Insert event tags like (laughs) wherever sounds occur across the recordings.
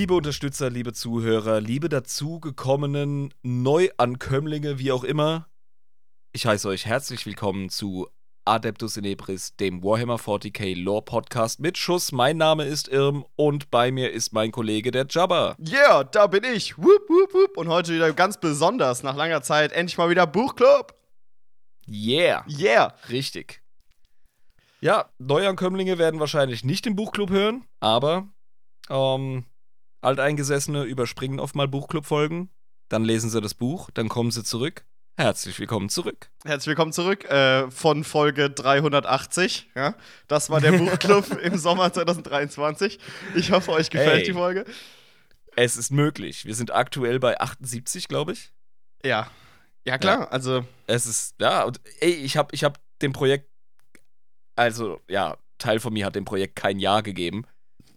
Liebe Unterstützer, liebe Zuhörer, liebe dazugekommenen Neuankömmlinge, wie auch immer, ich heiße euch herzlich willkommen zu Adeptus Inebris, dem Warhammer 40k Lore Podcast mit Schuss. Mein Name ist Irm und bei mir ist mein Kollege der Jabba. Yeah, da bin ich. Wup, wup, wup. Und heute wieder ganz besonders, nach langer Zeit, endlich mal wieder Buchclub. Yeah. Yeah. Richtig. Ja, Neuankömmlinge werden wahrscheinlich nicht den Buchclub hören, aber ähm, Alteingesessene überspringen oft mal Buchclub-Folgen, dann lesen sie das Buch, dann kommen sie zurück. Herzlich willkommen zurück. Herzlich willkommen zurück äh, von Folge 380. Ja? Das war der Buchclub (laughs) im Sommer 2023. Ich hoffe, euch gefällt Hey. die Folge. Es ist möglich. Wir sind aktuell bei 78, glaube ich. Ja. Ja, klar. Also, Es ist, ja, und ey, ich habe ich hab dem Projekt, also, ja, Teil von mir hat dem Projekt kein Jahr gegeben.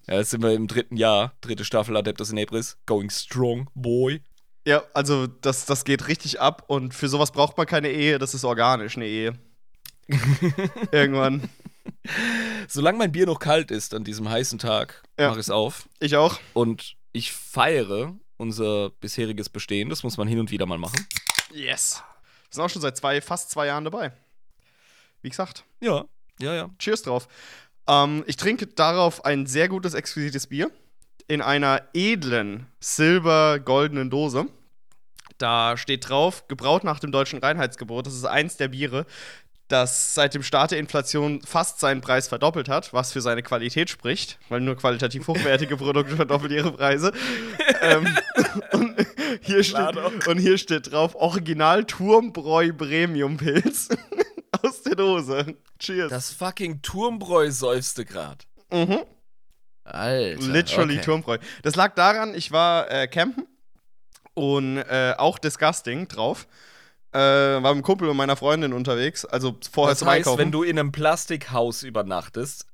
Ja, jetzt sind wir im dritten Jahr, dritte Staffel Adeptus Inebris, going strong, boy. ja, also das, das geht richtig ab. Und für sowas braucht man keine Ehe. Das ist organisch, eine Ehe. (laughs) Irgendwann. Solange mein Bier noch kalt ist an diesem heißen Tag, Ja. mache ich es auf. Ich auch. Und ich feiere unser bisheriges Bestehen. Das muss man hin und wieder mal machen. Yes. Wir sind auch schon seit zwei, fast zwei Jahren dabei. Wie gesagt. Ja, ja, ja. Cheers drauf. Ähm, ich trinke darauf ein sehr gutes, exquisites Bier in einer edlen silber-goldenen Dose. Da steht drauf, gebraut nach dem deutschen Reinheitsgebot. Das ist eins der Biere, das seit dem Start der Inflation fast seinen Preis verdoppelt hat, was für seine Qualität spricht, weil nur qualitativ hochwertige Produkte (laughs) verdoppeln ihre Preise. ähm, (laughs) und, hier steht, und hier steht drauf: Original Turmbräu Premium Pilz der Dose. (laughs) Cheers. Das fucking Turmbräu säufste grad. Mhm. Alter. Literally okay. Turmbräu. Das lag daran, ich war äh, campen und äh, auch disgusting drauf. Äh, war mit einem Kumpel und meiner Freundin unterwegs, also vorher Das zum heißt, Einkaufen. wenn du in einem Plastikhaus übernachtest,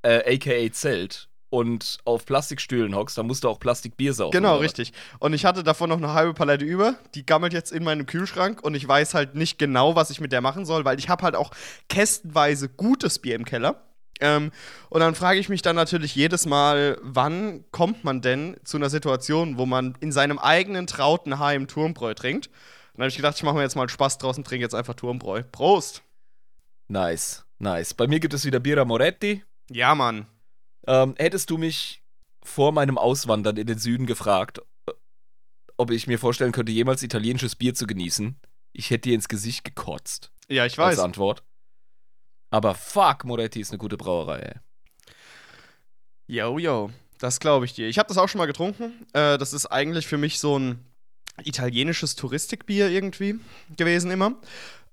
äh, aka Zelt, und auf Plastikstühlen hockst, dann musst du auch Plastikbier saufen. Genau, oder richtig. Und ich hatte davon noch eine halbe Palette über. Die gammelt jetzt in meinem Kühlschrank und ich weiß halt nicht genau, was ich mit der machen soll, weil ich habe halt auch kästenweise gutes Bier im Keller. Ähm, und dann frage ich mich dann natürlich jedes Mal, wann kommt man denn zu einer Situation, wo man in seinem eigenen trauten Heim Turmbräu trinkt? Und dann habe ich gedacht, ich mache mir jetzt mal Spaß draus und trinke jetzt einfach Turmbräu. Prost! Nice, nice. Bei mir gibt es wieder Bira Moretti. Ja, Mann. Ähm, hättest du mich vor meinem Auswandern in den Süden gefragt, äh, ob ich mir vorstellen könnte, jemals italienisches Bier zu genießen, ich hätte dir ins Gesicht gekotzt Ja, ich als weiß. Antwort. Aber fuck, Moretti ist eine gute Brauerei. Ey. Yo, yo. Das glaube ich dir. Ich habe das auch schon mal getrunken. Äh, das ist eigentlich für mich so ein italienisches Touristikbier irgendwie gewesen immer.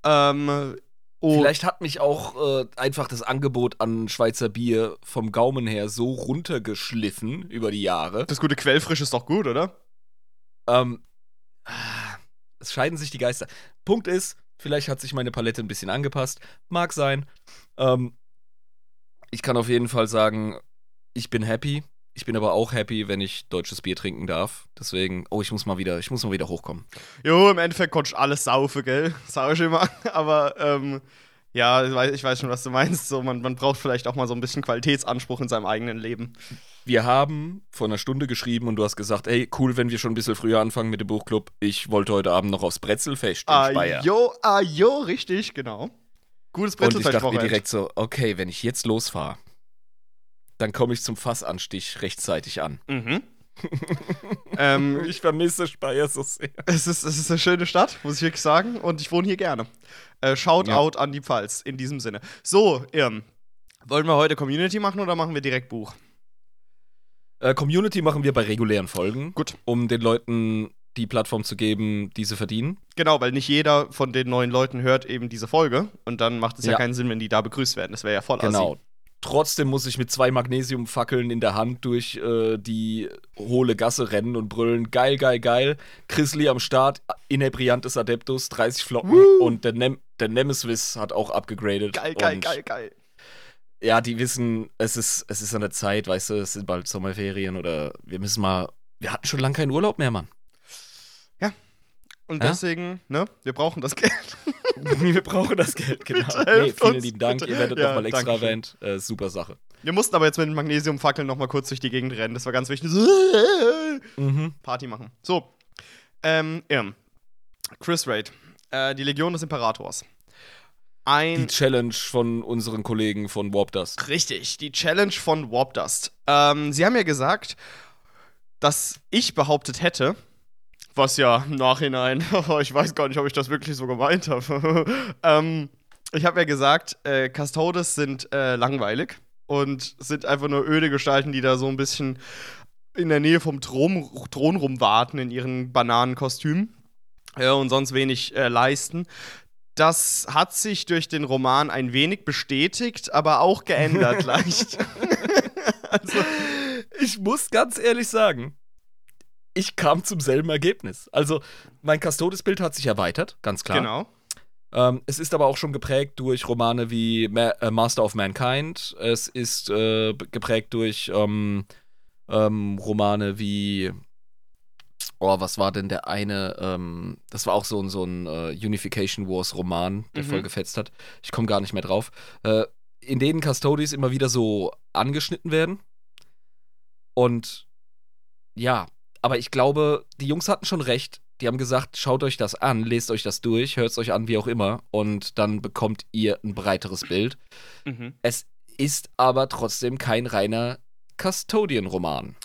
Ähm, und Vielleicht hat mich auch äh, einfach das Angebot an Schweizer Bier vom Gaumen her so runtergeschliffen über die Jahre. das gute Quellfrisch ist doch gut, oder? Ähm, ah, es scheiden sich die Geister. Punkt ist, vielleicht hat sich meine Palette ein bisschen angepasst. Mag sein. Ähm, ich kann auf jeden Fall sagen, ich bin happy. Ich bin aber auch happy, wenn ich deutsches Bier trinken darf. Deswegen, oh, ich muss mal wieder, ich muss mal wieder hochkommen. Jo, im Endeffekt konntest alles saufen, gell? (laughs) Sau ich immer. (laughs) Aber, ähm, ja, ich weiß, ich weiß schon, was du meinst. So, man, man braucht vielleicht auch mal so ein bisschen Qualitätsanspruch in seinem eigenen Leben. Wir haben vor einer Stunde geschrieben und du hast gesagt, ey, cool, wenn wir schon ein bisschen früher anfangen mit dem Buchclub. Ich wollte heute Abend noch aufs Brezelfest in Ah, Speyer. jo, ah, jo, richtig, genau. Gutes Und ich Brezelfest dachte mir direkt so, okay, wenn ich jetzt losfahre, dann komme ich zum Fassanstich rechtzeitig an. Mhm. (laughs) ähm, Ich vermisse Speyer so sehr. Es ist, es ist eine schöne Stadt, muss ich wirklich sagen. Und ich wohne hier gerne. Äh, Shoutout an die Pfalz, in diesem Sinne. So, Irm. Wollen wir heute Community machen oder machen wir direkt Buch? Äh, Community machen wir bei regulären Folgen, Gut. um den Leuten die Plattform zu geben, die sie verdienen. Genau, weil nicht jeder von den neuen Leuten hört eben diese Folge. Und dann macht es ja, Ja. keinen Sinn, wenn die da begrüßt werden. Das wäre ja voll Genau. assi. Trotzdem muss ich mit zwei Magnesiumfackeln in der Hand durch äh, die hohle Gasse rennen und brüllen: geil, geil, geil. Chrisley am Start, inebriantes Adeptus, 30 Flocken Woo! und der, Nem der Nemesis hat auch upgegradet. Geil, geil, geil, geil. Ja, die wissen, es ist, es ist an der Zeit, weißt du, es sind bald Sommerferien oder wir müssen mal. Wir hatten schon lange keinen Urlaub mehr, Mann. Und Ja? deswegen, ne, wir brauchen das Geld. (laughs) (laughs) wir brauchen das Geld, genau. Bitte Nee, vielen uns, lieben Dank. bitte. Ihr werdet Ja, nochmal extra Dankeschön. erwähnt. Äh, super Sache. Wir mussten aber jetzt mit den Magnesiumfackeln noch mal kurz durch die Gegend rennen. Das war ganz wichtig. Mhm. Party machen. So. Ähm, ja. Chris Raid. Äh, die Legion des Imperators. Die Ein. Challenge von unseren Kollegen von Warp Dust. Richtig, die Challenge von Warp Dust. Ähm, sie haben ja gesagt, dass ich behauptet hätte, was ja im Nachhinein, (laughs) ich weiß gar nicht, ob ich das wirklich so gemeint habe. (laughs) ähm, ich habe ja gesagt, äh, Custodes sind äh, langweilig und sind einfach nur öde Gestalten, die da so ein bisschen in der Nähe vom Thron, Thron rumwarten in ihren Bananenkostümen äh, und sonst wenig äh, leisten. Das hat sich durch den Roman ein wenig bestätigt, aber auch geändert (laughs) leicht. also, Ich muss ganz ehrlich sagen, ich kam zum selben Ergebnis. Also, mein Custodes-Bild hat sich erweitert, ganz klar. genau. Ähm, es ist aber auch schon geprägt durch Romane wie Ma äh, Master of Mankind. Es ist äh, geprägt durch ähm, ähm, Romane wie. Oh, was war denn der eine? Ähm, das war auch so, ein- so ein äh, Unification Wars Roman, der Mhm. voll gefetzt hat. Ich komme gar nicht mehr drauf. Äh, in denen Custodes immer wieder so angeschnitten werden. Und ja, aber ich glaube, die Jungs hatten schon recht. Die haben gesagt, schaut euch das an, lest euch das durch, hört es euch an, wie auch immer, und dann bekommt ihr ein breiteres Bild. Mhm. Es ist aber trotzdem kein reiner Custodian-Roman.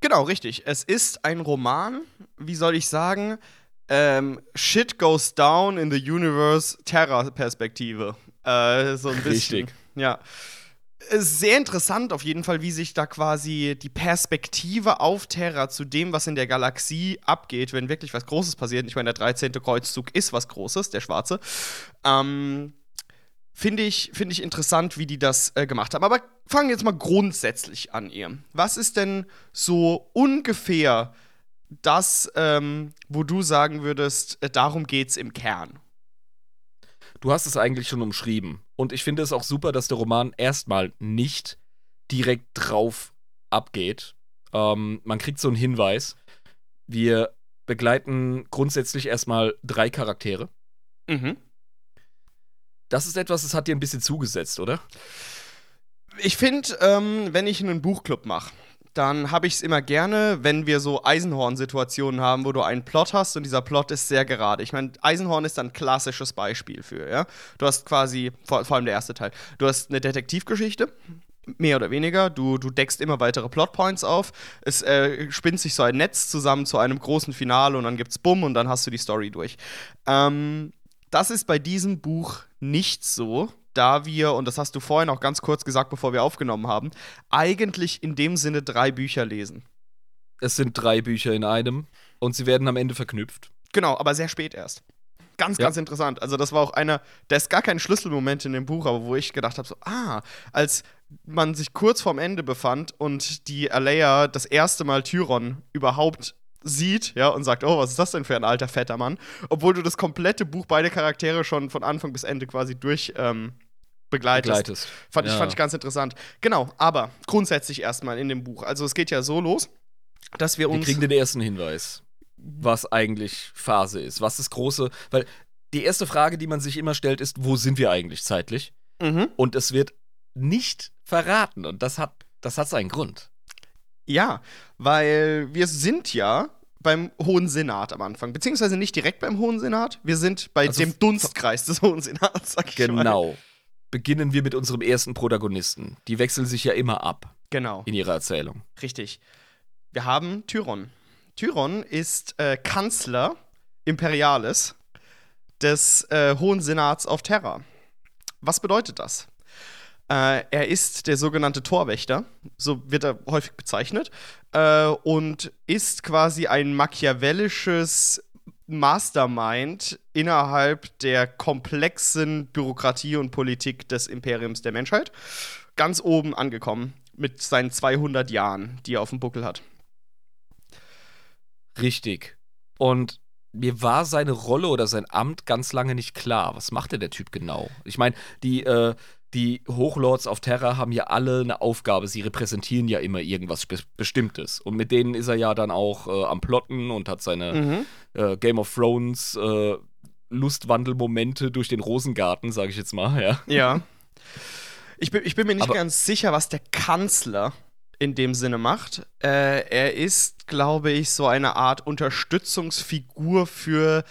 Genau, richtig. Es ist ein Roman, wie soll ich sagen, ähm, Shit goes down in the universe Terra-Perspektive. Äh, so ein bisschen. Richtig. Ja. Ist sehr interessant auf jeden Fall, wie sich da quasi die Perspektive auf Terra zu dem, was in der Galaxie abgeht, wenn wirklich was Großes passiert. Ich meine, der 13. Kreuzzug ist was Großes, der schwarze. Ähm, Finde ich, find ich interessant, wie die das äh, gemacht haben. Aber fangen wir jetzt mal grundsätzlich an, ihr. Was ist denn so ungefähr das, ähm, wo du sagen würdest, äh, darum geht's im Kern? Du hast es eigentlich schon umschrieben. Und ich finde es auch super, dass der Roman erstmal nicht direkt drauf abgeht. Ähm, man kriegt so einen Hinweis. Wir begleiten grundsätzlich erstmal drei Charaktere. Mhm. Das ist etwas, das hat dir ein bisschen zugesetzt, oder? Ich finde, ähm, wenn ich einen Buchclub mache, dann habe ich es immer gerne, wenn wir so Eisenhorn-Situationen haben, wo du einen Plot hast und dieser Plot ist sehr gerade. Ich meine, Eisenhorn ist ein klassisches Beispiel für, ja. Du hast quasi, vor, vor allem der erste Teil, du hast eine Detektivgeschichte, mehr oder weniger. Du, du deckst immer weitere Plotpoints auf. Es äh, spinnt sich so ein Netz zusammen zu einem großen Finale und dann gibt's Bumm und dann hast du die Story durch. Ähm, das ist bei diesem Buch nicht so, da wir, und das hast du vorhin auch ganz kurz gesagt, bevor wir aufgenommen haben, eigentlich in dem Sinne drei Bücher lesen. Es sind drei Bücher in einem und sie werden am Ende verknüpft. Genau, aber sehr spät erst. Ganz, Ja. ganz interessant. Also, das war auch einer, der ist gar kein Schlüsselmoment in dem Buch, aber wo ich gedacht habe: so, ah, als man sich kurz vorm Ende befand und die Alea das erste Mal Tyron überhaupt sieht, ja, und sagt, oh, was ist das denn für ein alter, fetter Mann? Obwohl du das komplette Buch, beide Charaktere schon von Anfang bis Ende quasi durch ähm, begleitest. Begleitest. Fand, ich, Ja. fand ich ganz interessant. Genau, aber grundsätzlich erstmal in dem Buch. Also es geht ja so los, dass wir Wir uns. kriegen den ersten Hinweis, was eigentlich Phase ist. Was das große. Weil die erste Frage, die man sich immer stellt, ist, wo sind wir eigentlich zeitlich? mhm. Und es wird nicht verraten. Und das hat, das hat seinen Grund. Ja, weil wir sind ja beim Hohen Senat am Anfang, beziehungsweise nicht direkt beim Hohen Senat, wir sind bei Also dem Dunstkreis des Hohen Senats, sag ich mal. Beginnen wir mit unserem ersten Protagonisten. Die wechseln sich ja immer ab Genau, in ihrer Erzählung. richtig. Wir haben Tyron. Tyron ist äh, Kanzler Imperialis des äh, Hohen Senats auf Terra. Was bedeutet das? Äh, er ist der sogenannte Torwächter, so wird er häufig bezeichnet, äh, und ist quasi ein machiavellisches Mastermind innerhalb der komplexen Bürokratie und Politik des Imperiums der Menschheit. Ganz oben angekommen mit seinen 200 Jahren, die er auf dem Buckel hat. Richtig. Und mir war seine Rolle oder sein Amt ganz lange nicht klar. Was macht denn der Typ genau? Ich meine, die, äh, die Hochlords auf Terra haben ja alle eine Aufgabe. Sie repräsentieren ja immer irgendwas Be Bestimmtes. Und mit denen ist er ja dann auch äh, am Plotten und hat seine Mhm. äh, Game of Thrones äh, Lustwandelmomente durch den Rosengarten, sage ich jetzt mal, ja. Ja. Ich bin, ich bin mir nicht Aber- ganz sicher, was der Kanzler in dem Sinne macht. Äh, er ist, glaube ich, so eine Art Unterstützungsfigur für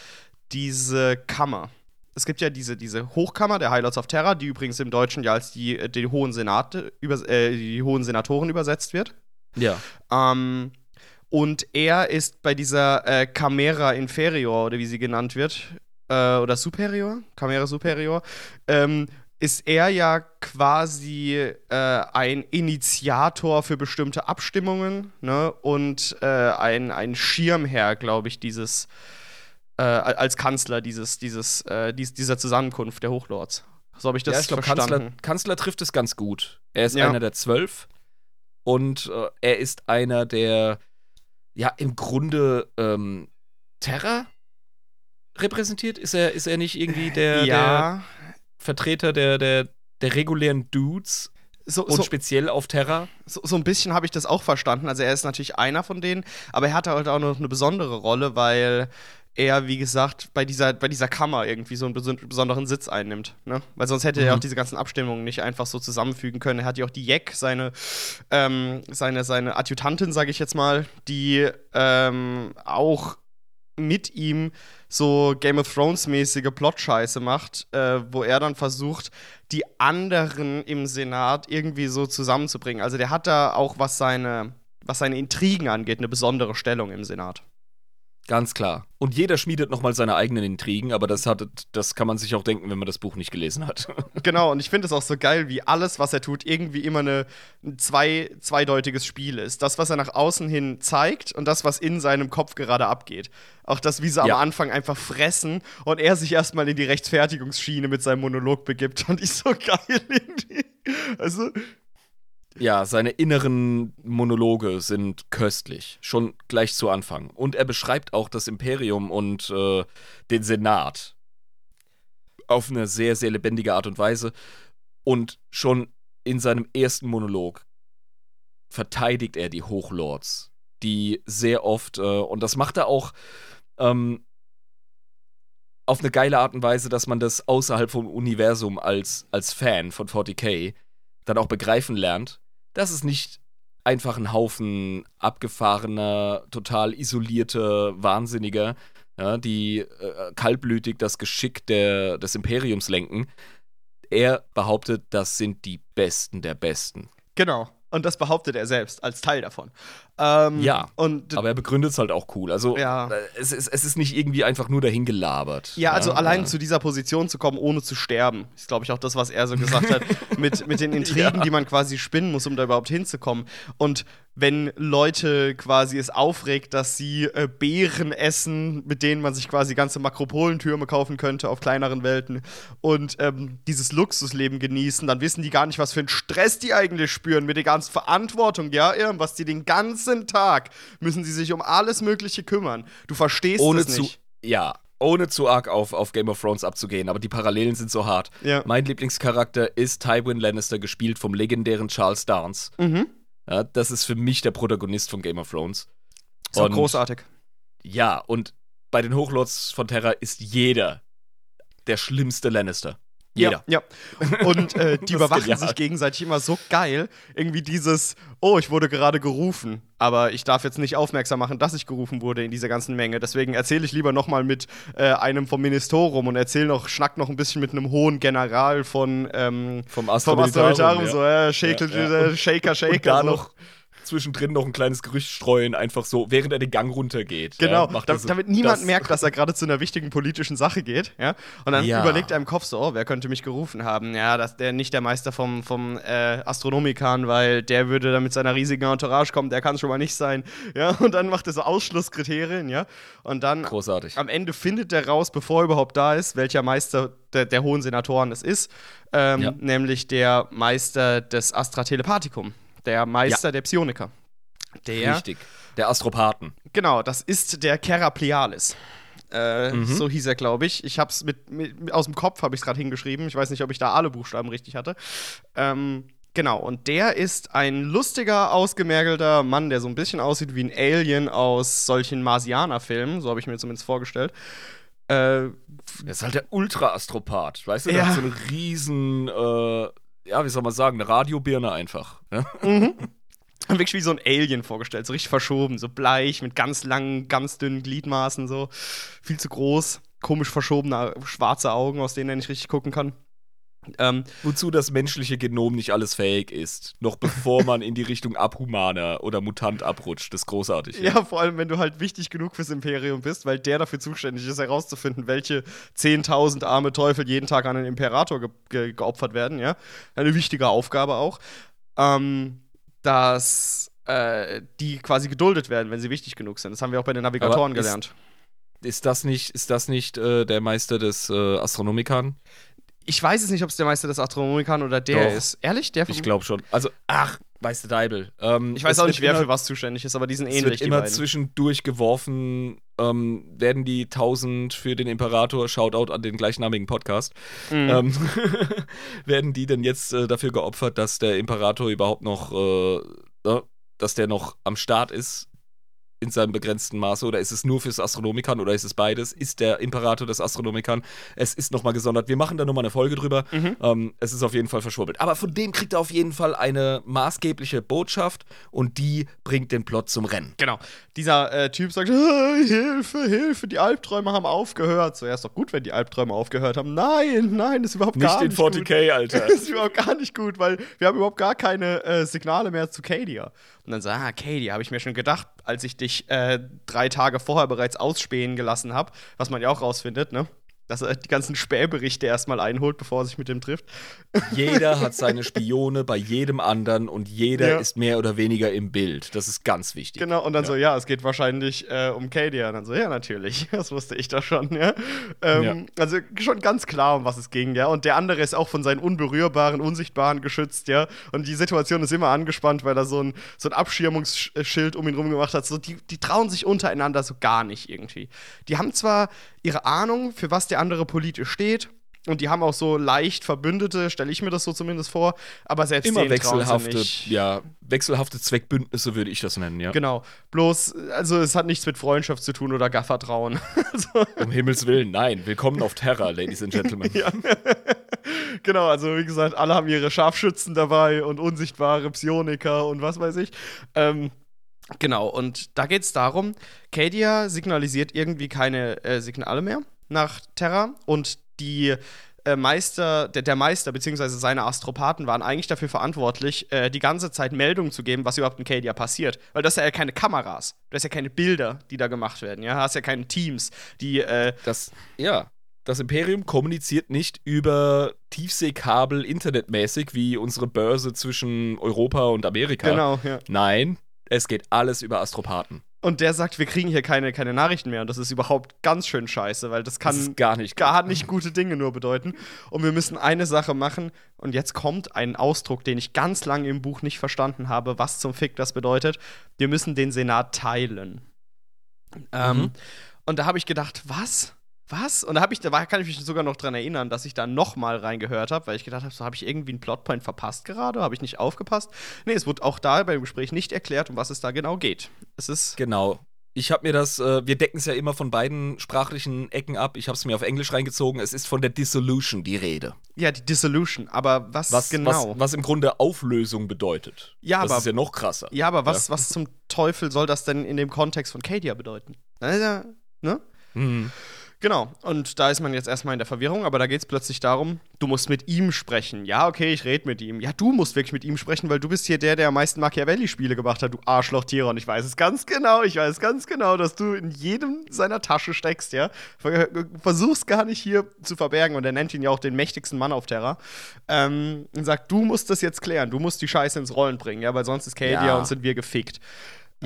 diese Kammer. Es gibt ja diese, diese Hochkammer der Highlights of Terror, die übrigens im Deutschen ja als die, äh, die, Hohen, Senate, über, äh, die Hohen Senatoren übersetzt wird. Ja. Ähm, und er ist bei dieser äh, Camera Inferior, oder wie sie genannt wird, äh, oder Superior, Camera Superior, ähm, ist er ja quasi äh, ein Initiator für bestimmte Abstimmungen ne? und äh, ein, ein Schirmherr, glaube ich, dieses, äh, als Kanzler dieses, dieses, äh, dies, dieser Zusammenkunft der Hochlords. So habe ich das ja, ich glaube, verstanden. Kanzler, Kanzler trifft es ganz gut. Er ist Ja. einer der zwölf und äh, er ist einer der, ja, im Grunde ähm, Terra repräsentiert. Ist er, ist er nicht irgendwie der, der ja, Vertreter der, der, der regulären Dudes so, und so, speziell auf Terra? so, so ein bisschen habe ich das auch verstanden. Also er ist natürlich einer von denen, aber er hat halt auch noch eine besondere Rolle, weil er, wie gesagt, bei dieser, bei dieser Kammer irgendwie so einen beson- besonderen Sitz einnimmt. Ne? Weil sonst hätte er Mhm. auch diese ganzen Abstimmungen nicht einfach so zusammenfügen können. Er hat ja auch die Jack, seine, ähm, seine, seine Adjutantin, sage ich jetzt mal, die ähm, auch mit ihm so Game of Thrones-mäßige Plot-Scheiße macht, äh, wo er dann versucht, die anderen im Senat irgendwie so zusammenzubringen. Also der hat da auch, was seine, was seine Intrigen angeht, eine besondere Stellung im Senat. Ganz klar. Und jeder schmiedet nochmal seine eigenen Intrigen, aber das, hat, das kann man sich auch denken, wenn man das Buch nicht gelesen hat. (laughs) Genau, und ich finde es auch so geil, wie alles, was er tut, irgendwie immer eine, ein zwei, zweideutiges Spiel ist. Das, was er nach außen hin zeigt und das, was in seinem Kopf gerade abgeht. Auch das, wie sie Ja. am Anfang einfach fressen und er sich erstmal in die Rechtfertigungsschiene mit seinem Monolog begibt, fand ich so (laughs) geil irgendwie. Also, Ja, seine inneren Monologe sind köstlich, schon gleich zu Anfang. Und er beschreibt auch das Imperium und äh, den Senat auf eine sehr, sehr lebendige Art und Weise. Und schon in seinem ersten Monolog verteidigt er die Hochlords, die sehr oft, äh, und das macht er auch ähm, auf eine geile Art und Weise, dass man das außerhalb vom Universum als, als Fan von 40k dann auch begreifen lernt, dass es nicht einfach ein Haufen abgefahrener, total isolierter Wahnsinniger, ja, die äh, kaltblütig das Geschick der, des Imperiums lenken. Er behauptet, das sind die Besten der Besten. genau. Und das behauptet er selbst als Teil davon. Ähm, Ja, Und Aber er begründet es halt auch cool. Also Ja. äh, es, ist, es ist nicht irgendwie einfach nur dahin gelabert. Ja, also allein Äh, zu dieser Position zu kommen, ohne zu sterben, ist, glaube ich, auch das, was er so gesagt hat, (laughs) mit, mit den Intrigen, Ja. die man quasi spinnen muss, um da überhaupt hinzukommen. Und wenn Leute quasi es aufregt, dass sie äh, Beeren essen, mit denen man sich quasi ganze Makropolentürme kaufen könnte auf kleineren Welten und ähm, dieses Luxusleben genießen, dann wissen die gar nicht, was für einen Stress die eigentlich spüren mit der ganzen Verantwortung, ja, was die den ganzen Tag müssen sie sich um alles Mögliche kümmern. Du verstehst ohne es zu, nicht. ja, ohne zu arg auf, auf Game of Thrones abzugehen, aber die Parallelen sind so hart. Ja. Mein Lieblingscharakter ist Tywin Lannister, gespielt vom legendären Charles Dance. Mhm. Ja, das ist für mich der Protagonist von Game of Thrones. Ist Und- großartig. Ja, und bei den Hochlords von Terra ist jeder der schlimmste Lannister. Jeder. Ja, ja. (laughs) Und äh, die überwachen genial. sich gegenseitig immer so geil. Irgendwie dieses, oh, ich wurde gerade gerufen, aber ich darf jetzt nicht aufmerksam machen, dass ich gerufen wurde in dieser ganzen Menge. Deswegen erzähle ich lieber noch mal mit äh, einem vom Ministerium und erzähle noch, schnack noch ein bisschen mit einem hohen General von ähm, Vom vom Astra Astrometarium, ja. so, äh, Shaker, Ja, ja. Shaker, Shaker. Und da so. noch zwischendrin noch ein kleines Gerücht streuen, einfach so, während er den Gang runtergeht. Genau, ja, macht da, er so- damit niemand das- merkt, dass er gerade zu einer wichtigen politischen Sache geht. Ja? Und dann Ja. überlegt er im Kopf so, oh, wer könnte mich gerufen haben? Ja, das der nicht der Meister vom, vom äh, Astronomikan, weil der würde da mit seiner riesigen Entourage kommen, der kann es schon mal nicht sein. Ja, (laughs) und dann macht er so Ausschlusskriterien, ja. Und dann Großartig. am Ende findet er raus, bevor er überhaupt da ist, welcher Meister der, der hohen Senatoren es ist. Ähm, Ja. Nämlich der Meister des Astra Telepathicum, der Meister der Psioniker. Der Richtig. Der Astropathen. Genau, das ist der Keraplialis. Äh, Mhm. So hieß er, glaube ich. Ich habe es mit, mit, aus dem Kopf habe ich gerade hingeschrieben. Ich weiß nicht, ob ich da alle Buchstaben richtig hatte. Ähm, genau, und der ist ein lustiger, ausgemergelter Mann, der so ein bisschen aussieht wie ein Alien aus solchen Marsianer-Filmen. So habe ich mir zumindest vorgestellt. Äh, Der ist halt der Ultra-Astropath, weißt du? Ja. Der hat so eine riesen, äh, ja, wie soll man sagen, eine Radiobirne einfach. Ja? Mhm. (laughs) Wirklich wie so ein Alien vorgestellt, so richtig verschoben, so bleich, mit ganz langen, ganz dünnen Gliedmaßen, so viel zu groß, komisch verschobene schwarze Augen, aus denen er nicht richtig gucken kann. Ähm, Wozu das menschliche Genom nicht alles fähig ist, noch bevor man in die Richtung Abhumaner oder Mutant abrutscht. Das ist großartig. Ja. ja, vor allem, wenn du halt wichtig genug fürs Imperium bist, weil der dafür zuständig ist, herauszufinden, welche 10.000 arme Teufel jeden Tag an den Imperator ge ge geopfert werden. Ja, eine wichtige Aufgabe auch. Ähm, dass äh, die quasi geduldet werden, wenn sie wichtig genug sind. Das haben wir auch bei den Navigatoren gelernt. Ist das nicht, ist das nicht äh, der Meister des äh, Astronomikern? Ich weiß es nicht, ob es der Meister des Astronomikern oder der Doch. ist. Ehrlich? Der ich glaube schon. Also, ach, Meister Deibel. Ähm, ich weiß auch nicht, wer für was zuständig ist, aber die sind ähnlich. Es wird immer zwischendurch geworfen, ähm, werden die 1000 für den Imperator, Shoutout an den gleichnamigen Podcast, mhm. ähm, (laughs) werden die denn jetzt äh, dafür geopfert, dass der Imperator überhaupt noch, äh, äh, dass der noch am Start ist in seinem begrenzten Maße oder ist es nur fürs Astronomikern oder ist es beides? Ist der Imperator des Astronomikern? Es ist nochmal gesondert. Wir machen da nochmal eine Folge drüber. Mhm. Ähm, es ist auf jeden Fall verschwurbelt. Aber von dem kriegt er auf jeden Fall eine maßgebliche Botschaft und die bringt den Plot zum Rennen. Genau. Dieser äh, Typ sagt: Hilfe, Hilfe, die Albträume haben aufgehört. So, ja, ist doch gut, wenn die Albträume aufgehört haben. Nein, nein, das ist überhaupt nicht gar nicht gut. Nicht in 40k, Alter. (laughs) das ist überhaupt gar nicht gut, weil wir haben überhaupt gar keine äh, Signale mehr zu Cadia. Und dann so, ah, Katie, habe ich mir schon gedacht, als ich dich äh, drei Tage vorher bereits ausspähen gelassen habe, was man ja auch rausfindet, ne? Dass er die ganzen Spähberichte erstmal einholt, bevor er sich mit dem trifft. Jeder (laughs) hat seine Spione bei jedem anderen und jeder ja. ist mehr oder weniger im Bild. Das ist ganz wichtig. Genau, und dann ja. so, ja, es geht wahrscheinlich äh, um Kadia. Und dann so, ja, natürlich, (laughs) das wusste ich doch schon, ja? Ähm, ja. Also schon ganz klar, um was es ging, ja. Und der andere ist auch von seinen unberührbaren, unsichtbaren geschützt, ja. Und die Situation ist immer angespannt, weil er so ein, so ein Abschirmungsschild um ihn rum gemacht hat. So, die, die trauen sich untereinander so gar nicht irgendwie. Die haben zwar ihre Ahnung, für was der andere politisch steht. Und die haben auch so leicht Verbündete, stelle ich mir das so zumindest vor. Aber selbst immer wechselhafte, ja, wechselhafte Zweckbündnisse würde ich das nennen, ja. Genau. Bloß, also es hat nichts mit Freundschaft zu tun oder Gaffertrauen. (laughs) also. Um Himmels Willen, nein. Willkommen auf Terra, Ladies and Gentlemen. (laughs) ja. genau, also wie gesagt, alle haben ihre Scharfschützen dabei und unsichtbare Psioniker und was weiß ich. Ähm, Genau, und da geht es darum, Cadia signalisiert irgendwie keine äh, Signale mehr nach Terra und die äh, Meister, der, der, Meister bzw. seine Astropathen waren eigentlich dafür verantwortlich, äh, die ganze Zeit Meldungen zu geben, was überhaupt in Cadia passiert. Weil das sind ja keine Kameras, das sind ja keine Bilder, die da gemacht werden, ja, hast ja keine Teams, die äh Das, ja. Das Imperium kommuniziert nicht über Tiefseekabel internetmäßig wie unsere Börse zwischen Europa und Amerika. Genau, ja. Nein, es geht alles über Astropathen. Und der sagt, wir kriegen hier keine, keine Nachrichten mehr. Und das ist überhaupt ganz schön scheiße, weil das kann das gar nicht, gar nicht gute Dinge nur bedeuten. Und wir müssen eine Sache machen. Und jetzt kommt ein Ausdruck, den ich ganz lange im Buch nicht verstanden habe, was zum Fick das bedeutet. Wir müssen den Senat teilen. Ähm, mhm. Ähm, und da habe ich gedacht, was? Was? Und da habe ich, da kann ich mich sogar noch dran erinnern, dass ich da noch mal reingehört habe, weil ich gedacht habe, so habe ich irgendwie einen Plotpoint verpasst gerade, habe ich nicht aufgepasst. Nee, es wurde auch da beim Gespräch nicht erklärt, um was es da genau geht. Es ist genau. Ich habe mir das, äh, wir decken es ja immer von beiden sprachlichen Ecken ab. Ich habe es mir auf Englisch reingezogen. Es ist von der Dissolution die Rede. Ja, die Dissolution. Aber was, was genau? Was, was, im Grunde Auflösung bedeutet. Ja, das aber, ist ja noch krasser. Ja, aber was, ja. was zum Teufel soll das denn in dem Kontext von Kadia bedeuten? Ne? Mhm. Genau, und da ist man jetzt erstmal in der Verwirrung, aber da geht es plötzlich darum, du musst mit ihm sprechen. Ja, okay, ich rede mit ihm. Ja, du musst wirklich mit ihm sprechen, weil du bist hier der, der am meisten Machiavelli-Spiele gemacht hat, du Arschloch Tiron. Ich weiß es ganz genau, ich weiß ganz genau, dass du in jedem seiner Tasche steckst, ja. Versuchst gar nicht hier zu verbergen und er nennt ihn ja auch den mächtigsten Mann auf Terra. Ähm, und sagt, du musst das jetzt klären, du musst die Scheiße ins Rollen bringen, ja, weil sonst ist Kadia ja. und sind wir gefickt.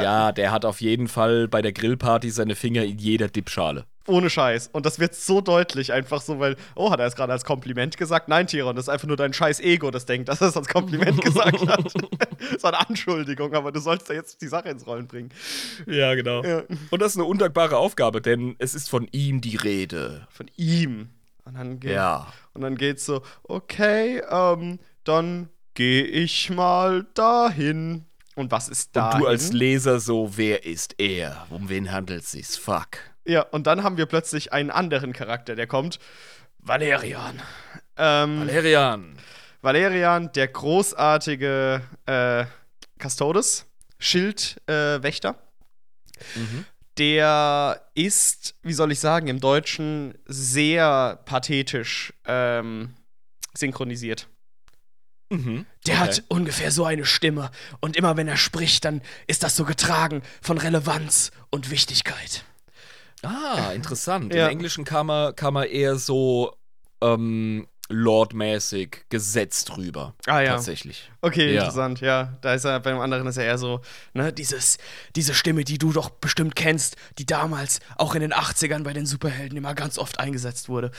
Ja, der hat auf jeden Fall bei der Grillparty seine Finger in jeder Dipschale. Ohne Scheiß. Und das wird so deutlich, einfach so, weil, oh, hat er es gerade als Kompliment gesagt? Nein, Tiron, das ist einfach nur dein scheiß Ego, das denkt, dass er es als Kompliment (laughs) gesagt hat. (laughs) das ist eine Anschuldigung, aber du sollst ja jetzt die Sache ins Rollen bringen. Ja, genau. Ja. Und das ist eine undankbare Aufgabe, denn es ist von ihm die Rede. Von ihm. Und dann geht, ja. Und dann geht's so, okay, ähm, dann gehe ich mal dahin. Und was ist da? Und du als Leser so, wer ist er? Um wen handelt es sich? Fuck. Ja, und dann haben wir plötzlich einen anderen Charakter, der kommt. Valerian. Ähm, Valerian. Valerian, der großartige äh, Custodes, Schildwächter. Äh, mhm. Der ist, wie soll ich sagen, im Deutschen sehr pathetisch ähm, synchronisiert. Mhm. Der okay. hat ungefähr so eine Stimme. Und immer wenn er spricht, dann ist das so getragen von Relevanz und Wichtigkeit. Ah, interessant. ja. Im Englischen kam er, kam er eher so ähm, Lord-mäßig gesetzt drüber. Ah ja. Tatsächlich. Okay, ja. interessant, ja. Da ist er, beim anderen ist er eher so, ne, dieses, diese Stimme, die du doch bestimmt kennst, die damals auch in den 80ern bei den Superhelden immer ganz oft eingesetzt wurde.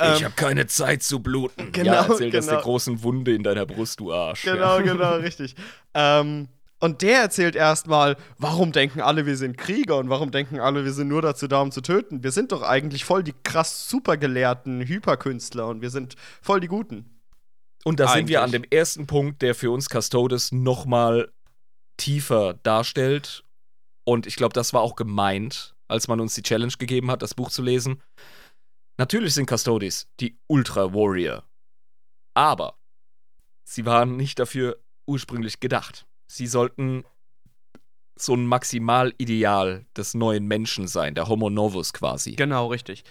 Ich ähm, habe keine Zeit zu bluten. (laughs) Genau, ja, erzähl genau. das der großen Wunde in deiner Brust, du Arsch. Genau, ja. genau, richtig. ähm, und der erzählt erstmal, warum denken alle, wir sind Krieger und warum denken alle, wir sind nur dazu da, um zu töten. Wir sind doch eigentlich voll die krass supergelehrten Hyperkünstler und wir sind voll die Guten. Und da sind wir an dem ersten Punkt, der für uns Custodes nochmal tiefer darstellt. Und ich glaube, das war auch gemeint, als man uns die Challenge gegeben hat, das Buch zu lesen. Natürlich sind Custodes die Ultra Warrior. Aber sie waren nicht dafür ursprünglich gedacht sie sollten so ein Maximalideal des neuen Menschen sein, der Homo Novus quasi. Genau, richtig.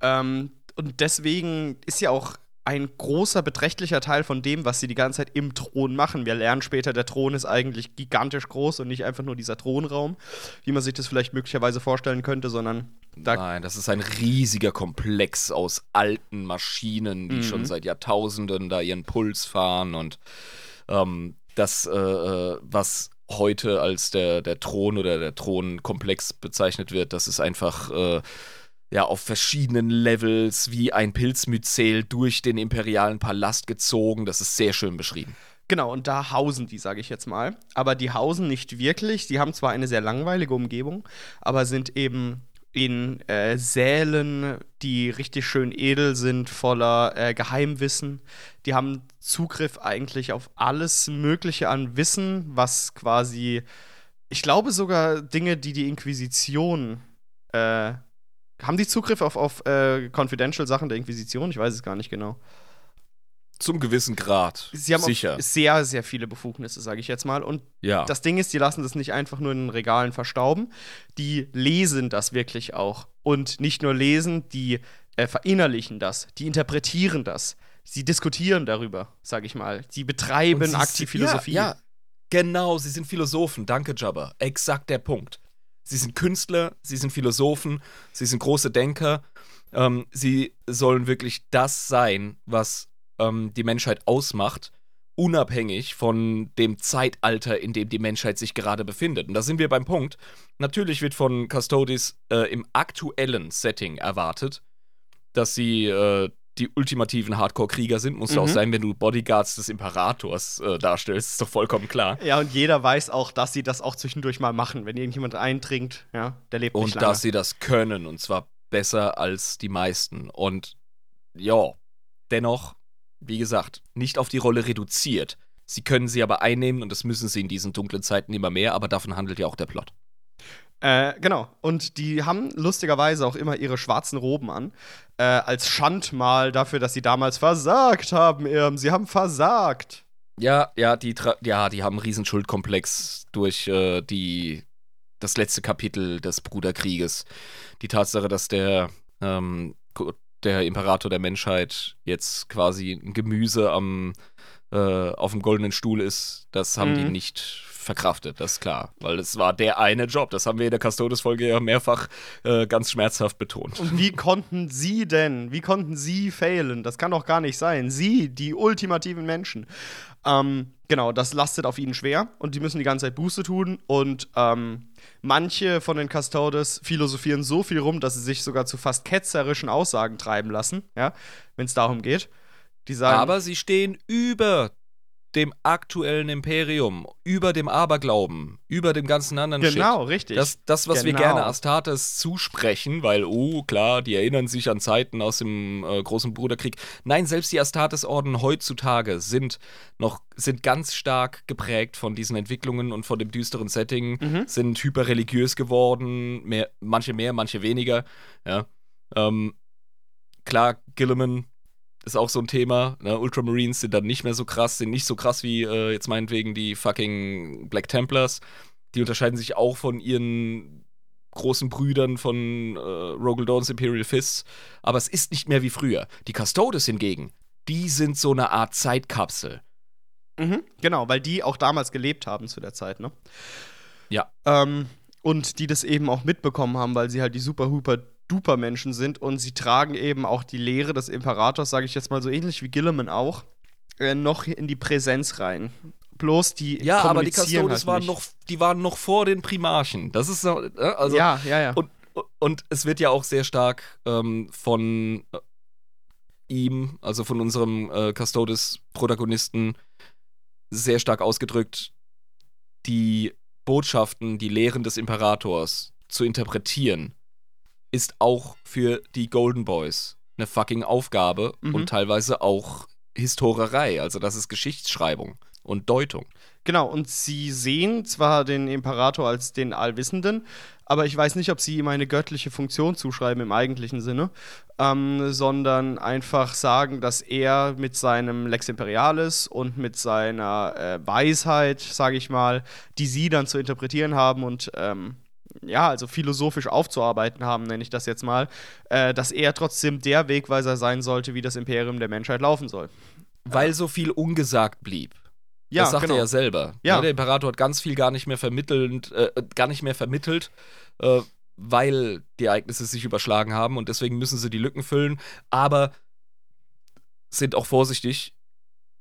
Ähm, und deswegen ist ja auch ein großer, beträchtlicher Teil von dem, was sie die ganze Zeit im Thron machen. Wir lernen später, der Thron ist eigentlich gigantisch groß und nicht einfach nur dieser Thronraum, wie man sich das vielleicht möglicherweise vorstellen könnte, sondern da Nein, das ist ein riesiger Komplex aus alten Maschinen, die mhm. schon seit Jahrtausenden da ihren Puls fahren und ähm, das, äh, äh, was heute als der, der Thron oder der Thronkomplex bezeichnet wird, das ist einfach äh, ja auf verschiedenen Levels wie ein Pilzmyzel durch den imperialen Palast gezogen. Das ist sehr schön beschrieben. Genau, und da hausen die, sage ich jetzt mal. Aber die hausen nicht wirklich. Die haben zwar eine sehr langweilige Umgebung, aber sind eben in äh, Sälen, die richtig schön edel sind, voller äh, Geheimwissen. Die haben Zugriff eigentlich auf alles Mögliche an Wissen, was quasi, ich glaube sogar Dinge, die die Inquisition äh, haben die Zugriff auf, auf äh, Confidential Sachen der Inquisition? Ich weiß es gar nicht genau. Zum gewissen Grad. Sie haben Sicher. sehr, sehr viele Befugnisse, sage ich jetzt mal. Und ja. das Ding ist, die lassen das nicht einfach nur in den Regalen verstauben. Die lesen das wirklich auch. Und nicht nur lesen, die äh, verinnerlichen das, die interpretieren das. Sie diskutieren darüber, sage ich mal. Sie betreiben sie aktiv Philosophie. Ja, ja, genau, sie sind Philosophen. Danke, Jabba. Exakt der Punkt. Sie sind Künstler, sie sind Philosophen, sie sind große Denker. Ähm, sie sollen wirklich das sein, was ähm, die Menschheit ausmacht, unabhängig von dem Zeitalter, in dem die Menschheit sich gerade befindet. Und da sind wir beim Punkt. Natürlich wird von Custodes äh, im aktuellen Setting erwartet, dass sie äh, die ultimativen Hardcore-Krieger sind. Muss mhm. auch sein, wenn du Bodyguards des Imperators äh, darstellst. Ist doch vollkommen klar. Ja, und jeder weiß auch, dass sie das auch zwischendurch mal machen. Wenn irgendjemand eintrinkt, ja, der lebt und nicht lange. Und dass sie das können. Und zwar besser als die meisten. Und ja, dennoch wie gesagt, nicht auf die Rolle reduziert. Sie können sie aber einnehmen und das müssen sie in diesen dunklen Zeiten immer mehr, aber davon handelt ja auch der Plot. Äh, genau. Und die haben lustigerweise auch immer ihre schwarzen Roben an. Äh, als Schandmal dafür, dass sie damals versagt haben, Irm. Sie haben versagt. Ja, ja, die, ja, die haben einen riesen Schuldkomplex durch äh, die, das letzte Kapitel des Bruderkrieges. Die Tatsache, dass der ähm, der Imperator der Menschheit jetzt quasi ein Gemüse am, äh, auf dem goldenen Stuhl ist, das haben mhm. die nicht verkraftet, das ist klar. Weil es war der eine Job. Das haben wir in der Custodes-Folge ja mehrfach äh, ganz schmerzhaft betont. Und wie konnten sie denn, wie konnten sie failen? Das kann doch gar nicht sein. Sie, die ultimativen Menschen. Ähm, genau, das lastet auf ihnen schwer und die müssen die ganze Zeit Buße tun und ähm, manche von den Custodes philosophieren so viel rum, dass sie sich sogar zu fast ketzerischen Aussagen treiben lassen, ja, wenn es darum geht. Die sagen, Aber sie stehen über dem aktuellen Imperium, über dem Aberglauben, über dem ganzen anderen Genau, Shit. richtig. Das, das was genau. wir gerne Astartes zusprechen, weil, oh, klar, die erinnern sich an Zeiten aus dem äh, großen Bruderkrieg. Nein, selbst die Astartes-Orden heutzutage sind noch, sind ganz stark geprägt von diesen Entwicklungen und von dem düsteren Setting, mhm. sind hyperreligiös geworden, mehr, manche mehr, manche weniger, ja. Ähm, klar, Gilliman ist auch so ein Thema. Ne? Ultramarines sind dann nicht mehr so krass, sind nicht so krass wie äh, jetzt meinetwegen die fucking Black Templars. Die unterscheiden sich auch von ihren großen Brüdern von äh, Rogel Dawns Imperial Fists. Aber es ist nicht mehr wie früher. Die Custodes hingegen, die sind so eine Art Zeitkapsel. Mhm, genau, weil die auch damals gelebt haben zu der Zeit, ne? Ja. Ähm, und die das eben auch mitbekommen haben, weil sie halt die super huper duper Menschen sind und sie tragen eben auch die Lehre des Imperators, sage ich jetzt mal so ähnlich wie Gilliman auch, äh, noch in die Präsenz rein. Bloß die Ja, aber die Custodes halt waren nicht. noch, die waren noch vor den Primarchen. Das ist so, äh, also ja, ja, ja. Und, und es wird ja auch sehr stark ähm, von äh, ihm, also von unserem äh, Custodes-Protagonisten, sehr stark ausgedrückt, die Botschaften, die Lehren des Imperators zu interpretieren, ist auch für die Golden Boys eine fucking Aufgabe Mhm. und teilweise auch Historierei. Also das ist Geschichtsschreibung und Deutung. Genau, und sie sehen zwar den Imperator als den Allwissenden, aber ich weiß nicht, ob sie ihm eine göttliche Funktion zuschreiben im eigentlichen Sinne, ähm, sondern einfach sagen, dass er mit seinem Lex Imperialis und mit seiner äh, Weisheit, sage ich mal, die sie dann zu interpretieren haben und ähm, ja, also philosophisch aufzuarbeiten haben, nenne ich das jetzt mal, äh, dass er trotzdem der Wegweiser sein sollte, wie das Imperium der Menschheit laufen soll. Weil so viel ungesagt blieb. Ja, das sagt genau. er ja selber. Ja. Ne, Der Imperator hat ganz viel gar nicht mehr vermittelnd, äh, gar nicht mehr vermittelt, äh, weil die Ereignisse sich überschlagen haben und deswegen müssen sie die Lücken füllen, aber sind auch vorsichtig,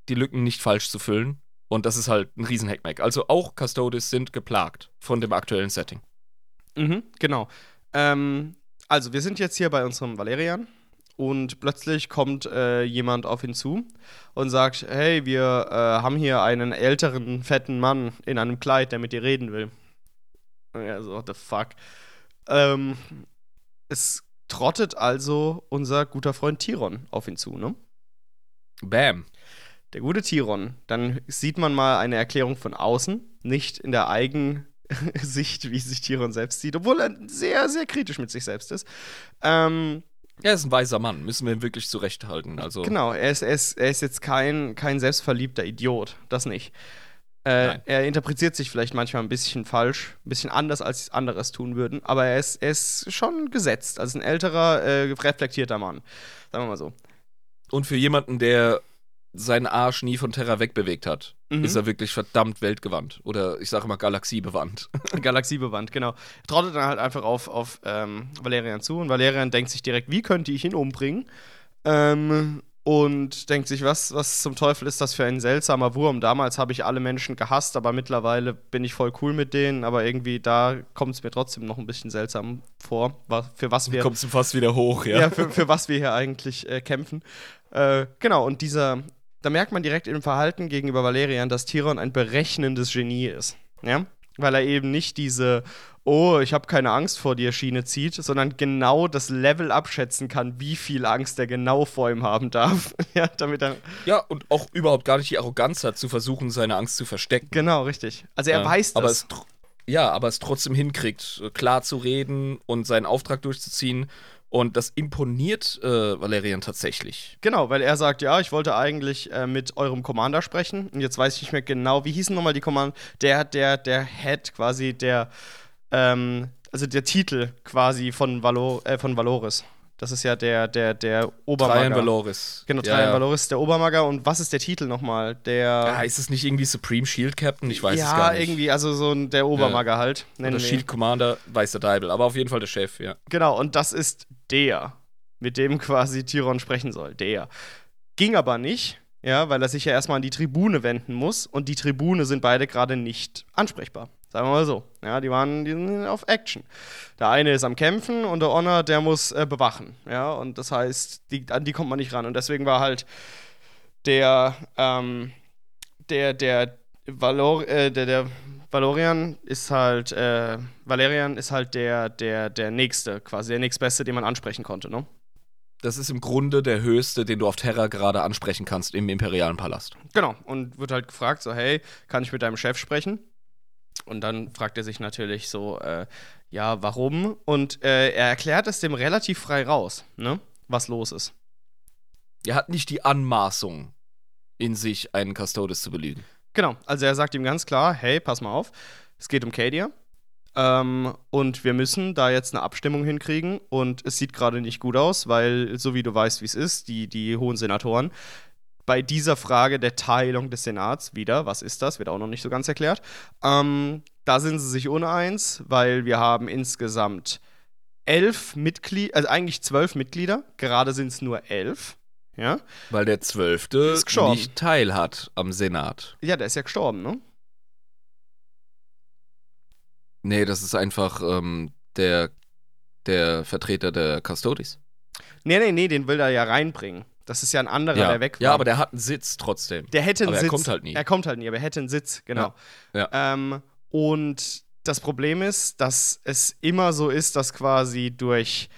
die Lücken nicht falsch zu füllen. Und das ist halt ein riesen Hackmack. Also auch Custodes sind geplagt von dem aktuellen Setting. Mhm, genau. Ähm, also, wir sind jetzt hier bei unserem Valerian und plötzlich kommt äh, jemand auf ihn zu und sagt: Hey, wir äh, haben hier einen älteren, fetten Mann in einem Kleid, der mit dir reden will. Er so, what the fuck. Ähm, es trottet also unser guter Freund Tiron auf ihn zu, ne? Bam. Der gute Tiron. Dann sieht man mal eine Erklärung von außen, nicht in der (laughs) Eigensicht, wie sich Tiron selbst sieht, obwohl er sehr, sehr kritisch mit sich selbst ist. Ähm, Er ist ein weiser Mann, müssen wir ihm wirklich zurechthalten. Also, Genau, er ist, er ist, er ist jetzt kein, kein selbstverliebter Idiot, das nicht. Äh, er interpretiert sich vielleicht manchmal ein bisschen falsch, ein bisschen anders, als andere es tun würden, aber er ist, er ist schon gesetzt, also ein älterer, äh, reflektierter Mann. Sagen wir mal so. Und für jemanden, der seinen Arsch nie von Terra wegbewegt hat, Mhm. ist er wirklich verdammt weltgewandt. Oder ich sage mal galaxiebewandt. (laughs) Galaxiebewandt, genau. Trottet dann halt einfach auf, auf ähm, Valerian zu und Valerian denkt sich direkt, wie könnte ich ihn umbringen? Ähm, und denkt sich, was, was zum Teufel ist das für ein seltsamer Wurm? Damals habe ich alle Menschen gehasst, aber mittlerweile bin ich voll cool mit denen, aber irgendwie da kommt es mir trotzdem noch ein bisschen seltsam vor, für was wir Kommst du fast wieder hoch, ja. ja, für, für was wir hier eigentlich äh, kämpfen. Äh, genau, und dieser, da merkt man direkt im Verhalten gegenüber Valerian, dass Tyrion ein berechnendes Genie ist. Ja? Weil er eben nicht diese, oh, ich habe keine Angst vor dir Schiene zieht, sondern genau das Level abschätzen kann, wie viel Angst er genau vor ihm haben darf. (laughs) ja, damit er. Ja, und auch überhaupt gar nicht die Arroganz hat, zu versuchen, seine Angst zu verstecken. Genau, richtig. Also er Ja, weiß das. Aber es, ja, aber es trotzdem hinkriegt, klar zu reden und seinen Auftrag durchzuziehen. Und das imponiert äh, Valerian tatsächlich. Genau, weil er sagt, ja, ich wollte eigentlich äh, mit eurem Commander sprechen. Und jetzt weiß ich nicht mehr genau, wie hießen nochmal die Commander? Der, der, der Head quasi, der, ähm, also der Titel quasi von, Valor, äh, von Valoris. Das ist ja der, der, der Trajan Obermager. Valoris. Genau, ja, Trajan ja. Valoris ist der Obermager. Und was ist der Titel nochmal? Der. Ja, ist es nicht irgendwie Supreme Shield Captain? Ich weiß ja, es gar nicht. irgendwie, also so ein, der Obermager halt. Nennen Oder. Shield Commander, weiß der Deibel. Aber auf jeden Fall der Chef, ja. Genau, und das ist der, mit dem (laughs) quasi Tyron sprechen soll. Der. Ging aber nicht, ja, weil er sich ja erstmal an die Tribune wenden muss und die Tribune sind beide gerade nicht ansprechbar. Sagen wir mal so. Ja, die waren, die sind auf Action. Der eine ist am Kämpfen und der Honor, der muss äh, bewachen. Ja, und das heißt, die, an die kommt man nicht ran. Und deswegen war halt der, ähm, der, der, Valor, äh, der, der Valorian ist halt, äh, Valerian ist halt der, der, der Nächste, quasi der Nächstbeste, den man ansprechen konnte, ne? Das ist im Grunde der höchste, den du auf Terra gerade ansprechen kannst im imperialen Palast. Genau. Und wird halt gefragt, so, hey, kann ich mit deinem Chef sprechen? Und dann fragt er sich natürlich so, äh, ja, warum? Und äh, er erklärt es dem relativ frei raus, ne? Was los ist. Er hat nicht die Anmaßung in sich, einen Custodes zu belügen. Genau, also er sagt ihm ganz klar, hey, pass mal auf, es geht um Kadia. Ähm, und wir müssen da jetzt eine Abstimmung hinkriegen. Und es sieht gerade nicht gut aus, weil, so wie du weißt, wie es ist, die, die hohen Senatoren, bei dieser Frage der Teilung des Senats wieder, was ist das, wird auch noch nicht so ganz erklärt, ähm, da sind sie sich uneins, weil wir haben insgesamt elf Mitglieder, also eigentlich zwölf Mitglieder, gerade sind es nur elf. Ja? Weil der Zwölfte nicht teil hat am Senat. Ja, der ist ja gestorben, ne? Nee, das ist einfach ähm, der, der Vertreter der Custodes. Nee, nee, nee, den will er ja reinbringen. Das ist ja ein anderer, Ja. der weg war. ja, aber der hat einen Sitz trotzdem. Der hätte einen Aber er Sitz. kommt halt nie. Er kommt halt nie, aber er hätte einen Sitz, genau. Ja, Ähm, und das Problem ist, dass es immer so ist, dass quasi durch.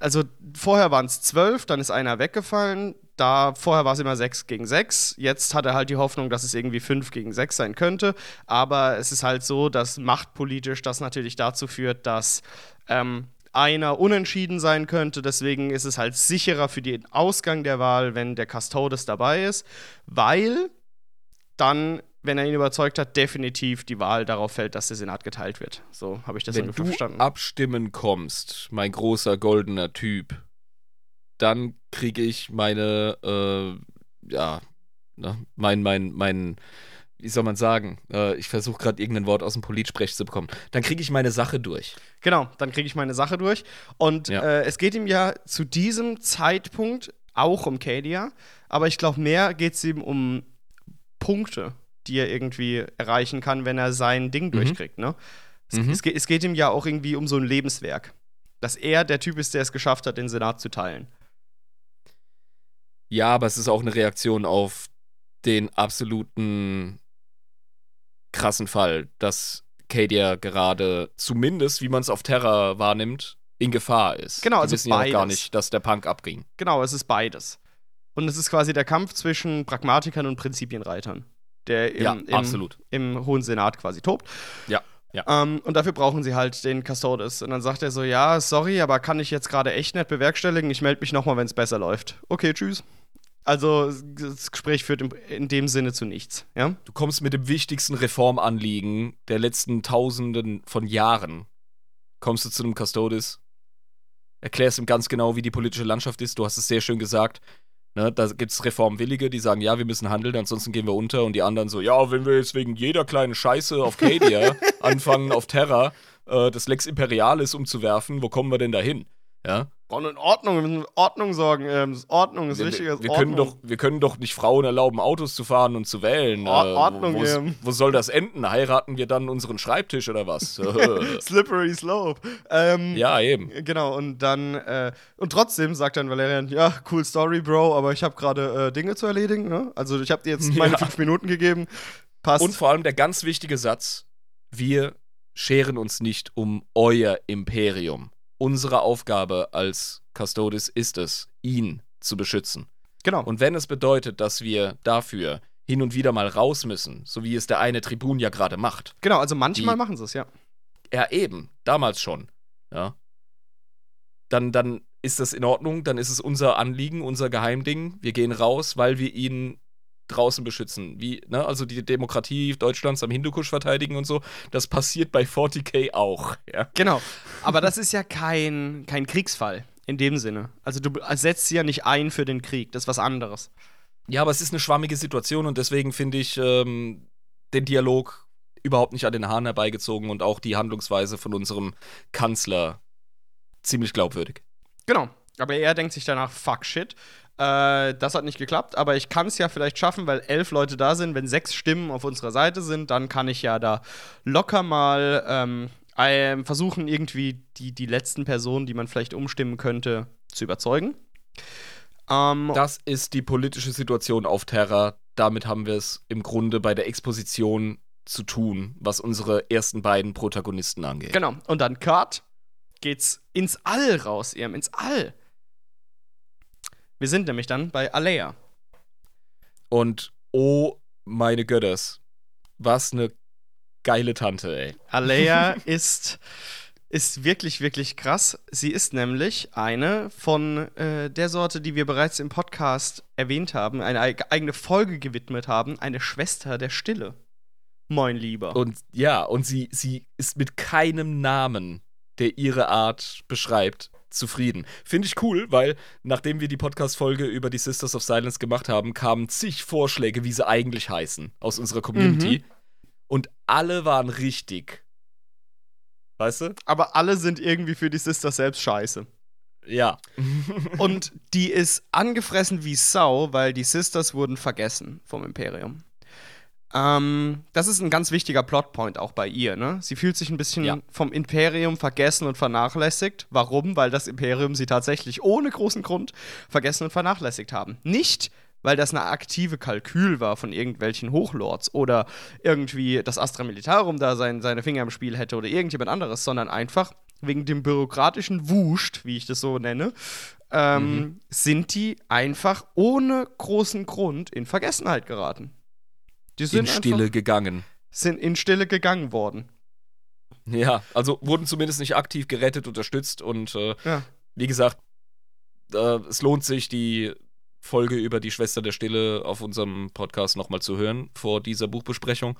Also vorher waren es zwölf, dann ist einer weggefallen. Da vorher war es immer sechs gegen sechs. Jetzt hat er halt die Hoffnung, dass es irgendwie fünf gegen sechs sein könnte. Aber es ist halt so, dass machtpolitisch das natürlich dazu führt, dass ähm, einer unentschieden sein könnte. Deswegen ist es halt sicherer für den Ausgang der Wahl, wenn der Custodes dabei ist, weil dann, wenn er ihn überzeugt hat, definitiv die Wahl darauf fällt, dass der Senat geteilt wird. So habe ich das Wenn ungefähr du verstanden. abstimmen kommst, mein großer goldener Typ, dann kriege ich meine, äh, ja, ne, mein, mein, mein, wie soll man sagen? Äh, ich versuche gerade irgendein Wort aus dem Politsprech zu bekommen. Dann kriege ich meine Sache durch. Genau, dann kriege ich meine Sache durch. Und Ja. äh, es geht ihm ja zu diesem Zeitpunkt auch um Cadia, aber ich glaube, mehr geht es ihm um Punkte, die er irgendwie erreichen kann, wenn er sein Ding durchkriegt. Ne? Es, Mhm. es, geht, es geht ihm ja auch irgendwie um so ein Lebenswerk. Dass er der Typ ist, der es geschafft hat, den Senat zu teilen. Ja, aber es ist auch eine Reaktion auf den absoluten krassen Fall, dass Kadia gerade zumindest, wie man es auf Terra wahrnimmt, in Gefahr ist. Genau, Die also wissen ja noch gar beides. nicht, dass der Punk abging. Genau, es ist beides. Und es ist quasi der Kampf zwischen Pragmatikern und Prinzipienreitern, der im, ja, im, absolut. im Hohen Senat quasi tobt. Ja, ja. Ähm, und dafür brauchen sie halt den Custodes. Und dann sagt er so: Ja, sorry, aber kann ich jetzt gerade echt nicht bewerkstelligen. Ich melde mich nochmal, wenn es besser läuft. Okay, tschüss. Also, das Gespräch führt in, in dem Sinne zu nichts. Ja? Du kommst mit dem wichtigsten Reformanliegen der letzten Tausenden von Jahren. Kommst du zu einem Custodes, erklärst ihm ganz genau, wie die politische Landschaft ist. Du hast es sehr schön gesagt. Ne, da gibt es Reformwillige, die sagen, ja, wir müssen handeln, ansonsten gehen wir unter. Und die anderen so, ja, wenn wir jetzt wegen jeder kleinen Scheiße auf Cadia (laughs) anfangen, auf Terra äh, das Lex Imperialis umzuwerfen, wo kommen wir denn da hin? Ja? Brauchen in Ordnung, wir müssen für Ordnung sorgen. Ähm, Ordnung ist Wir, wichtig. wir, wir, können doch, wir können doch nicht Frauen erlauben, Autos zu fahren und zu wählen. Or- Äh, Ordnung, wo, wo's- ähm. wo soll das enden? Heiraten wir dann unseren Schreibtisch oder was? Äh, (laughs) (laughs) Slippery Slope. Ähm, ja, eben. Genau, und dann, äh, und trotzdem sagt dann Valerian, ja, cool Story, Bro, aber ich habe gerade äh, Dinge zu erledigen, ne? Also ich habe dir jetzt (laughs) meine Ja. fünf Minuten gegeben. Passt. Und vor allem der ganz wichtige Satz: Wir scheren uns nicht um euer Imperium. Unsere Aufgabe als Custodes ist es, ihn zu beschützen. genau. Und wenn es bedeutet, dass wir dafür hin und wieder mal raus müssen, so wie es der eine Tribun ja gerade macht, genau, also manchmal die- machen sie es, ja. Ja, eben, damals schon. Ja. Dann, dann ist das in Ordnung, dann ist es unser Anliegen, unser Geheimding. Wir gehen raus, weil wir ihn draußen beschützen. Wie, ne, also die Demokratie Deutschlands am Hindukusch verteidigen und so. Das passiert bei 40k auch. Ja. Genau. Aber das ist ja kein, kein Kriegsfall in dem Sinne. Also du setzt sie ja nicht ein für den Krieg, das ist was anderes. ja, aber es ist eine schwammige Situation und deswegen finde ich ähm, den Dialog überhaupt nicht an den Haaren herbeigezogen und auch die Handlungsweise von unserem Kanzler ziemlich glaubwürdig. Genau. Aber er denkt sich danach, fuck shit. Äh, das hat nicht geklappt, aber ich kann es ja vielleicht schaffen, weil elf Leute da sind. Wenn sechs Stimmen auf unserer Seite sind, dann kann ich ja da locker mal ähm, ähm, versuchen, irgendwie die, die letzten Personen, die man vielleicht umstimmen könnte, zu überzeugen. Ähm, Das ist die politische Situation auf Terra. Damit haben wir es im Grunde bei der Exposition zu tun, was unsere ersten beiden Protagonisten angeht. genau. Und dann Cut geht's ins All raus, Irm, ins All. Wir sind nämlich dann bei Alea. Und oh meine Götters, was eine geile Tante, ey. Alea (laughs) ist ist wirklich, wirklich krass. Sie ist nämlich eine von äh, der Sorte, die wir bereits im Podcast erwähnt haben, eine eigene Folge gewidmet haben, eine Schwester der Stille. Moin Lieber. Und ja, und sie, sie ist mit keinem Namen, der ihre Art beschreibt, zufrieden. Finde ich cool, weil nachdem wir die Podcast-Folge über die Sisters of Silence gemacht haben, kamen zig Vorschläge, wie sie eigentlich heißen, aus unserer Community. Mhm. Und alle waren richtig. Weißt du? Aber alle sind irgendwie für die Sisters selbst scheiße. Ja. (laughs) (laughs) und die ist angefressen wie Sau, weil die Sisters wurden vergessen vom Imperium. Ähm, das ist ein ganz wichtiger Plotpoint auch bei ihr. Ne? Sie fühlt sich ein bisschen ja. vom Imperium vergessen und vernachlässigt. Warum? Weil das Imperium sie tatsächlich ohne großen Grund vergessen und vernachlässigt haben. Nicht, weil das eine aktive Kalkül war von irgendwelchen Hochlords oder irgendwie das Astra Militarum da sein, seine Finger im Spiel hätte oder irgendjemand anderes, sondern einfach wegen dem bürokratischen Wuscht, wie ich das so nenne, ähm, mhm. sind die einfach ohne großen Grund in Vergessenheit geraten. Die sind in Stille gegangen. Sind in Stille gegangen worden. Ja, also wurden zumindest nicht aktiv gerettet, unterstützt und äh, ja. wie gesagt, äh, es lohnt sich, die Folge über die Schwester der Stille auf unserem Podcast nochmal zu hören vor dieser Buchbesprechung.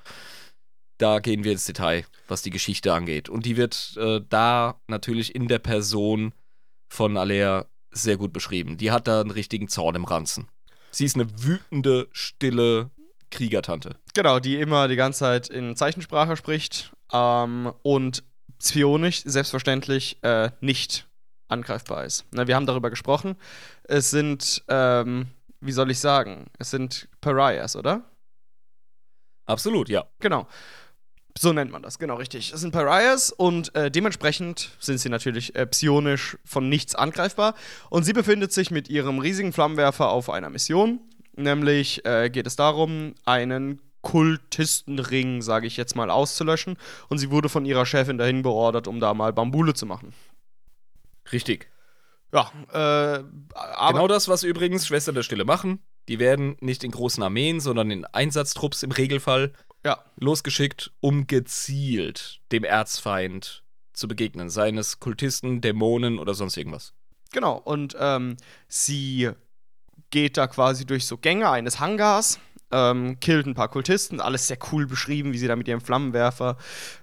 Da gehen wir ins Detail, was die Geschichte angeht. Und die wird äh, da natürlich in der Person von Alea sehr gut beschrieben. Die hat da einen richtigen Zorn im Ranzen. Sie ist eine wütende, stille Kriegertante. Genau, die immer die ganze Zeit in Zeichensprache spricht ähm, und spionisch selbstverständlich äh, nicht angreifbar ist. Na, wir haben darüber gesprochen. Es sind, ähm, wie soll ich sagen, es sind Pariahs, oder? Absolut, ja. Genau. So nennt man das, genau richtig. Es sind Pariahs und äh, dementsprechend sind sie natürlich äh, psionisch von nichts angreifbar. Und sie befindet sich mit ihrem riesigen Flammenwerfer auf einer Mission. Nämlich äh, geht es darum, einen Kultistenring, sage ich jetzt mal, auszulöschen. Und sie wurde von ihrer Chefin dahin beordert, um da mal Bambule zu machen. Richtig. Ja, äh, Genau das, was übrigens Schwester der Stille machen. Die werden nicht in großen Armeen, sondern in Einsatztrupps im Regelfall ja. losgeschickt, um gezielt dem Erzfeind zu begegnen. Seines Kultisten, Dämonen oder sonst irgendwas. Genau, und ähm, sie geht da quasi durch so Gänge eines Hangars ähm, killt ein paar Kultisten, alles sehr cool beschrieben, wie sie da mit ihrem Flammenwerfer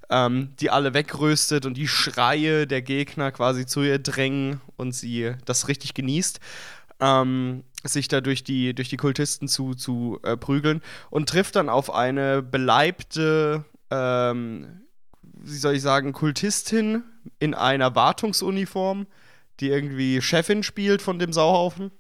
ähm, die alle wegröstet und die Schreie der Gegner quasi zu ihr drängen und sie das richtig genießt. Ähm, sich da durch die, durch die Kultisten zu, zu äh, prügeln und trifft dann auf eine beleibte, ähm, wie soll ich sagen, Kultistin in einer Wartungsuniform, die irgendwie Chefin spielt von dem Sauhaufen.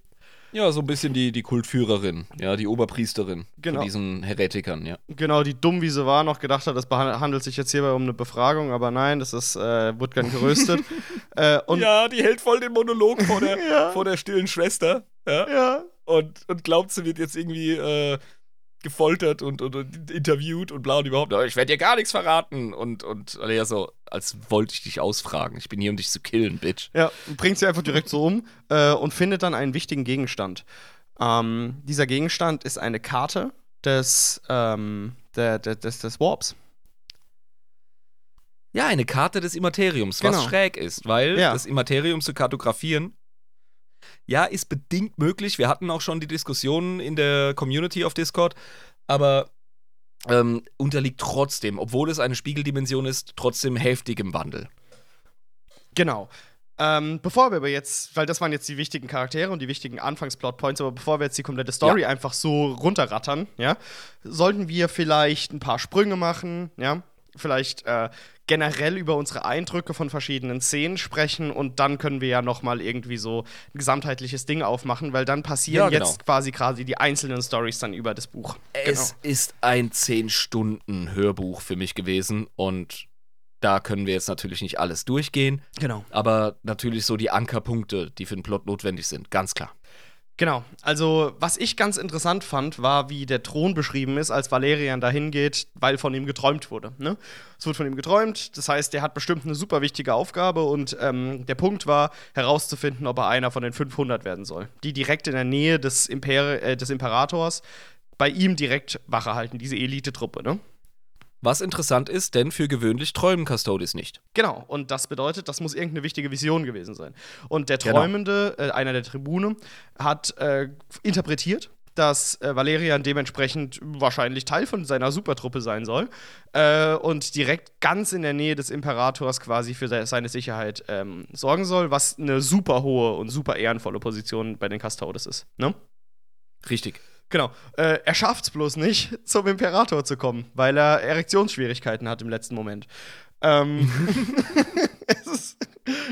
Ja, so ein bisschen die, die Kultführerin, ja, die Oberpriesterin genau. von diesen Heretikern, ja. Genau, die dumm wie sie war, noch gedacht hat, das handelt sich jetzt hierbei um eine Befragung, aber nein, das ist, äh, wird gern geröstet. (laughs) äh, ja, die hält voll den Monolog vor der, (laughs) ja. vor der stillen Schwester. Ja. ja. Und, und glaubt, sie wird jetzt irgendwie äh, gefoltert und, und, und, interviewt und bla und überhaupt. Ich werde dir gar nichts verraten. Und, und Alea so, als wollte ich dich ausfragen. Ich bin hier, um dich zu killen, Bitch. Ja, bringt sie einfach direkt so um äh, und findet dann einen wichtigen Gegenstand. Ähm, dieser Gegenstand ist eine Karte des, ähm, der, der, des, des Warps. Ja, eine Karte des Immateriums, was genau. schräg ist, weil ja. das Immaterium zu kartografieren ja, ist bedingt möglich. Wir hatten auch schon die Diskussionen in der Community auf Discord, aber ähm, unterliegt trotzdem, obwohl es eine Spiegeldimension ist, trotzdem heftigem Wandel. Genau. Ähm, bevor wir aber jetzt, weil das waren jetzt die wichtigen Charaktere und die wichtigen Anfangsplotpoints, aber bevor wir jetzt die komplette Story ja. einfach so runterrattern, ja, sollten wir vielleicht ein paar Sprünge machen, ja, vielleicht äh, generell über unsere Eindrücke von verschiedenen Szenen sprechen und dann können wir ja noch mal irgendwie so ein gesamtheitliches Ding aufmachen, weil dann passieren ja, genau. jetzt quasi quasi die einzelnen Stories dann über das Buch. Es genau. ist ein 10 Stunden Hörbuch für mich gewesen und da können wir jetzt natürlich nicht alles durchgehen. Genau. Aber natürlich so die Ankerpunkte, die für den Plot notwendig sind, ganz klar. Genau, also was ich ganz interessant fand, war, wie der Thron beschrieben ist, als Valerian dahin geht, weil von ihm geträumt wurde. Ne? Es wird von ihm geträumt, das heißt, er hat bestimmt eine super wichtige Aufgabe und ähm, der Punkt war, herauszufinden, ob er einer von den 500 werden soll, die direkt in der Nähe des, Imper äh, des Imperators bei ihm direkt Wache halten, diese Elite-Truppe. Ne? Was interessant ist, denn für gewöhnlich träumen Custodes nicht. Genau, und das bedeutet, das muss irgendeine wichtige Vision gewesen sein. Und der Genau. Träumende, äh, einer der Tribune, hat äh, interpretiert, dass äh, Valerian dementsprechend wahrscheinlich Teil von seiner Supertruppe sein soll äh, und direkt ganz in der Nähe des Imperators quasi für se seine Sicherheit ähm, sorgen soll, was eine super hohe und super ehrenvolle Position bei den Custodes ist. Ne? Richtig. Genau. Äh, er schafft es bloß nicht, (laughs) zum Imperator zu kommen, weil er Erektionsschwierigkeiten hat im letzten Moment. Ähm, (laughs) (laughs) ist,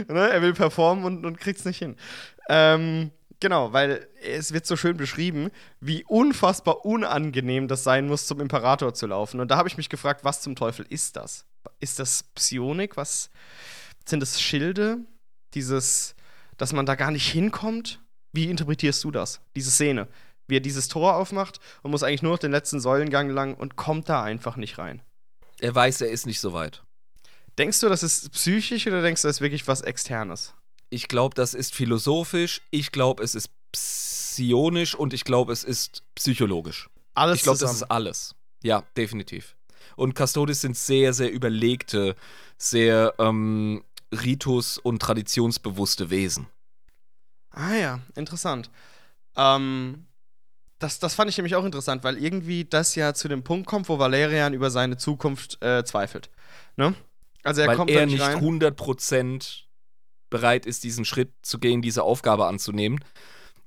ne, er will performen und, und kriegt es nicht hin. Ähm, genau, weil es wird so schön beschrieben, wie unfassbar unangenehm das sein muss, zum Imperator zu laufen. Und da habe ich mich gefragt, was zum Teufel ist das? Ist das Psionik? Was sind das Schilde? Dieses, dass man da gar nicht hinkommt? Wie interpretierst du das? Diese Szene? Wie er dieses Tor aufmacht und muss eigentlich nur noch den letzten Säulengang lang und kommt da einfach nicht rein. Er weiß, er ist nicht so weit. Denkst du, das ist psychisch oder denkst du, das ist wirklich was Externes? Ich glaube, das ist philosophisch, ich glaube, es ist psionisch und ich glaube, es ist psychologisch. Alles ich glaube, das ist alles. Ja, definitiv. Und Custodes sind sehr, sehr überlegte, sehr ähm, ritus- und traditionsbewusste Wesen. Ah ja, interessant. Ähm, das, das fand ich nämlich auch interessant, weil irgendwie das ja zu dem Punkt kommt, wo Valerian über seine Zukunft äh, zweifelt. Ne? Also er weil kommt er nicht rein. 100% bereit ist, diesen Schritt zu gehen, diese Aufgabe anzunehmen.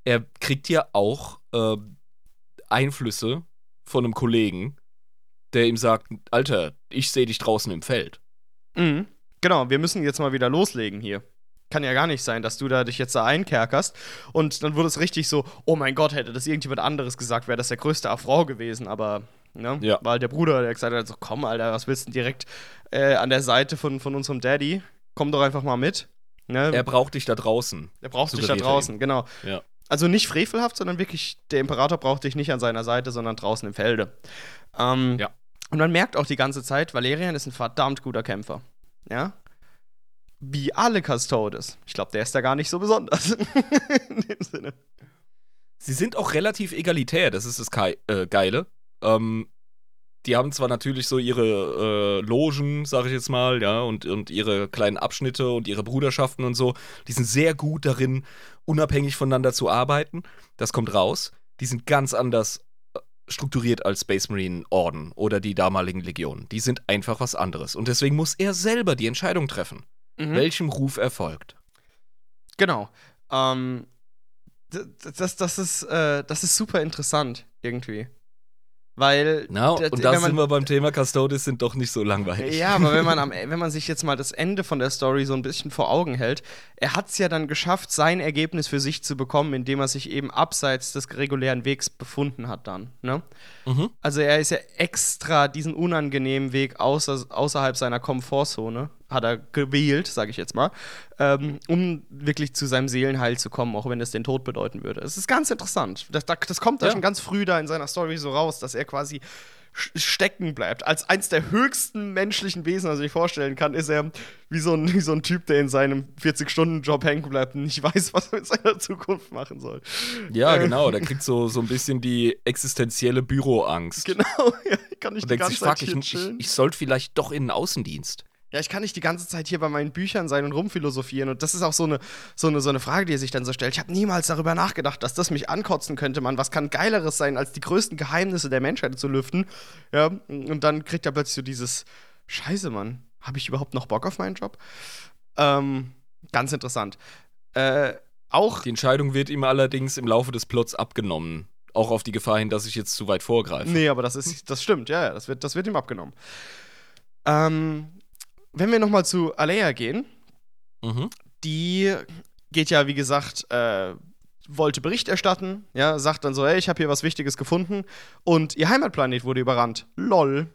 Er kriegt ja auch äh, Einflüsse von einem Kollegen, der ihm sagt, Alter, ich sehe dich draußen im Feld. Mhm. Genau, wir müssen jetzt mal wieder loslegen hier. Kann ja gar nicht sein, dass du da dich jetzt da einkerkerst. Und dann wurde es richtig so, oh mein Gott, hätte das irgendjemand anderes gesagt, wäre das der größte Affront gewesen. Aber, ne, Ja. war halt der Bruder, der gesagt hat, so, komm, Alter, was willst du denn direkt äh, an der Seite von, von unserem Daddy? Komm doch einfach mal mit. Ne? Er braucht dich da draußen. Er braucht dich da draußen, genau. Ja. Also nicht frevelhaft, sondern wirklich, der Imperator braucht dich nicht an seiner Seite, sondern draußen im Felde. Ähm, Ja. Und man merkt auch die ganze Zeit, Valerian ist ein verdammt guter Kämpfer. Ja? Wie alle Custodes. Ich glaube, der ist da gar nicht so besonders. (laughs) In dem Sinne. Sie sind auch relativ egalitär, das ist das Kei- äh, Geile. Ähm, die haben zwar natürlich so ihre äh, Logen, sag ich jetzt mal, ja, und, und ihre kleinen Abschnitte und ihre Bruderschaften und so. Die sind sehr gut darin, unabhängig voneinander zu arbeiten. Das kommt raus. Die sind ganz anders äh, strukturiert als Space Marine Orden oder die damaligen Legionen. Die sind einfach was anderes. Und deswegen muss er selber die Entscheidung treffen, Mhm. welchem Ruf er folgt. Genau. Ähm, das, das, ist, äh, das ist super interessant, irgendwie. Weil. Na, und da sind wir beim Thema Custodes sind doch nicht so langweilig. Ja, aber wenn man, am, (laughs) wenn man sich jetzt mal das Ende von der Story so ein bisschen vor Augen hält, er hat es ja dann geschafft, sein Ergebnis für sich zu bekommen, indem er sich eben abseits des regulären Wegs befunden hat dann. Ne? Mhm. Also er ist ja extra diesen unangenehmen Weg außer, außerhalb seiner Komfortzone, hat er gewählt, sage ich jetzt mal, ähm, um wirklich zu seinem Seelenheil zu kommen, auch wenn es den Tod bedeuten würde. Es ist ganz interessant. Das, das kommt da Ja. schon ganz früh da in seiner Story so raus, dass er quasi stecken bleibt. Als eins der höchsten menschlichen Wesen, was ich mir vorstellen kann, ist er wie so ein, (laughs) wie so ein Typ, der in seinem 40-Stunden-Job hängen bleibt und nicht weiß, was er mit seiner Zukunft machen soll. Ja, Äh. genau. Der kriegt so, so ein bisschen die existenzielle Büroangst. (laughs) Genau, ja, kann ich Und denkt sich, fuck, ich, ich, ich sollte vielleicht doch in den Außendienst. Ja, ich kann nicht die ganze Zeit hier bei meinen Büchern sein und rumphilosophieren. Und das ist auch so eine, so eine, so eine Frage, die er sich dann so stellt. Ich habe niemals darüber nachgedacht, dass das mich ankotzen könnte, Mann. Was kann Geileres sein, als die größten Geheimnisse der Menschheit zu lüften? Ja, und dann kriegt er plötzlich so dieses Scheiße, Mann. Habe ich überhaupt noch Bock auf meinen Job? Ähm, ganz interessant. Äh, auch Die Entscheidung wird ihm allerdings im Laufe des Plots abgenommen. Auch auf die Gefahr hin, dass ich jetzt zu weit vorgreife. Nee, aber das ist, das stimmt, ja, ja, das wird, das wird ihm abgenommen. Ähm, wenn wir nochmal zu Alea gehen, Mhm. die geht ja, wie gesagt, äh, wollte Bericht erstatten, ja, sagt dann so, hey, ich habe hier was Wichtiges gefunden und ihr Heimatplanet wurde überrannt. Lol.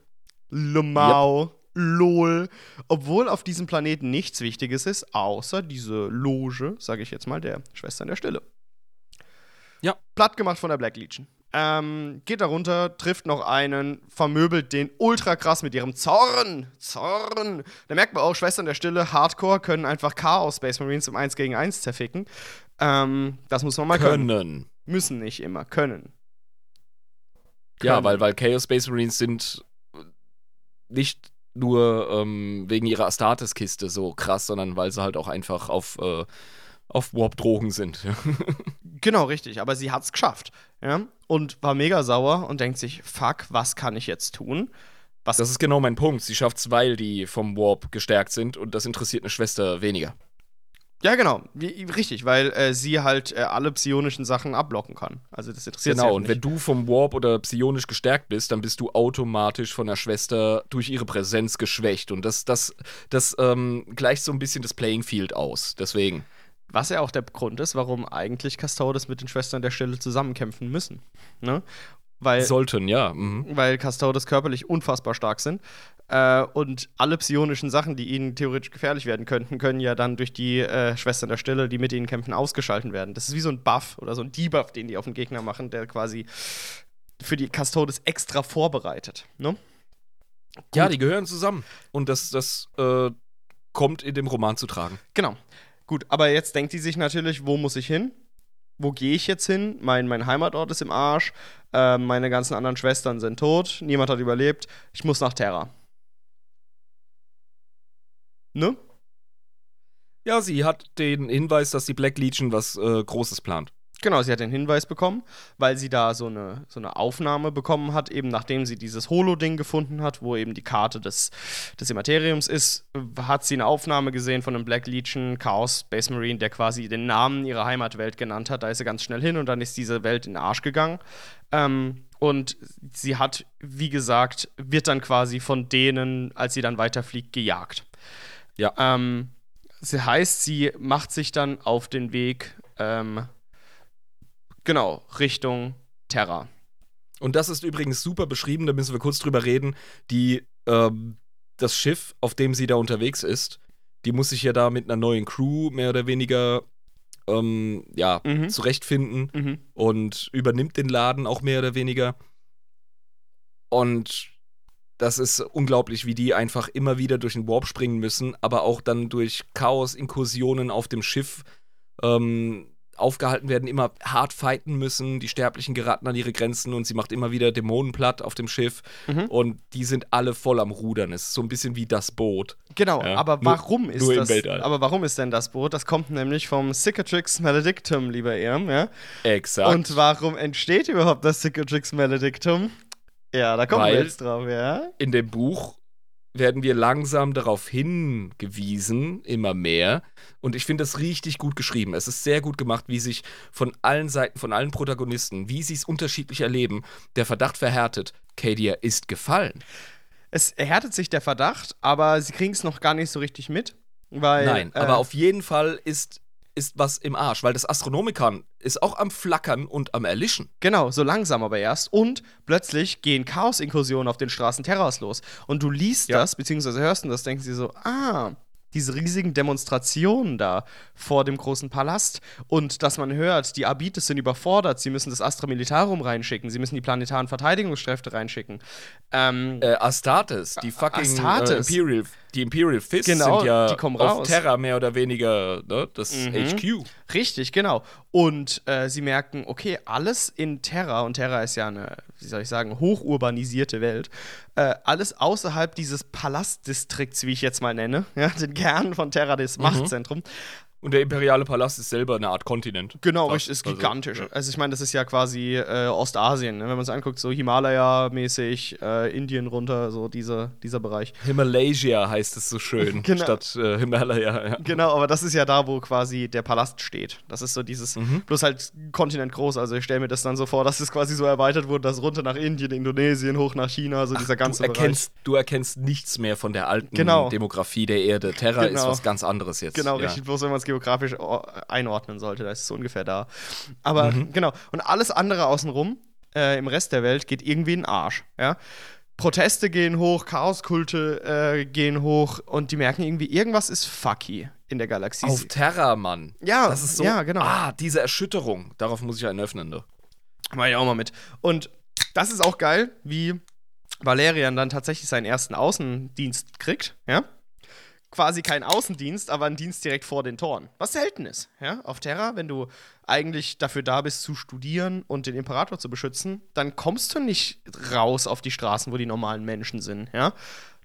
Lemau. Lol. Obwohl auf diesem Planeten nichts Wichtiges ist, außer diese Loge, sage ich jetzt mal, der Schwestern der Stille. Ja. Platt gemacht von der Black Legion. Ähm, geht da runter, trifft noch einen, vermöbelt den ultra krass mit ihrem Zorn. Zorn. Da merkt man auch, Schwestern der Stille, Hardcore, können einfach Chaos Space Marines im 1 gegen 1 zerficken. Ähm, das muss man mal können. Können. Müssen nicht immer, können. Ja, Können. weil, weil Chaos Space Marines sind nicht nur ähm, wegen ihrer Astartes-Kiste so krass, sondern weil sie halt auch einfach auf, äh, auf Warp-Drogen sind. (laughs) Genau, richtig. Aber sie hat's geschafft. Ja? Und war mega sauer und denkt sich, fuck, was kann ich jetzt tun? Was Das ist genau mein Punkt. Sie schafft es, weil die vom Warp gestärkt sind und das interessiert eine Schwester weniger. ja, genau. Richtig, weil äh, sie halt äh, alle psionischen Sachen abblocken kann. Also das interessiert sie Genau, halt und wenn du vom Warp oder psionisch gestärkt bist, dann bist du automatisch von der Schwester durch ihre Präsenz geschwächt. Und das, das, das ähm, gleicht so ein bisschen das Playing Field aus. Deswegen. Was ja auch der Grund ist, warum eigentlich Custodes mit den Schwestern der Stelle zusammenkämpfen müssen. Ne? Weil, Sollten, ja. Mhm. weil Custodes körperlich unfassbar stark sind. Äh, und alle psionischen Sachen, die ihnen theoretisch gefährlich werden könnten, können ja dann durch die äh, Schwestern der Stille, die mit ihnen kämpfen, ausgeschalten werden. Das ist wie so ein Buff oder so ein Debuff, den die auf den Gegner machen, der quasi für die Custodes extra vorbereitet. Ne? Ja, die gehören zusammen. Und das, das äh, kommt in dem Roman zu tragen. Genau. Gut, aber jetzt denkt die sich natürlich, wo muss ich hin? Wo gehe ich jetzt hin? Mein, mein Heimatort ist im Arsch. Äh, meine ganzen anderen Schwestern sind tot. Niemand hat überlebt. Ich muss nach Terra. Ne? Ja, sie hat den Hinweis, dass die Black Legion was äh, Großes plant. Genau, sie hat den Hinweis bekommen, weil sie da so eine, so eine Aufnahme bekommen hat, eben nachdem sie dieses Holo-Ding gefunden hat, wo eben die Karte des, des Immateriums ist, hat sie eine Aufnahme gesehen von einem Black Legion Chaos Space Marine, der quasi den Namen ihrer Heimatwelt genannt hat. Da ist sie ganz schnell hin und dann ist diese Welt in den Arsch gegangen. Ähm, und sie hat, wie gesagt, wird dann quasi von denen, als sie dann weiterfliegt, gejagt. Ja. Ähm, sie heißt, sie macht sich dann auf den Weg, ähm, genau, Richtung Terra. Und das ist übrigens super beschrieben, da müssen wir kurz drüber reden. Die, ähm, das Schiff, auf dem sie da unterwegs ist, die muss sich ja da mit einer neuen Crew mehr oder weniger ähm, ja, Mhm. zurechtfinden Mhm. und übernimmt den Laden auch mehr oder weniger. Und das ist unglaublich, wie die einfach immer wieder durch den Warp springen müssen, aber auch dann durch Chaos-Inkursionen auf dem Schiff ähm, aufgehalten werden, immer hart fighten müssen. Die Sterblichen geraten an ihre Grenzen und sie macht immer wieder Dämonen platt auf dem Schiff. Mhm. Und die sind alle voll am Rudern. Es ist so ein bisschen wie das Boot. Genau, Ja, aber nur- warum ist nur das? Aber warum ist denn das Boot? Das kommt nämlich vom Cicatrix Maledictum, lieber Erm, ja? Exakt. Und warum entsteht überhaupt das Cicatrix Maledictum? Ja, da kommen wir Weil- jetzt drauf, ja? in dem Buch werden wir langsam darauf hingewiesen, immer mehr. Und ich finde das richtig gut geschrieben. Es ist sehr gut gemacht, wie sich von allen Seiten, von allen Protagonisten, wie sie es unterschiedlich erleben, der Verdacht verhärtet, Kadia ist gefallen. Es erhärtet sich der Verdacht, aber sie kriegen es noch gar nicht so richtig mit. Weil, Nein, äh, aber auf jeden Fall ist, ist was im Arsch, weil das Astronomikon ist auch am Flackern und am Erlischen. Genau, so langsam aber erst. Und plötzlich gehen Chaos-Inkursionen auf den Straßen Terras los. Und du liest Ja. das, beziehungsweise hörst du das, denkst dir so, ah, diese riesigen Demonstrationen da vor dem großen Palast. Und dass man hört, die Abites sind überfordert, sie müssen das Astra Militarum reinschicken, sie müssen die planetaren Verteidigungskräfte reinschicken. Ähm, Äh, Astartes, die fucking Astartes. Äh, Imperial, die Imperial Fists Genau, sind ja die kommen auf raus. Terra mehr oder weniger ne, das Mhm. HQ. Richtig, genau. Und äh, sie merken, okay, alles in Terra, und Terra ist ja eine, wie soll ich sagen, hochurbanisierte Welt, äh, alles außerhalb dieses Palastdistrikts, wie ich jetzt mal nenne, (laughs) ja, den Kern von Terra, das Machtzentrum. Und der imperiale Palast ist selber eine Art Kontinent. Genau, richtig, ist Also, gigantisch. ja. Also, ich meine, das ist ja quasi äh, Ostasien, ne? wenn man es anguckt, so Himalaya-mäßig, äh, Indien runter, so diese, dieser Bereich. Himalaya heißt es so schön, (laughs) Genau. statt äh, Himalaya. Ja. Genau, aber das ist ja da, wo quasi der Palast steht. Das ist so dieses, Mhm. bloß halt Kontinent groß. Also ich stelle mir das dann so vor, dass es quasi so erweitert wurde, dass runter nach Indien, Indonesien, hoch nach China, so dieser ganze Du erkennst, du erkennst nichts mehr von der alten Genau. Demografie der Erde. Terra ist Genau. was ganz anderes jetzt. Bereich. Genau, ja. richtig, bloß wenn man es geografisch einordnen sollte, da ist es so ungefähr da. Aber Mhm. genau, und alles andere außenrum, äh, im Rest der Welt, geht irgendwie in den Arsch, ja. Proteste gehen hoch, Chaoskulte äh, gehen hoch und die merken irgendwie, irgendwas ist fucky in der Galaxie. Auf Terra, Mann. ja, Das ist so. ja, genau. Ah, diese Erschütterung. Darauf muss ich einen öffnen. Ne? Mach ich auch mal mit. Und das ist auch geil, wie Valerian dann tatsächlich seinen ersten Außendienst kriegt, ja? Quasi kein Außendienst, aber ein Dienst direkt vor den Toren. Was selten ist, ja? Auf Terra, wenn du eigentlich dafür da bist, zu studieren und den Imperator zu beschützen, dann kommst du nicht raus auf die Straßen, wo die normalen Menschen sind, ja?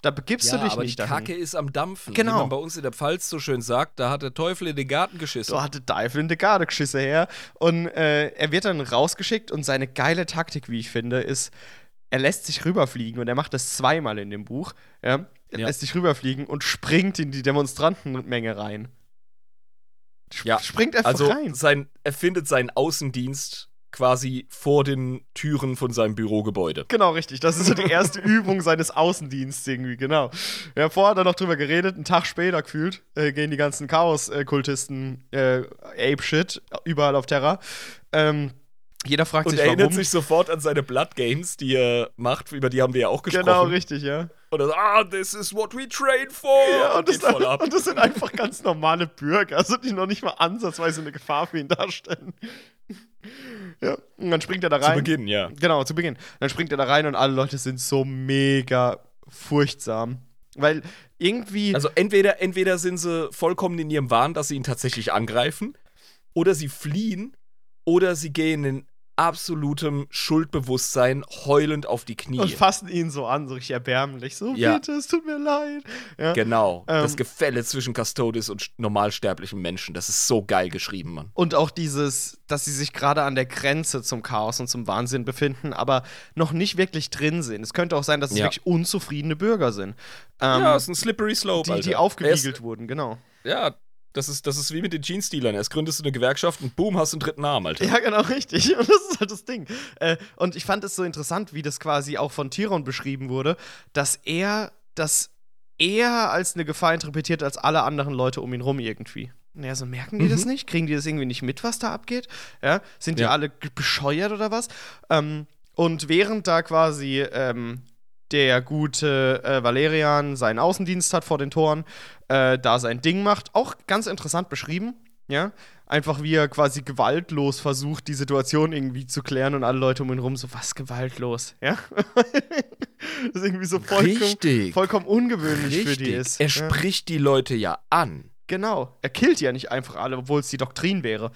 Da begibst ja, du dich aber nicht die dahin. Kacke ist am Dampfen. Genau. Wie man bei uns in der Pfalz so schön sagt, da hat der Teufel in den Garten geschissen. So hatte Teufel in die Garde geschissen her. Und äh, er wird dann rausgeschickt und seine geile Taktik, wie ich finde, ist, er lässt sich rüberfliegen und er macht das zweimal in dem Buch. Ja? Er Ja. lässt sich rüberfliegen und springt in die Demonstrantenmenge rein. Sp Ja, Springt einfach Also rein. sein, er findet seinen Außendienst quasi vor den Türen von seinem Bürogebäude. Genau, richtig. Das ist so die erste (laughs) Übung seines Außendienstes irgendwie, genau. Ja, vorher hat er noch drüber geredet, einen Tag später gefühlt, äh, gehen die ganzen Chaos-Kultisten äh, Ape-Shit überall auf Terra. Ähm, jeder fragt Und sich, erinnert warum. sich sofort an seine Blood Games, die er macht, über die haben wir ja auch gesprochen. genau, richtig, ja. Und sagt, ah, this is what we train for. Ja, und, das, und das sind einfach ganz normale Bürger, also die noch nicht mal ansatzweise eine Gefahr für ihn darstellen. ja, und dann springt er da Zu rein. Beginn, ja. Genau, zu Beginn. Dann springt er da rein und alle Leute sind so mega furchtsam. Weil irgendwie. Also entweder, entweder sind sie vollkommen in ihrem Wahn, dass sie ihn tatsächlich angreifen, oder sie fliehen, oder sie gehen in absolutem Schuldbewusstsein heulend auf die Knie. und fassen ihn so an, so richtig erbärmlich. So, Ja. bitte, es tut mir leid. Ja. Genau. Ähm, das Gefälle zwischen Custodes und normalsterblichen Menschen. Das ist so geil geschrieben, Mann. Und auch dieses, dass sie sich gerade an der Grenze zum Chaos und zum Wahnsinn befinden, aber noch nicht wirklich drin sind. Es könnte auch sein, dass es Ja. wirklich unzufriedene Bürger sind. Ähm, ja, ist ein slippery slope, die, die aufgewiegelt wurden, genau. Ja, das ist, das ist wie mit den Jeans-Dealern. Erst gründest du eine Gewerkschaft und boom, hast du einen dritten Arm, Alter. Ja, genau, (laughs) richtig. Und das ist halt das Ding. Äh, und ich fand es so interessant, wie das quasi auch von Tyron beschrieben wurde, dass er das eher als eine Gefahr interpretiert als alle anderen Leute um ihn rum irgendwie. Naja, so merken die das Mhm. nicht? Kriegen die das irgendwie nicht mit, was da abgeht? Ja? Sind die Ja. alle bescheuert oder was? Ähm, und während da quasi ähm, der gute äh, Valerian seinen Außendienst hat vor den Toren, äh, da sein Ding macht, auch ganz interessant beschrieben, ja, einfach wie er quasi gewaltlos versucht, die Situation irgendwie zu klären und alle Leute um ihn rum so, was gewaltlos, ja? (laughs) das ist irgendwie so vollkommen, Richtig. vollkommen ungewöhnlich für die ist. Er ja. spricht die Leute ja an. Genau. Er killt ja nicht einfach alle, obwohl es die Doktrin wäre.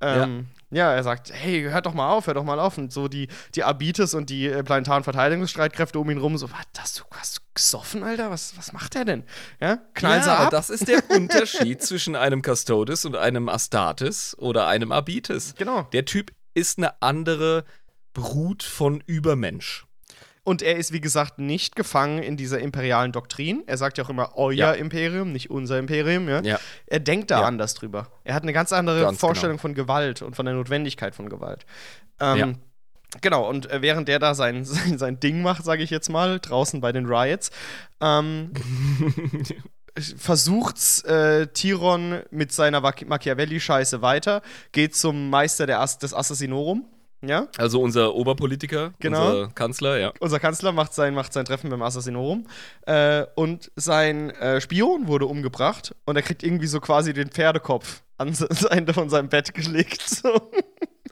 Ähm, ja. er sagt, hey, hört doch mal auf, hört doch mal auf. Und so die, die Abites und die äh, planetaren Verteidigungsstreitkräfte um ihn rum, so, was, hast du, hast du gesoffen, Alter? Was, was macht der denn? Ja, knallen sie ja, ab? das ist der (laughs) Unterschied zwischen einem Custodes und einem Astartes oder einem Abites. genau. Der Typ ist eine andere Brut von Übermensch. Und er ist, wie gesagt, nicht gefangen in dieser imperialen Doktrin. Er sagt ja auch immer euer Ja. Imperium, nicht unser Imperium. Ja? Ja. Er denkt da Ja. anders drüber. Er hat eine ganz andere Ganz Vorstellung von Gewalt und von der Notwendigkeit von Gewalt. Ähm, Ja. Genau, und äh, während der da sein, (laughs) sein, sein Ding macht, sage ich jetzt mal, draußen bei den Riots, ähm, (laughs) versucht's äh, Tiron mit seiner Machi- Machiavelli-Scheiße weiter, geht zum Meister der As des Assassinorum, ja, Also unser Oberpolitiker, Genau. unser Kanzler, ja. unser Kanzler macht sein, macht sein Treffen beim Assassinorum äh, und sein äh, Spion wurde umgebracht und er kriegt irgendwie so quasi den Pferdekopf an das (laughs) Ende von seinem Bett gelegt. So.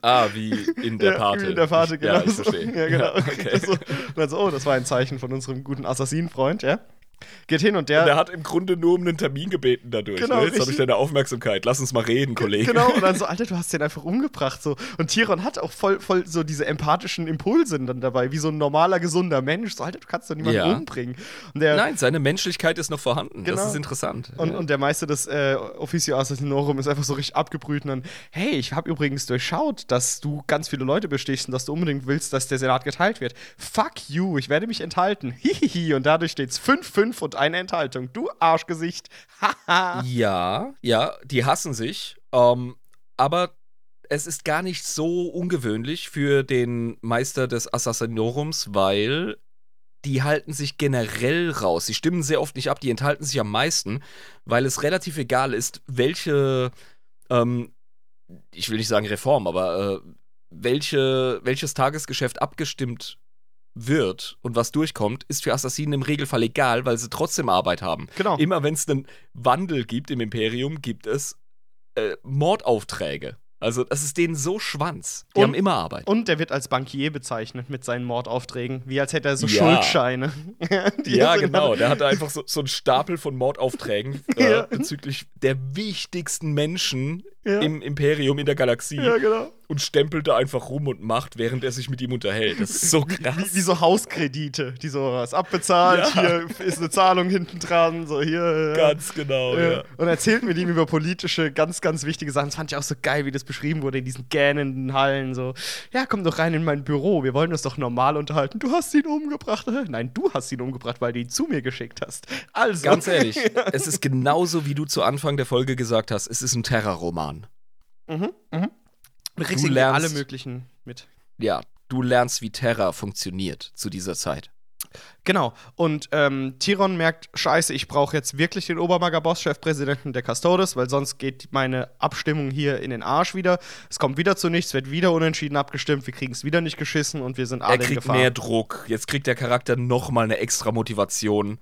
Ah, wie in der Ja, Pate. wie in der Pate, genau. Ja, ich so. verstehe. Ja, genau. okay. so. Und dann so, oh, das war ein Zeichen von unserem guten Assassinenfreund, ja. Geht hin und der. Und er hat im Grunde nur um einen Termin gebeten dadurch. Genau, ne? Jetzt habe ich deine Aufmerksamkeit. Lass uns mal reden, Kollege. Genau, und dann so, (laughs) Alter, du hast den einfach umgebracht. So. Und Tiron hat auch voll, voll so diese empathischen Impulse dann dabei, wie so ein normaler, gesunder Mensch. So, Alter, du kannst doch niemanden Ja. umbringen. Der, Nein, seine Menschlichkeit ist noch vorhanden. Genau. Das ist interessant. Und, ja. und der Meister des äh, Officio Assassinorum ist einfach so richtig abgebrüht und dann, hey, ich habe übrigens durchschaut, dass du ganz viele Leute bestichst und dass du unbedingt willst, dass der Senat geteilt wird. Fuck you, ich werde mich enthalten. Hihihi. Und dadurch steht's 5-5 und eine Enthaltung. Du Arschgesicht. Haha. Ja, ja, die hassen sich. Ähm, aber es ist gar nicht so ungewöhnlich für den Meister des Assassinorums, weil die halten sich generell raus. Sie stimmen sehr oft nicht ab, die enthalten sich am meisten, weil es relativ egal ist, welche, ähm, ich will nicht sagen Reform, aber äh, welche, welches Tagesgeschäft abgestimmt wird und was durchkommt, ist für Assassinen im Regelfall egal, weil sie trotzdem Arbeit haben. Genau. Immer wenn es einen Wandel gibt im Imperium, gibt es äh, Mordaufträge. Also das ist denen so Schwanz. Die Und- haben immer Arbeit. Und der wird als Bankier bezeichnet mit seinen Mordaufträgen, wie als hätte er so Ja. Schuldscheine. (laughs) Ja, genau. Der hatte einfach so, so einen Stapel von Mordaufträgen (laughs) äh, Ja. bezüglich der wichtigsten Menschen Ja. im Imperium, in der Galaxie ja, genau. und stempelt da einfach rum und macht, während er sich mit ihm unterhält. Das ist so krass. Wie, wie so Hauskredite, die so was abbezahlt, Ja. hier ist eine Zahlung hinten dran, so hier. Ganz genau, ja. Und erzählt mit ihm über politische, ganz, ganz wichtige Sachen. Das fand ich auch so geil, wie das beschrieben wurde in diesen gähnenden Hallen. So, ja, komm doch rein in mein Büro, wir wollen uns doch normal unterhalten. Du hast ihn umgebracht. Nein, du hast ihn umgebracht, weil du ihn zu mir geschickt hast. Also. Ganz ehrlich, (laughs) es ist genauso, wie du zu Anfang der Folge gesagt hast, es ist ein Terrorroman. mhm, mhm. Du kriegst Du irgendwie lernst- alle möglichen mit. Ja, du lernst, wie Terror funktioniert zu dieser Zeit. Genau. Und ähm, Tyron merkt, scheiße, ich brauche jetzt wirklich den Obermaga-Boss, Chefpräsidenten der Custodes, weil sonst geht meine Abstimmung hier in den Arsch wieder. Es kommt wieder zu nichts, wird wieder unentschieden abgestimmt, wir kriegen es wieder nicht geschissen und wir sind alle Er in kriegt Gefahr. mehr Druck. Jetzt kriegt der Charakter noch mal eine extra Motivation,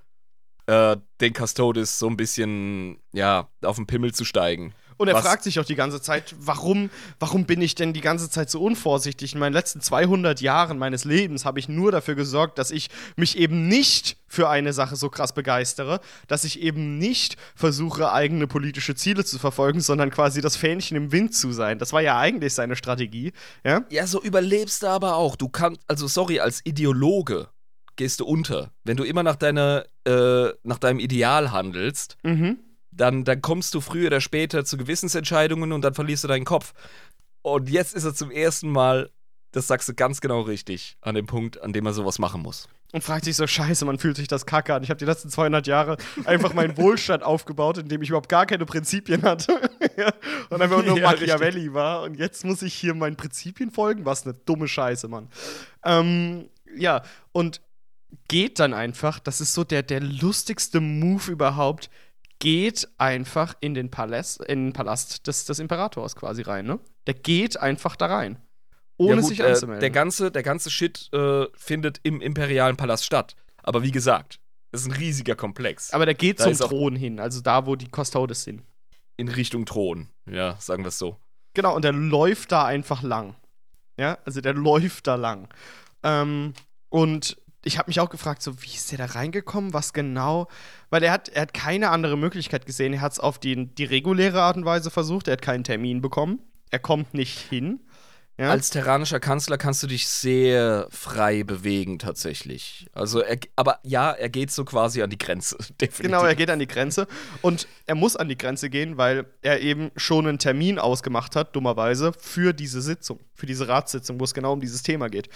äh, den Custodes so ein bisschen, ja, auf den Pimmel zu steigen. Und er Was- fragt sich auch die ganze Zeit, warum, warum bin ich denn die ganze Zeit so unvorsichtig? In meinen letzten 200 Jahren meines Lebens habe ich nur dafür gesorgt, dass ich mich eben nicht für eine Sache so krass begeistere, dass ich eben nicht versuche, eigene politische Ziele zu verfolgen, sondern quasi das Fähnchen im Wind zu sein. Das war ja eigentlich seine Strategie. Ja? Ja, so überlebst du aber auch. Du kannst, also sorry, als Ideologe gehst du unter. Wenn du immer nach deiner, äh, nach deinem Ideal handelst, Mhm. Dann, dann kommst du früher oder später zu Gewissensentscheidungen und dann verlierst du deinen Kopf. Und jetzt ist er zum ersten Mal, das sagst du ganz genau richtig, an dem Punkt, an dem er sowas machen muss. Und fragt sich so, scheiße, man fühlt sich das kacke an. Ich habe die letzten 200 Jahre einfach meinen Wohlstand aufgebaut, indem ich überhaupt gar keine Prinzipien hatte. (laughs) und einfach nur (laughs) Ja, Machiavelli war. Und jetzt muss ich hier meinen Prinzipien folgen? Was eine dumme Scheiße, Mann. Ähm, ja, und geht dann einfach, das ist so der, der lustigste Move überhaupt, geht einfach in den Palast, in den Palast des, des Imperators quasi rein, ne? Der geht einfach da rein. Ohne Ja, gut, sich äh, anzumelden. der, ganze, der ganze Shit äh, findet im imperialen Palast statt. Aber wie gesagt, es ist ein riesiger Komplex. Aber der geht Da zum Thron hin, also da, wo die Custodes sind. in Richtung Thron. Ja, sagen wir es so. Genau, und der läuft da einfach lang. Ja, also der läuft da lang. Ähm, und ich habe mich auch gefragt, so, wie ist der da reingekommen? Was genau? Weil er hat, er hat keine andere Möglichkeit gesehen. Er hat es auf die, die reguläre Art und Weise versucht. Er hat keinen Termin bekommen. Er kommt nicht hin. Ja? Als terranischer Kanzler kannst du dich sehr frei bewegen, tatsächlich. Also, er, aber ja, er geht so quasi an die Grenze. (laughs) Definitiv. Genau, er geht an die Grenze. Und er muss an die Grenze gehen, weil er eben schon einen Termin ausgemacht hat, dummerweise, für diese Sitzung, für diese Ratssitzung, wo es genau um dieses Thema geht.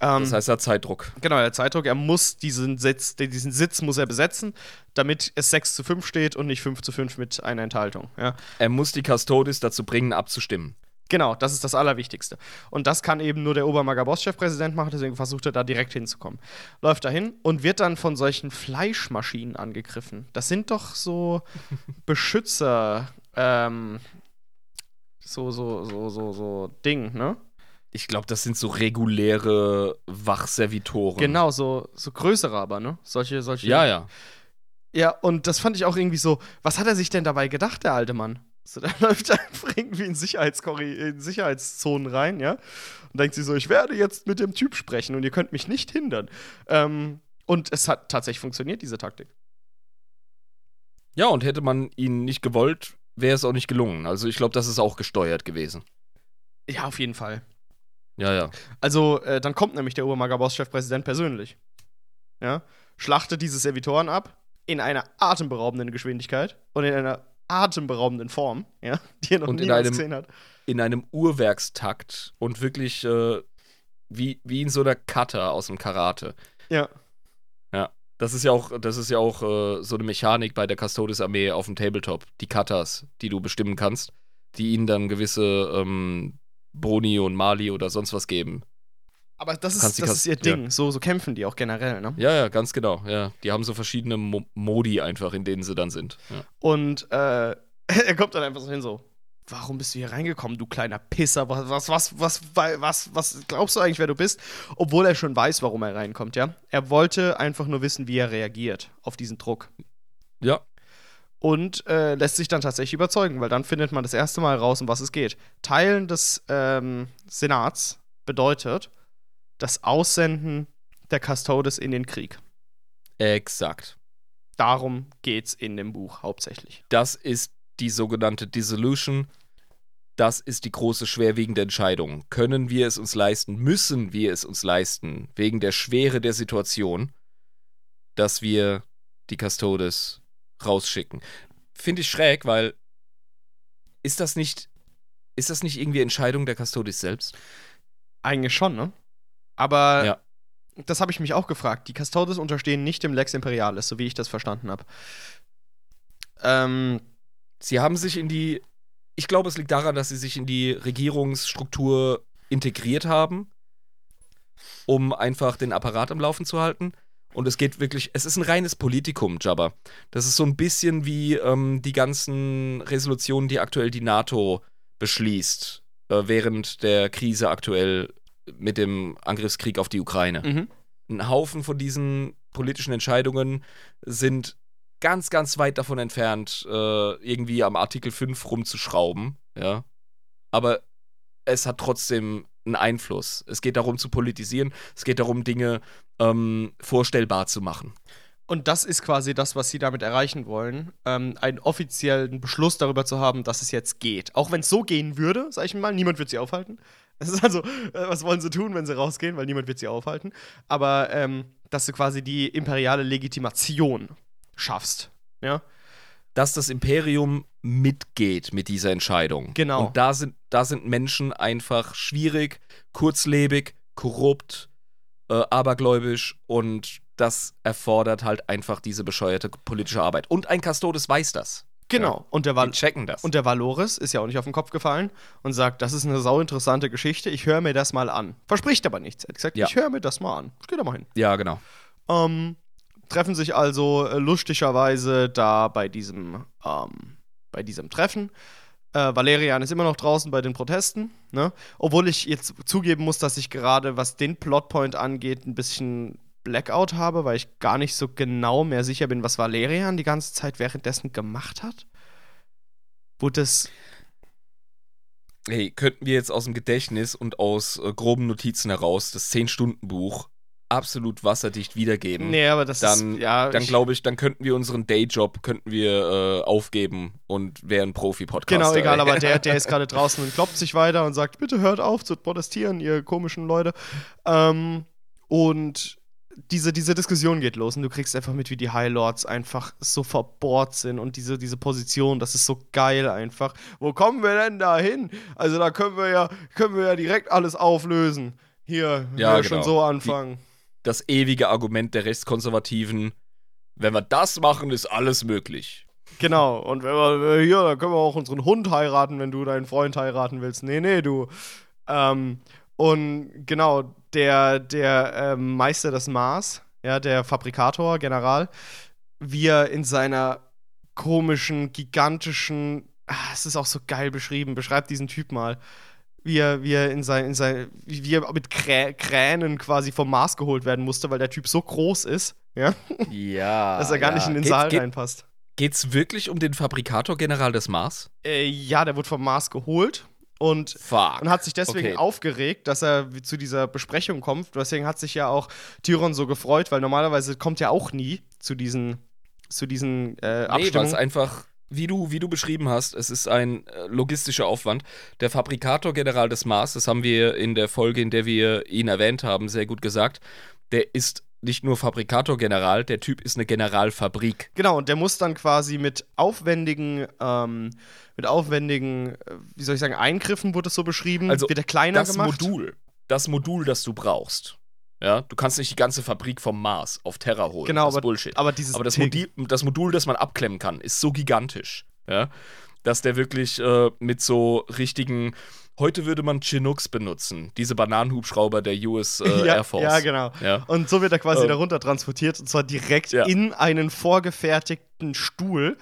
Ähm, Das heißt, er hat Zeitdruck. Genau, der Zeitdruck, er muss diesen Sitz, diesen Sitz muss er besetzen, damit es 6 zu 5 steht und nicht 5 zu 5 mit einer Enthaltung. Ja. Er muss die Custodes dazu bringen, abzustimmen. Genau, das ist das Allerwichtigste. Und das kann eben nur der Obermaga-Boss-Chefpräsident machen, deswegen versucht er da direkt hinzukommen. Läuft dahin und wird dann von solchen Fleischmaschinen angegriffen. Das sind doch so (laughs) Beschützer, ähm, so, so, so, so, so Ding, ne? Ich glaube, das sind so reguläre Wachservitoren. Genau, so, so größere aber, ne? Solche, solche. Ja, ja. Ja, und das fand ich auch irgendwie so, was hat er sich denn dabei gedacht, der alte Mann? So, der (laughs) läuft einfach irgendwie in, in Sicherheitszonen rein, ja? Und denkt sich so, ich werde jetzt mit dem Typ sprechen und ihr könnt mich nicht hindern. Ähm, und es hat tatsächlich funktioniert, diese Taktik. Ja, und hätte man ihn nicht gewollt, wäre es auch nicht gelungen. Also, ich glaube, das ist auch gesteuert gewesen. Ja, auf jeden Fall. Ja, ja. Also, äh, dann kommt nämlich der Obermaga-Boss-Chefpräsident persönlich. Ja? Schlachtet diese Servitoren ab in einer atemberaubenden Geschwindigkeit und in einer atemberaubenden Form, ja, die er noch Und in niemals einem- gesehen hat. In einem Uhrwerkstakt und wirklich äh, wie, wie in so einer Cutter aus dem Karate. Ja. Das ist ja auch, das ist ja auch äh, so eine Mechanik bei der Custodes-Armee auf dem Tabletop. Die Cutters, die du bestimmen kannst, die ihnen dann gewisse ähm, Boni und Mali oder sonst was geben. Aber das ist, das ist ihr Ding. So, so kämpfen die auch generell, ne? Ja, ja, ganz genau. Ja, die haben so verschiedene Mo Modi einfach, in denen sie dann sind. Ja. Und äh, (laughs) er kommt dann einfach so hin, so. Warum bist du hier reingekommen, du kleiner Pisser? Was, was, was, was, was, was glaubst du eigentlich, wer du bist? Obwohl er schon weiß, warum er reinkommt, ja? Er wollte einfach nur wissen, wie er reagiert auf diesen Druck. ja, Und äh, lässt sich dann tatsächlich überzeugen, weil dann findet man das erste Mal raus, um was es geht. Teilen des ähm, Senats bedeutet das Aussenden der Custodes in den Krieg. exakt. Darum geht's in dem Buch hauptsächlich. Das ist die sogenannte Dissolution. das ist die große schwerwiegende Entscheidung. Können wir es uns leisten? Müssen wir es uns leisten? Wegen der Schwere der Situation, dass wir die Custodes rausschicken. Finde ich schräg, weil ist das nicht, ist das nicht irgendwie Entscheidung der Custodes selbst? Eigentlich schon, ne? Aber Ja. das habe ich mich auch gefragt. Die Custodes unterstehen nicht dem Lex Imperialis, so wie ich das verstanden habe. Ähm, Sie haben sich in die, ich glaube, es liegt daran, dass sie sich in die Regierungsstruktur integriert haben, um einfach den Apparat am Laufen zu halten. Und es geht wirklich, es ist ein reines Politikum, Jabba. Das ist so ein bisschen wie ähm, die ganzen Resolutionen, die aktuell die NATO beschließt, äh, während der Krise aktuell mit dem Angriffskrieg auf die Ukraine mhm. ein Haufen von diesen politischen Entscheidungen sind ganz, ganz weit davon entfernt, äh, irgendwie am Artikel 5 rumzuschrauben, ja. Aber es hat trotzdem einen Einfluss. Es geht darum zu politisieren, es geht darum, Dinge ähm, vorstellbar zu machen. Und das ist quasi das, was sie damit erreichen wollen, ähm, einen offiziellen Beschluss darüber zu haben, dass es jetzt geht. Auch wenn es so gehen würde, sag ich mal, niemand wird sie aufhalten. Es ist also, äh, was wollen sie tun, wenn sie rausgehen, weil niemand wird sie aufhalten. Aber ähm, dass du quasi die imperiale Legitimation schaffst. Ja. Dass das Imperium mitgeht mit dieser Entscheidung. Genau. Und da sind, da sind Menschen einfach schwierig, kurzlebig, korrupt, äh, abergläubisch und das erfordert halt einfach diese bescheuerte politische Arbeit. Und ein Custodes weiß das. Genau. Und der Die Val checken das. Und der Valores ist ja auch nicht auf den Kopf gefallen und sagt, das ist eine sauinteressante Geschichte, ich höre mir das mal an. Verspricht aber nichts. Er hat gesagt, Ja. ich höre mir das mal an. Ich geh da mal hin. ja, genau. Ähm, treffen sich also äh, lustigerweise da bei diesem, ähm, bei diesem Treffen. Äh, Valerian ist immer noch draußen bei den Protesten, ne? Obwohl ich jetzt zugeben muss, dass ich gerade, was den Plotpoint angeht, ein bisschen Blackout habe, weil ich gar nicht so genau mehr sicher bin, was Valerian die ganze Zeit währenddessen gemacht hat. Wurde das. Hey, könnten wir jetzt aus dem Gedächtnis und aus äh, groben Notizen heraus das 10-Stunden-Buch absolut wasserdicht wiedergeben? Nee, aber das Dann, ist. Ja, dann glaube ich, dann könnten wir unseren Dayjob könnten wir äh, aufgeben und wären Profi-Podcaster. Genau, egal, ey. aber der, (laughs) der ist gerade draußen und klopft sich weiter und sagt, bitte hört auf zu protestieren, ihr komischen Leute. Ähm, und diese, diese Diskussion geht los und du kriegst einfach mit, wie die High Lords einfach so verbohrt sind und diese, diese Position, das ist so geil einfach. Wo kommen wir denn da hin? Also da können wir ja, können wir ja direkt alles auflösen. Hier, Ja, wir schon genau. so anfangen. Das ewige Argument der Rechtskonservativen, wenn wir das machen, ist alles möglich. Genau, und wenn wir hier, dann können wir auch unseren Hund heiraten, wenn du deinen Freund heiraten willst. Nee, nee, du. Ähm, und genau, der, der ähm, Meister des Mars, ja, der Fabrikator, General, wie er in seiner komischen, gigantischen, ah, es ist auch so geil beschrieben, beschreibt diesen Typ mal. Wie er, wie er in sein, in sein, wie er mit Krä Kränen quasi vom Mars geholt werden musste, weil der Typ so groß ist, ja, Ja. (laughs) dass er gar nicht in den Geht's- Saal geht, reinpasst. Geht's wirklich um den Fabrikator-General des Mars? Äh, ja, der wurde vom Mars geholt und, Fuck. und hat sich deswegen Okay. aufgeregt, dass er zu dieser Besprechung kommt. Deswegen hat sich ja auch Tyron so gefreut, weil normalerweise kommt er auch nie zu diesen, zu diesen äh, Nee, weil es Abstimmungen. einfach, wie du, wie du beschrieben hast, es ist ein äh, logistischer Aufwand. Der Fabrikator-General des Mars, das haben wir in der Folge, in der wir ihn erwähnt haben, sehr gut gesagt, der ist nicht nur Fabrikator-General, der Typ ist eine Generalfabrik. genau, und der muss dann quasi mit aufwendigen, ähm, mit aufwendigen, äh, wie soll ich sagen, Eingriffen wurde es so beschrieben, Also, wird er kleiner Das gemacht. Modul, das Modul, das du brauchst. Ja, du kannst nicht die ganze Fabrik vom Mars auf Terra holen. Genau, das ist aber, Bullshit. aber dieses Aber das, Modul, das Modul, das man abklemmen kann, ist so gigantisch, ja, dass der wirklich äh, mit so richtigen. Heute würde man Chinooks benutzen, diese Bananenhubschrauber der US äh, (laughs) ja, Air Force. Ja, genau. Ja. Und so wird er quasi Ähm. darunter transportiert und zwar direkt Ja. in einen vorgefertigten Stuhl,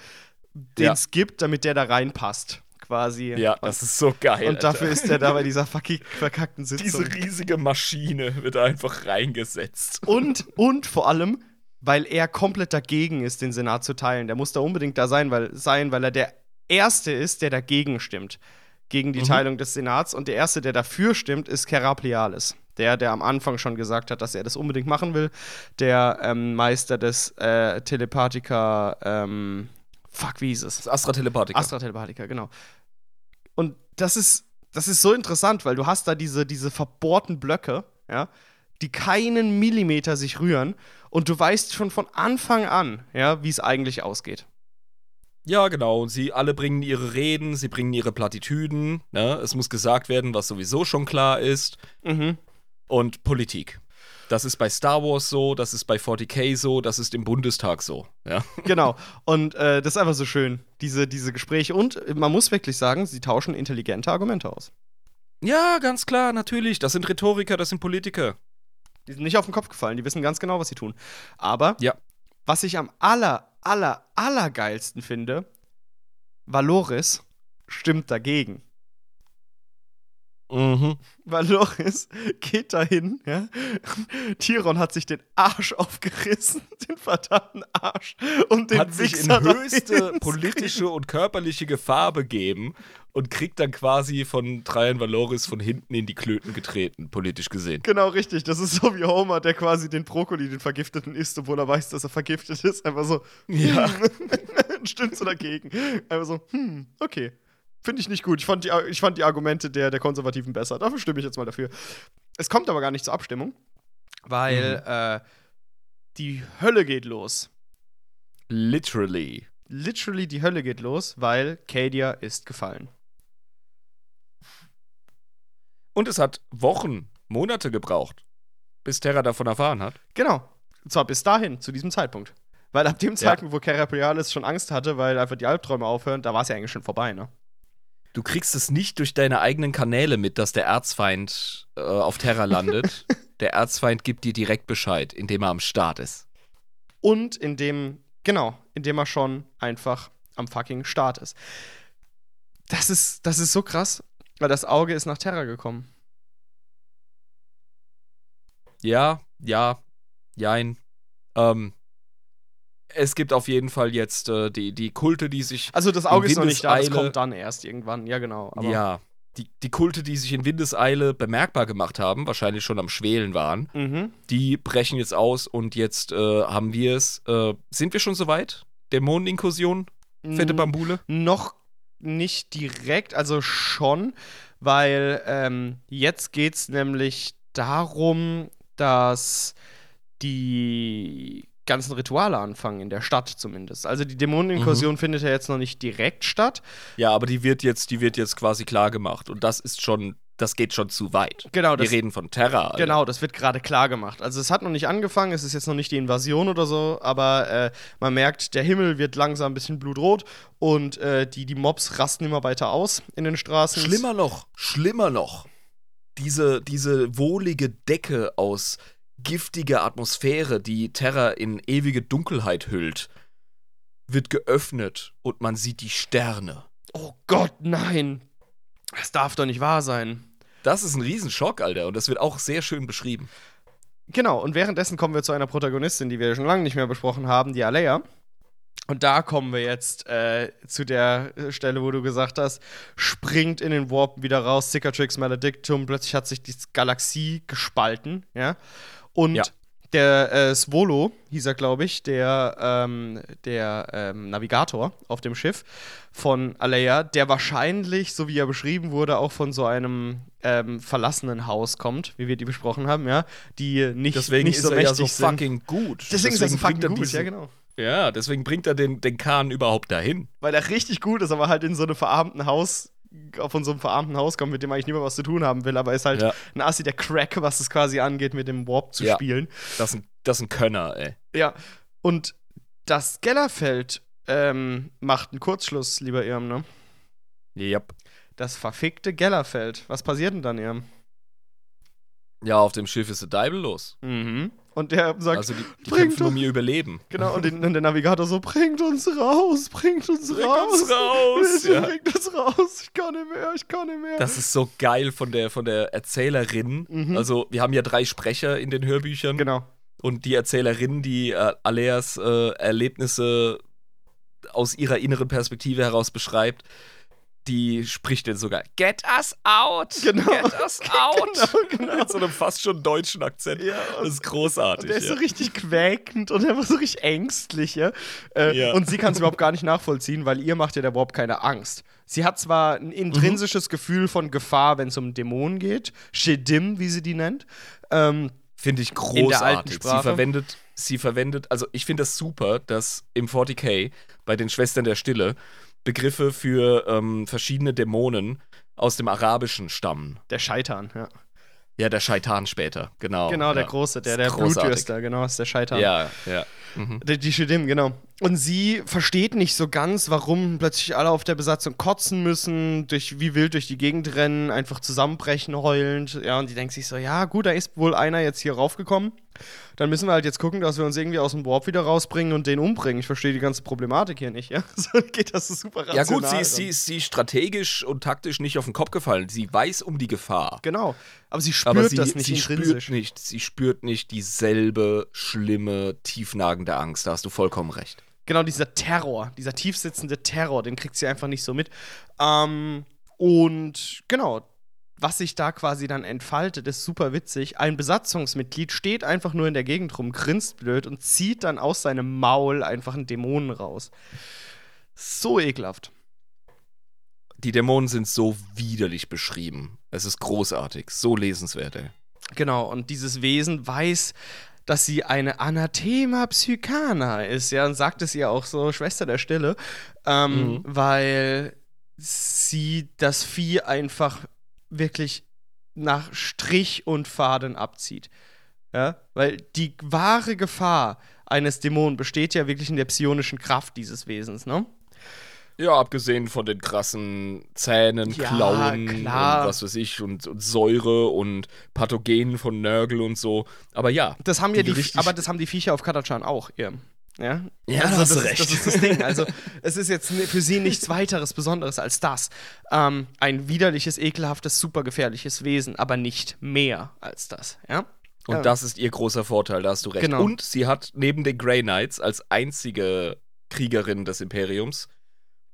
den es gibt, damit der da reinpasst. Quasi. Ja, das ist so geil. Und dafür Alter. ist er da bei dieser (laughs) fucking verkackten Diese Sitzung. riesige Maschine wird einfach reingesetzt. Und, und vor allem, weil er komplett dagegen ist, den Senat zu teilen. Der muss da unbedingt da sein, weil, sein, weil er der Erste ist, der dagegen stimmt. Gegen die Mhm. Teilung des Senats. Und der Erste, der dafür stimmt, ist Keraplialis. Der, der am Anfang schon gesagt hat, dass er das unbedingt machen will. Der ähm, Meister des äh, Telepathica, ähm, fuck, wie hieß es? Das Astra Telepathica. Astra Telepathica, genau. Und das ist, das ist so interessant, weil du hast da diese, diese verbohrten Blöcke, ja, die keinen Millimeter sich rühren und du weißt schon von Anfang an, ja, wie es eigentlich ausgeht. Ja, genau. Und sie alle bringen ihre Reden, sie bringen ihre Plattitüden. Ne? Es muss gesagt werden, was sowieso schon klar ist. Mhm. Und Politik. Das ist bei Star Wars so, das ist bei 40k so, das ist im Bundestag so. Ja. (laughs) Genau. Und äh, das ist einfach so schön, diese, diese Gespräche. Und man muss wirklich sagen, sie tauschen intelligente Argumente aus. Ja, ganz klar, natürlich. Das sind Rhetoriker, das sind Politiker. Die sind nicht auf den Kopf gefallen, die wissen ganz genau, was sie tun. Aber Ja. was ich am aller, aller, allergeilsten finde, Valoris stimmt dagegen. Mhm. Valoris geht dahin, ja. Tyron hat sich den Arsch aufgerissen, (laughs) den verdammten Arsch, und den Hat sich in höchste (laughs) politische und körperliche Gefahr begeben und kriegt dann quasi von Traian Valoris von hinten in die Klöten getreten, politisch gesehen. Genau, richtig. Das ist so wie Homer, der quasi den Brokkoli, den Vergifteten isst, obwohl er weiß, dass er vergiftet ist. Einfach so, Ja. hm. (laughs) stimmst du dagegen? Einfach so, hm, okay. Finde ich nicht gut. Ich fand die, ich fand die Argumente der, der Konservativen besser. Dafür stimme ich jetzt mal dafür. Es kommt aber gar nicht zur Abstimmung, weil äh, die Hölle geht los. Literally. Literally die Hölle geht los, weil Cadia ist gefallen. Und es hat Wochen, Monate gebraucht, bis Terra davon erfahren hat. Genau. Und zwar bis dahin, zu diesem Zeitpunkt. Weil ab dem Zeitpunkt, wo Caraprialis schon Angst hatte, weil einfach die Albträume aufhören, da war es ja eigentlich schon vorbei, ne? Du kriegst es nicht durch deine eigenen Kanäle mit, dass der Erzfeind äh, auf Terra landet. (laughs) der Erzfeind gibt dir direkt Bescheid, indem er am Start ist. Und indem, genau, indem er schon einfach am fucking Start ist. Das ist, das ist so krass, weil das Auge ist nach Terra gekommen. Ja, ja, jein. Ähm, es gibt auf jeden Fall jetzt äh, die, die Kulte, die sich. Also das Auge ist noch nicht da, das kommt dann erst irgendwann. Ja, genau. Ja, die, die Kulte, die sich in Windeseile bemerkbar gemacht haben, wahrscheinlich schon am Schwelen waren, Mhm. die brechen jetzt aus und jetzt äh, haben wir es. Äh, sind wir schon soweit? Dämoneninkursion? Fette Bambule? Noch nicht direkt, also schon, weil ähm, jetzt geht es nämlich darum, dass die ganzen Rituale anfangen, in der Stadt zumindest. Also die Dämoneninkursion findet ja jetzt noch nicht direkt statt. Ja, aber die wird jetzt, die wird jetzt quasi klar gemacht. Und das ist schon, das geht schon zu weit. Genau, wir das, reden von Terra. Alter. genau, das wird gerade klar gemacht. Also es hat noch nicht angefangen, es ist jetzt noch nicht die Invasion oder so, aber äh, man merkt, der Himmel wird langsam ein bisschen blutrot und äh, die, die Mobs rasten immer weiter aus in den Straßen. Schlimmer noch, schlimmer noch. Diese, diese wohlige Decke aus giftiger Atmosphäre, die Terra in ewige Dunkelheit hüllt, wird geöffnet und man sieht die Sterne. Oh Gott, nein. Das darf doch nicht wahr sein. Das ist ein Riesenschock, Alter. Und das wird auch sehr schön beschrieben. Genau, und währenddessen kommen wir zu einer Protagonistin, die wir schon lange nicht mehr besprochen haben, die Alea. Und da kommen wir jetzt äh, zu der Stelle, wo du gesagt hast, springt in den Warp wieder raus, Cicatrix Maledictum, plötzlich hat sich die Galaxie gespalten, ja. Und Ja. der äh, Svolo, hieß er, glaube ich, der, ähm, der ähm, Navigator auf dem Schiff von Alea, der wahrscheinlich, so wie er beschrieben wurde, auch von so einem ähm, verlassenen Haus kommt, wie wir die besprochen haben, ja, die nicht, Deswegen nicht ist so er ja mächtig so sind. fucking gut. Deswegen, ist er so fucking gut, diesen- ja, genau. Ja, deswegen bringt er den, den Kahn überhaupt dahin. Weil er richtig gut ist, aber halt in so einem verarmten Haus, von so einem verarmten Haus kommt, mit dem eigentlich niemand was zu tun haben will, aber ist halt Ja. ein Assi der Crack, was es quasi angeht, mit dem Warp zu Ja. spielen. Das ist ein, das ist ein Könner, ey. Ja. Und das Gellerfeld ähm, macht einen Kurzschluss, lieber Irm, ne? Yep. Das verfickte Gellerfeld. Was passiert denn dann, Irm? Ja, auf dem Schiff ist der Deibel los. Mhm. Und der sagt, Also die, die bringt um ihr Überleben. genau, und, den, und der Navigator so, bringt uns raus, bringt uns Bringt raus. uns raus, (laughs) ja. Bringt uns raus. Ich kann nicht mehr, ich kann nicht mehr. Das ist so geil von der, von der Erzählerin. Mhm. Also, wir haben ja drei Sprecher in den Hörbüchern. genau. Und die Erzählerin, die äh, Aleas äh, Erlebnisse aus ihrer inneren Perspektive heraus beschreibt, die spricht dann sogar Get us out! Genau. Get us (laughs) out! Genau, (laughs) genau. Mit so einem fast schon deutschen Akzent. Ja, das ist großartig. Der ist so ja. richtig quäkend und einfach so richtig ängstlich, ja. Äh, Ja. Und sie kann es überhaupt gar nicht nachvollziehen, weil ihr macht ja da überhaupt keine Angst. Sie hat zwar ein intrinsisches Mhm. Gefühl von Gefahr, wenn es um Dämonen geht, Shedim, wie sie die nennt. Ähm, Finde ich In der alten großartig. Sie Sprache. verwendet, sie verwendet, also ich finde das super, dass im 40k bei den Schwestern der Stille Begriffe für ähm, verschiedene Dämonen aus dem Arabischen stammen. der Scheitern, ja. Ja, der Scheitan später, genau. Genau, der ja. Große, der, der großartig. Blutdürster, genau, ist der Scheitern. Ja, ja. Mhm. Die, die Shedim, genau. Und sie versteht nicht so ganz, warum plötzlich alle auf der Besatzung kotzen müssen, durch, wie wild durch die Gegend rennen, einfach zusammenbrechen, heulend. Ja, und die denkt sich so, ja, gut, da ist wohl einer jetzt hier raufgekommen. Dann müssen wir halt jetzt gucken, dass wir uns irgendwie aus dem Warp wieder rausbringen und den umbringen. Ich verstehe die ganze Problematik hier nicht, ja. (laughs) So geht das so super rational. Ja gut, sie ist, sie, ist, sie ist strategisch und taktisch nicht auf den Kopf gefallen. Sie weiß um die Gefahr. Genau. Aber sie spürt Aber sie, das nicht sie intrinsisch. spürt nicht, sie spürt nicht dieselbe schlimme, tiefnagende Angst. Da hast du vollkommen recht. Genau, dieser Terror, dieser tiefsitzende Terror, den kriegt sie einfach nicht so mit. Ähm, und genau, was sich da quasi dann entfaltet, ist super witzig. Ein Besatzungsmitglied steht einfach nur in der Gegend rum, grinst blöd und zieht dann aus seinem Maul einfach einen Dämonen raus. So ekelhaft. Die Dämonen sind so widerlich beschrieben. Es ist großartig, so lesenswert, ey. Genau, und dieses Wesen weiß, dass sie eine Anathema Psychana ist, ja, und sagt es ihr auch so, Schwester der Stille, ähm, Mhm. weil sie das Vieh einfach wirklich nach Strich und Faden abzieht. Ja, weil die wahre Gefahr eines Dämonen besteht ja wirklich in der psionischen Kraft dieses Wesens, ne? Ja, abgesehen von den krassen Zähnen, Ja, Klauen klar. und was weiß ich und, und Säure und Pathogenen von Nörgel und so. Aber ja. Das haben ja Die aber das haben die Viecher auf Katachan auch, ja. Ja, Ja, also hast das, du ist- recht. das ist das Ding. Also, es ist jetzt für sie nichts weiteres Besonderes als das. Ähm, ein widerliches, ekelhaftes, super gefährliches Wesen, aber nicht mehr als das, ja? Und Ja. das ist ihr großer Vorteil, da hast du recht. Genau. Und sie hat neben den Grey Knights als einzige Kriegerin des Imperiums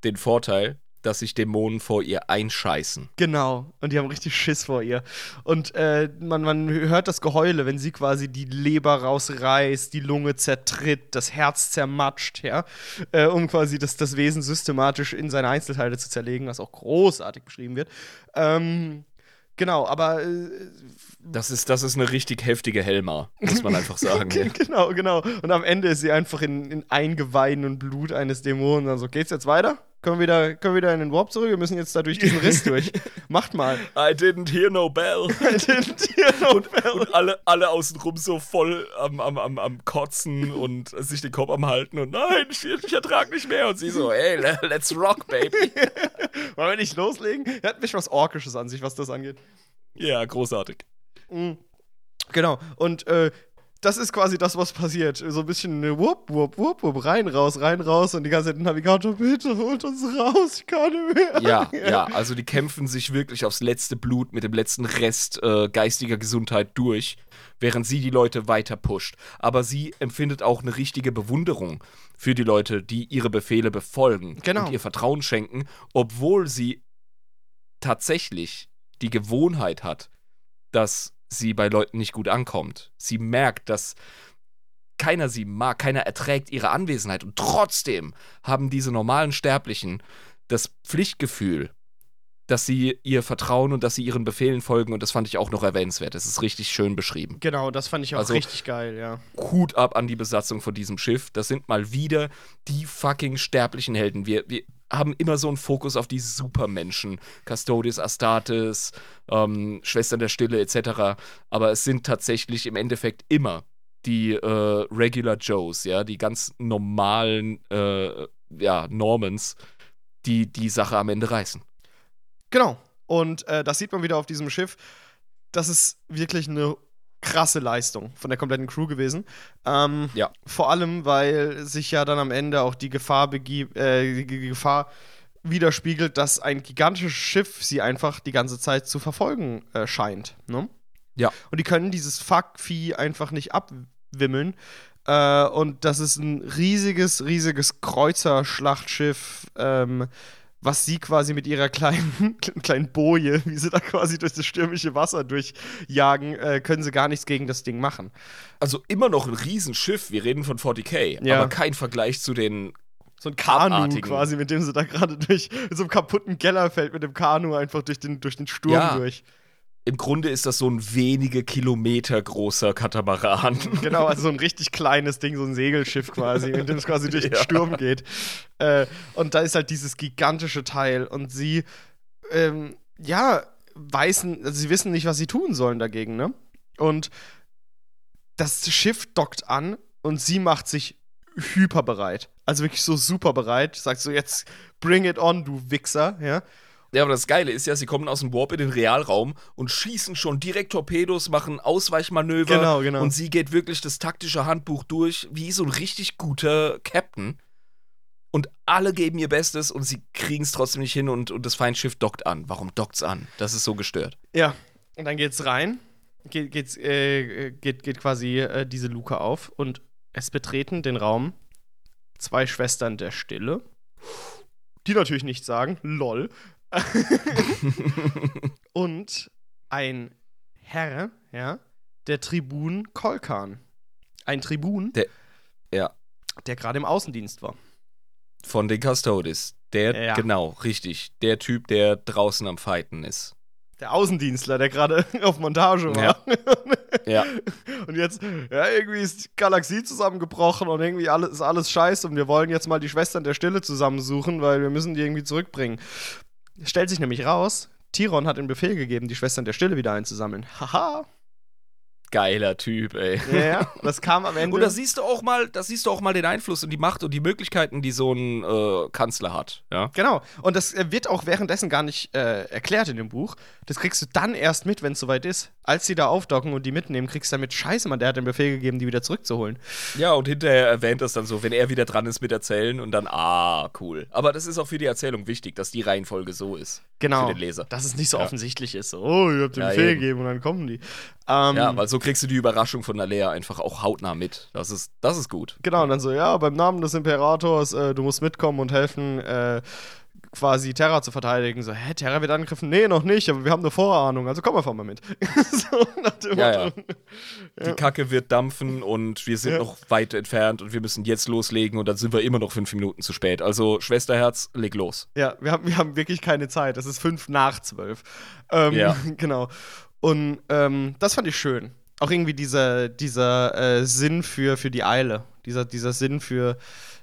den Vorteil, dass sich Dämonen vor ihr einscheißen. Genau. Und die haben richtig Schiss vor ihr. Und äh, man, man hört das Geheule, wenn sie quasi die Leber rausreißt, die Lunge zertritt, das Herz zermatscht, ja, äh, um quasi das, das Wesen systematisch in seine Einzelteile zu zerlegen, was auch großartig beschrieben wird. Ähm, genau, aber äh, Das ist, das ist eine richtig heftige Helma, muss man einfach sagen. (laughs) ja. genau, genau. Und am Ende ist sie einfach in, in Eingeweiden und Blut eines Dämonen. Also, geht's jetzt weiter? Können wir wieder, können wir wieder in den Warp zurück? Wir müssen jetzt da durch diesen Riss (laughs) durch. Macht mal. I didn't hear no (laughs) bell. und alle, alle außenrum so voll am, am, am, am Kotzen und sich den Kopf am Halten und nein, ich, ich ertrag nicht mehr. Und sie so, ey, le- let's rock, baby. Wollen wir nicht loslegen? Er hat mich was Orkisches an sich, was das angeht. Ja, großartig. Mhm. Genau. Und äh, das ist quasi das, was passiert. So ein bisschen wupp, wupp, wupp, wupp, rein, raus, rein, raus. Und die ganze Zeit, Navigator, bitte holt uns raus, ich kann nicht mehr. Ja, (laughs) ja, also die kämpfen sich wirklich aufs letzte Blut mit dem letzten Rest äh, geistiger Gesundheit durch, während sie die Leute weiter pusht. Aber sie empfindet auch eine richtige Bewunderung für die Leute, die ihre Befehle befolgen Genau. und ihr Vertrauen schenken, obwohl sie tatsächlich die Gewohnheit hat, dass sie bei Leuten nicht gut ankommt. Sie merkt, dass keiner sie mag, keiner erträgt ihre Anwesenheit und trotzdem haben diese normalen Sterblichen das Pflichtgefühl, dass sie ihr vertrauen und dass sie ihren Befehlen folgen und das fand ich auch noch erwähnenswert. Das ist richtig schön beschrieben. Genau, das fand ich auch Also- richtig geil, ja. Hut ab an die Besatzung von diesem Schiff. Das sind mal wieder die fucking sterblichen Helden. Wir, wir haben immer so einen Fokus auf die Supermenschen. Custodes, Astartes, ähm, Schwestern der Stille etc. Aber es sind tatsächlich im Endeffekt immer die äh, Regular Joes, ja, die ganz normalen äh, ja, Normans, die die Sache am Ende reißen. Genau. Und äh, das sieht man wieder auf diesem Schiff. Das ist wirklich eine krasse Leistung von der kompletten Crew gewesen. Ähm, Ja. Vor allem, weil sich ja dann am Ende auch die Gefahr begibt, äh, die die Gefahr widerspiegelt, dass ein gigantisches Schiff sie einfach die ganze Zeit zu verfolgen äh, scheint. Ne? Ja. Und die können dieses Fuck-Vieh einfach nicht abwimmeln. Äh, und das ist ein riesiges, riesiges Kreuzerschlachtschiff, ähm, was sie quasi mit ihrer kleinen, (laughs) kleinen Boje, wie sie da quasi durch das stürmische Wasser durchjagen, äh, können sie gar nichts gegen das Ding machen. Also immer noch ein Riesenschiff, wir reden von 40k, Ja. aber kein Vergleich zu den. So ein Kanu Abartigen. quasi, mit dem sie da gerade (laughs) durch so einem kaputten Kellerfeld mit dem Kanu einfach durch den, durch den Sturm Ja. durch. Im Grunde ist das so ein wenige Kilometer großer Katamaran. (laughs) Genau, also so ein richtig kleines Ding, so ein Segelschiff quasi, mit dem es quasi durch den. (laughs) Sturm geht. Äh, und da ist halt dieses gigantische Teil und sie, ähm, ja, weißen, also sie wissen nicht, was sie tun sollen dagegen, ne? Und das Schiff dockt an und sie macht sich hyper bereit. Also wirklich so super bereit. Sagt so, jetzt bring it on, du Wichser, ja? Ja, aber das Geile ist ja, sie kommen aus dem Warp in den Realraum und schießen schon direkt Torpedos, machen Ausweichmanöver. Genau, genau. Und sie geht wirklich das taktische Handbuch durch, wie so ein richtig guter Captain. Und alle geben ihr Bestes und sie kriegen es trotzdem nicht hin und, und das Feindschiff dockt an. Warum dockt's an? Das ist so gestört. Ja, und dann geht's rein, geht, geht's, äh, geht, geht quasi äh, diese Luke auf und es betreten den Raum zwei Schwestern der Stille, die natürlich nichts sagen, lol. (laughs) und ein Herr, ja, der Tribun Kolkan. Ein Tribun, Der- ja. der gerade im Außendienst war. Von den Custodes. Der, Ja. genau, richtig. Der Typ, der draußen am Fighten ist. Der Außendienstler, der gerade (laughs) auf Montage war. (laughs) Ja. Und jetzt, ja, irgendwie ist die Galaxie zusammengebrochen und irgendwie alles, ist alles scheiße und wir wollen jetzt mal die Schwestern der Stille zusammensuchen, weil wir müssen die irgendwie zurückbringen. Stellt sich nämlich raus, Tiron hat den Befehl gegeben, die Schwestern der Stille wieder einzusammeln. Haha. Geiler Typ, ey. Ja, ja. Das kam am (laughs) Ende. Und da siehst du auch mal, da siehst du auch mal den Einfluss und die Macht und die Möglichkeiten, die so ein äh, Kanzler hat. Ja. Genau. Und das äh, wird auch währenddessen gar nicht äh, erklärt in dem Buch. Das kriegst du dann erst mit, wenn es soweit ist. Als die da aufdocken und die mitnehmen, kriegst du damit, scheiße, Mann, der hat den Befehl gegeben, die wieder zurückzuholen. Ja, und hinterher erwähnt das dann so, wenn er wieder dran ist mit Erzählen und dann, ah, cool. Aber das ist auch für die Erzählung wichtig, dass die Reihenfolge so ist. Genau. Für den Leser. Dass es nicht so Ja. offensichtlich ist. So, oh, ihr habt den Ja, Befehl eben. gegeben und dann kommen die. Ähm, Ja, weil so kriegst du die Überraschung von Alea einfach auch hautnah mit. Das ist, das ist gut. Genau, und dann so, ja, beim Namen des Imperators, äh, du musst mitkommen und helfen, äh, quasi Terra zu verteidigen. So, hä, Terra wird angegriffen? Nee, noch nicht, aber wir haben eine Vorahnung, also komm einfach mal mit. (laughs) so, Ja, Motto. Die Kacke wird dampfen und wir sind Ja. noch weit entfernt und wir müssen jetzt loslegen und dann sind wir immer noch fünf Minuten zu spät. Also, Schwesterherz, leg los. Ja, wir haben, wir haben wirklich keine Zeit. Das ist fünf nach zwölf. Ähm, Ja. (laughs) Genau. Und ähm, das fand ich schön. Auch irgendwie dieser, dieser äh, Sinn für, für die Eile. Dieser, dieser Sinn für,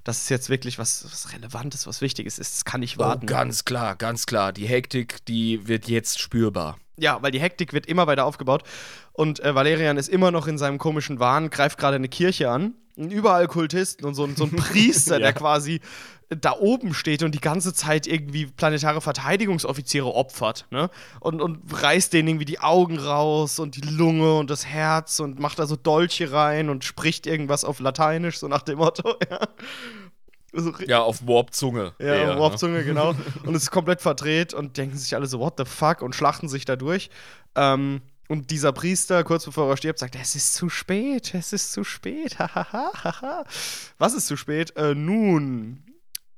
dass es jetzt wirklich was, was Relevantes, was Wichtiges ist. Das kann nicht warten. Oh, ganz klar, ganz klar. Die Hektik, die wird jetzt spürbar. Ja, weil die Hektik wird immer weiter aufgebaut. Und äh, Valerian ist immer noch in seinem komischen Wahn, greift gerade eine Kirche an. Und überall Kultisten und so, ein- so ein (laughs) Priester, Ja. der quasi da oben steht und die ganze Zeit irgendwie planetare Verteidigungsoffiziere opfert, ne? Und, und reißt denen irgendwie die Augen raus und die Lunge und das Herz und macht da so Dolche rein und spricht irgendwas auf Lateinisch, so nach dem Motto, (laughs) ja. So, Ja, auf Warp-Zunge. ja, eher, ne? Warpzunge, genau. Und es ist komplett verdreht und denken sich alle so, what the fuck? Und schlachten sich da durch. Ähm, und dieser Priester, kurz bevor er stirbt, sagt, es ist zu spät, es ist zu spät. Was ist zu spät? Äh, nun.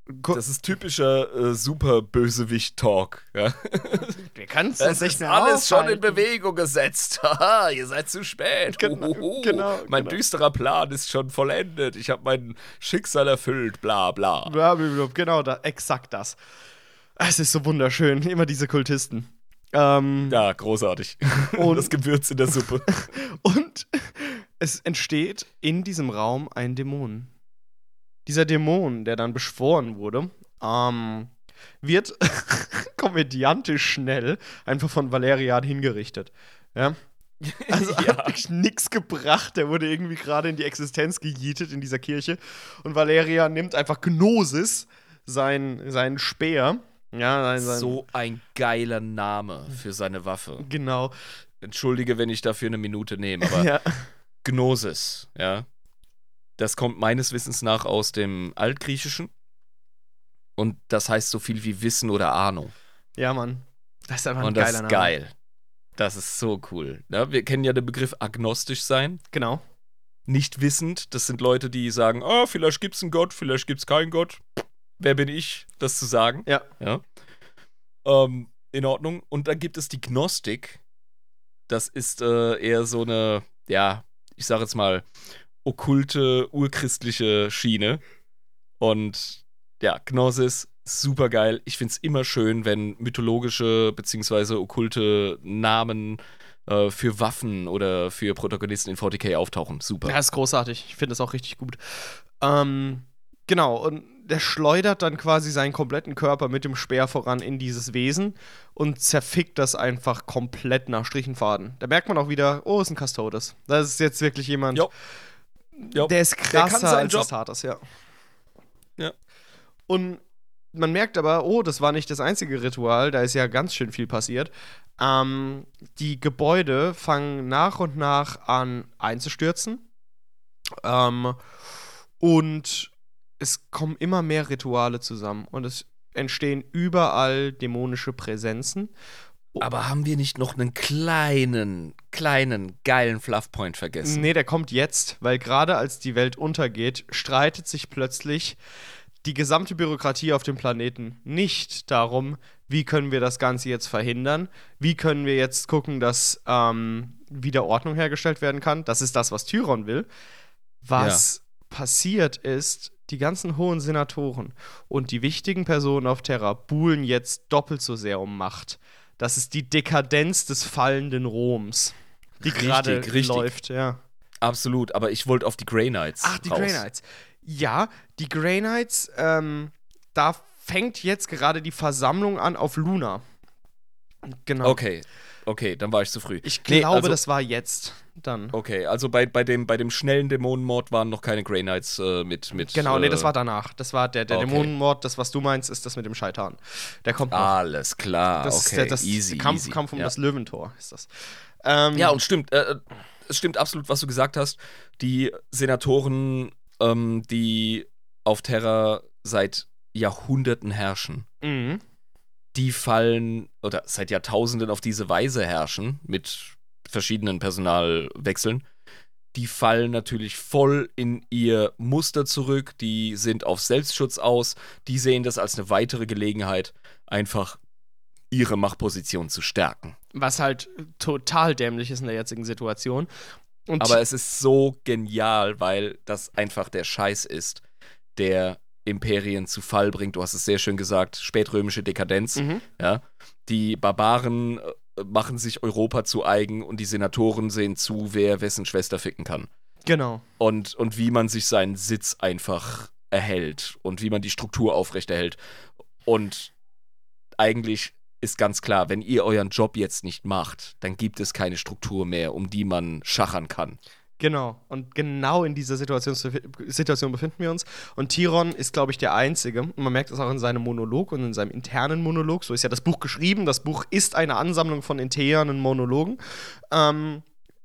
Das ist typischer äh, Super-Bösewicht-Talk. Ja. (laughs) wir können es ist alles schon in Bewegung gesetzt. (laughs) Haha, ihr seid zu spät. Genau, Huhuhu. genau, mein genau. düsterer Plan ist schon vollendet. Ich habe mein Schicksal erfüllt. Bla bla. Blablabla, Genau, da, exakt das. Es ist so wunderschön, (laughs) immer diese Kultisten. Ähm, Ja, großartig. Und- das Gewürz in der Suppe. Und es entsteht in diesem Raum ein Dämon. Dieser Dämon, der dann beschworen wurde, ähm, wird (laughs) komödiantisch schnell einfach von Valerian hingerichtet. Ja. Also (laughs) Ja. hat wirklich nichts gebracht. Der wurde irgendwie gerade in die Existenz gejietet in dieser Kirche. Und Valerian nimmt einfach Gnosis, sein, seinen Speer. Ja, sein, sein, So ein geiler Name für seine Waffe. Genau. Entschuldige, wenn ich dafür eine Minute nehme, aber (laughs) Ja. Gnosis, ja. Das kommt meines Wissens nach aus dem Altgriechischen. Und das heißt so viel wie Wissen oder Ahnung. ja, Mann. Das ist einfach ein Und das geiler ist Name. geil. Das ist so cool. Ja, wir kennen ja den Begriff agnostisch sein. Genau. Nicht wissend. Das sind Leute, die sagen, ah, vielleicht gibt's einen Gott, vielleicht gibt's keinen Gott. wer bin ich, das zu sagen? Ja. Ja. Ähm, in Ordnung. Und dann gibt es die Gnostik. Das ist äh, eher so eine, ja, ich sag jetzt mal, okkulte, urchristliche Schiene. Und ja, Gnosis, super geil. Ich find's immer schön, wenn mythologische beziehungsweise okkulte Namen äh, für Waffen oder für Protagonisten in 40k auftauchen. Super. Ja, ist großartig. Ich finde das auch richtig gut. Ähm, genau, und der schleudert dann quasi seinen kompletten Körper mit dem Speer voran in dieses Wesen und zerfickt das einfach komplett nach Strichenfaden. Da merkt man auch wieder, oh, ist ein Custodes. Das ist jetzt wirklich jemand, Jo. Jo. der ist Der krasser seinen als Job. das Tartas, ja. Ja. Und man merkt aber, oh, das war nicht das einzige Ritual, da ist ja ganz schön viel passiert. Ähm, die Gebäude fangen nach und nach an einzustürzen. Ähm, und es kommen immer mehr Rituale zusammen und es entstehen überall dämonische Präsenzen. Aber haben wir nicht noch einen kleinen, kleinen, geilen Fluffpoint vergessen? Nee, der kommt jetzt, weil gerade als die Welt untergeht, streitet sich plötzlich die gesamte Bürokratie auf dem Planeten nicht darum, wie können wir das Ganze jetzt verhindern, wie können wir jetzt gucken, dass ähm, wieder Ordnung hergestellt werden kann. Das ist das, was Tyron will. Was passiert ist, die ganzen hohen Senatoren und die wichtigen Personen auf Terra buhlen jetzt doppelt so sehr um Macht. Das ist die Dekadenz des fallenden Roms, die gerade läuft, ja. Absolut, aber ich wollte auf die Grey Knights. Ach, die raus. Grey Knights. Ja, die Grey Knights, ähm, da fängt jetzt gerade die Versammlung an auf Luna. Genau. Okay, okay, dann war ich zu früh. Ich Nee, glaube, also- das war jetzt dann. Okay, also bei, bei, dem, bei dem schnellen Dämonenmord waren noch keine Grey Knights äh, mit, mit. Genau, nee, äh, das war danach. Das war der, der okay. Dämonenmord, das, was du meinst, ist das mit dem Scheitan. Der kommt noch. Alles klar, das okay, ist der, das easy, Kampf, easy. Kampf um ja. das Löwentor ist das. Ähm, Ja, und stimmt, äh, es stimmt absolut, was du gesagt hast. Die Senatoren, ähm, die auf Terra seit Jahrhunderten herrschen, mhm. Die fallen oder seit Jahrtausenden auf diese Weise herrschen, mit verschiedenen Personalwechseln, die fallen natürlich voll in ihr Muster zurück, die sind auf Selbstschutz aus, die sehen das als eine weitere Gelegenheit, einfach ihre Machtposition zu stärken. Was halt total dämlich ist in der jetzigen Situation. Und Aber es ist so genial, weil das einfach der Scheiß ist, der Imperien zu Fall bringt. Du hast es sehr schön gesagt, spätrömische Dekadenz. Mhm. Ja, die Barbaren äh, machen sich Europa zu eigen und die Senatoren sehen zu, wer wessen Schwester ficken kann. Genau. Und, und wie man sich seinen Sitz einfach erhält und wie man die Struktur aufrechterhält. Und eigentlich ist ganz klar, wenn ihr euren Job jetzt nicht macht, dann gibt es keine Struktur mehr, um die man schachern kann. Genau. Und genau in dieser Situation, Situation befinden wir uns. Und Tiron ist, glaube ich, der Einzige. Und man merkt es auch in seinem Monolog und in seinem internen Monolog. So ist ja das Buch geschrieben. Das Buch ist eine Ansammlung von internen Monologen. Ähm,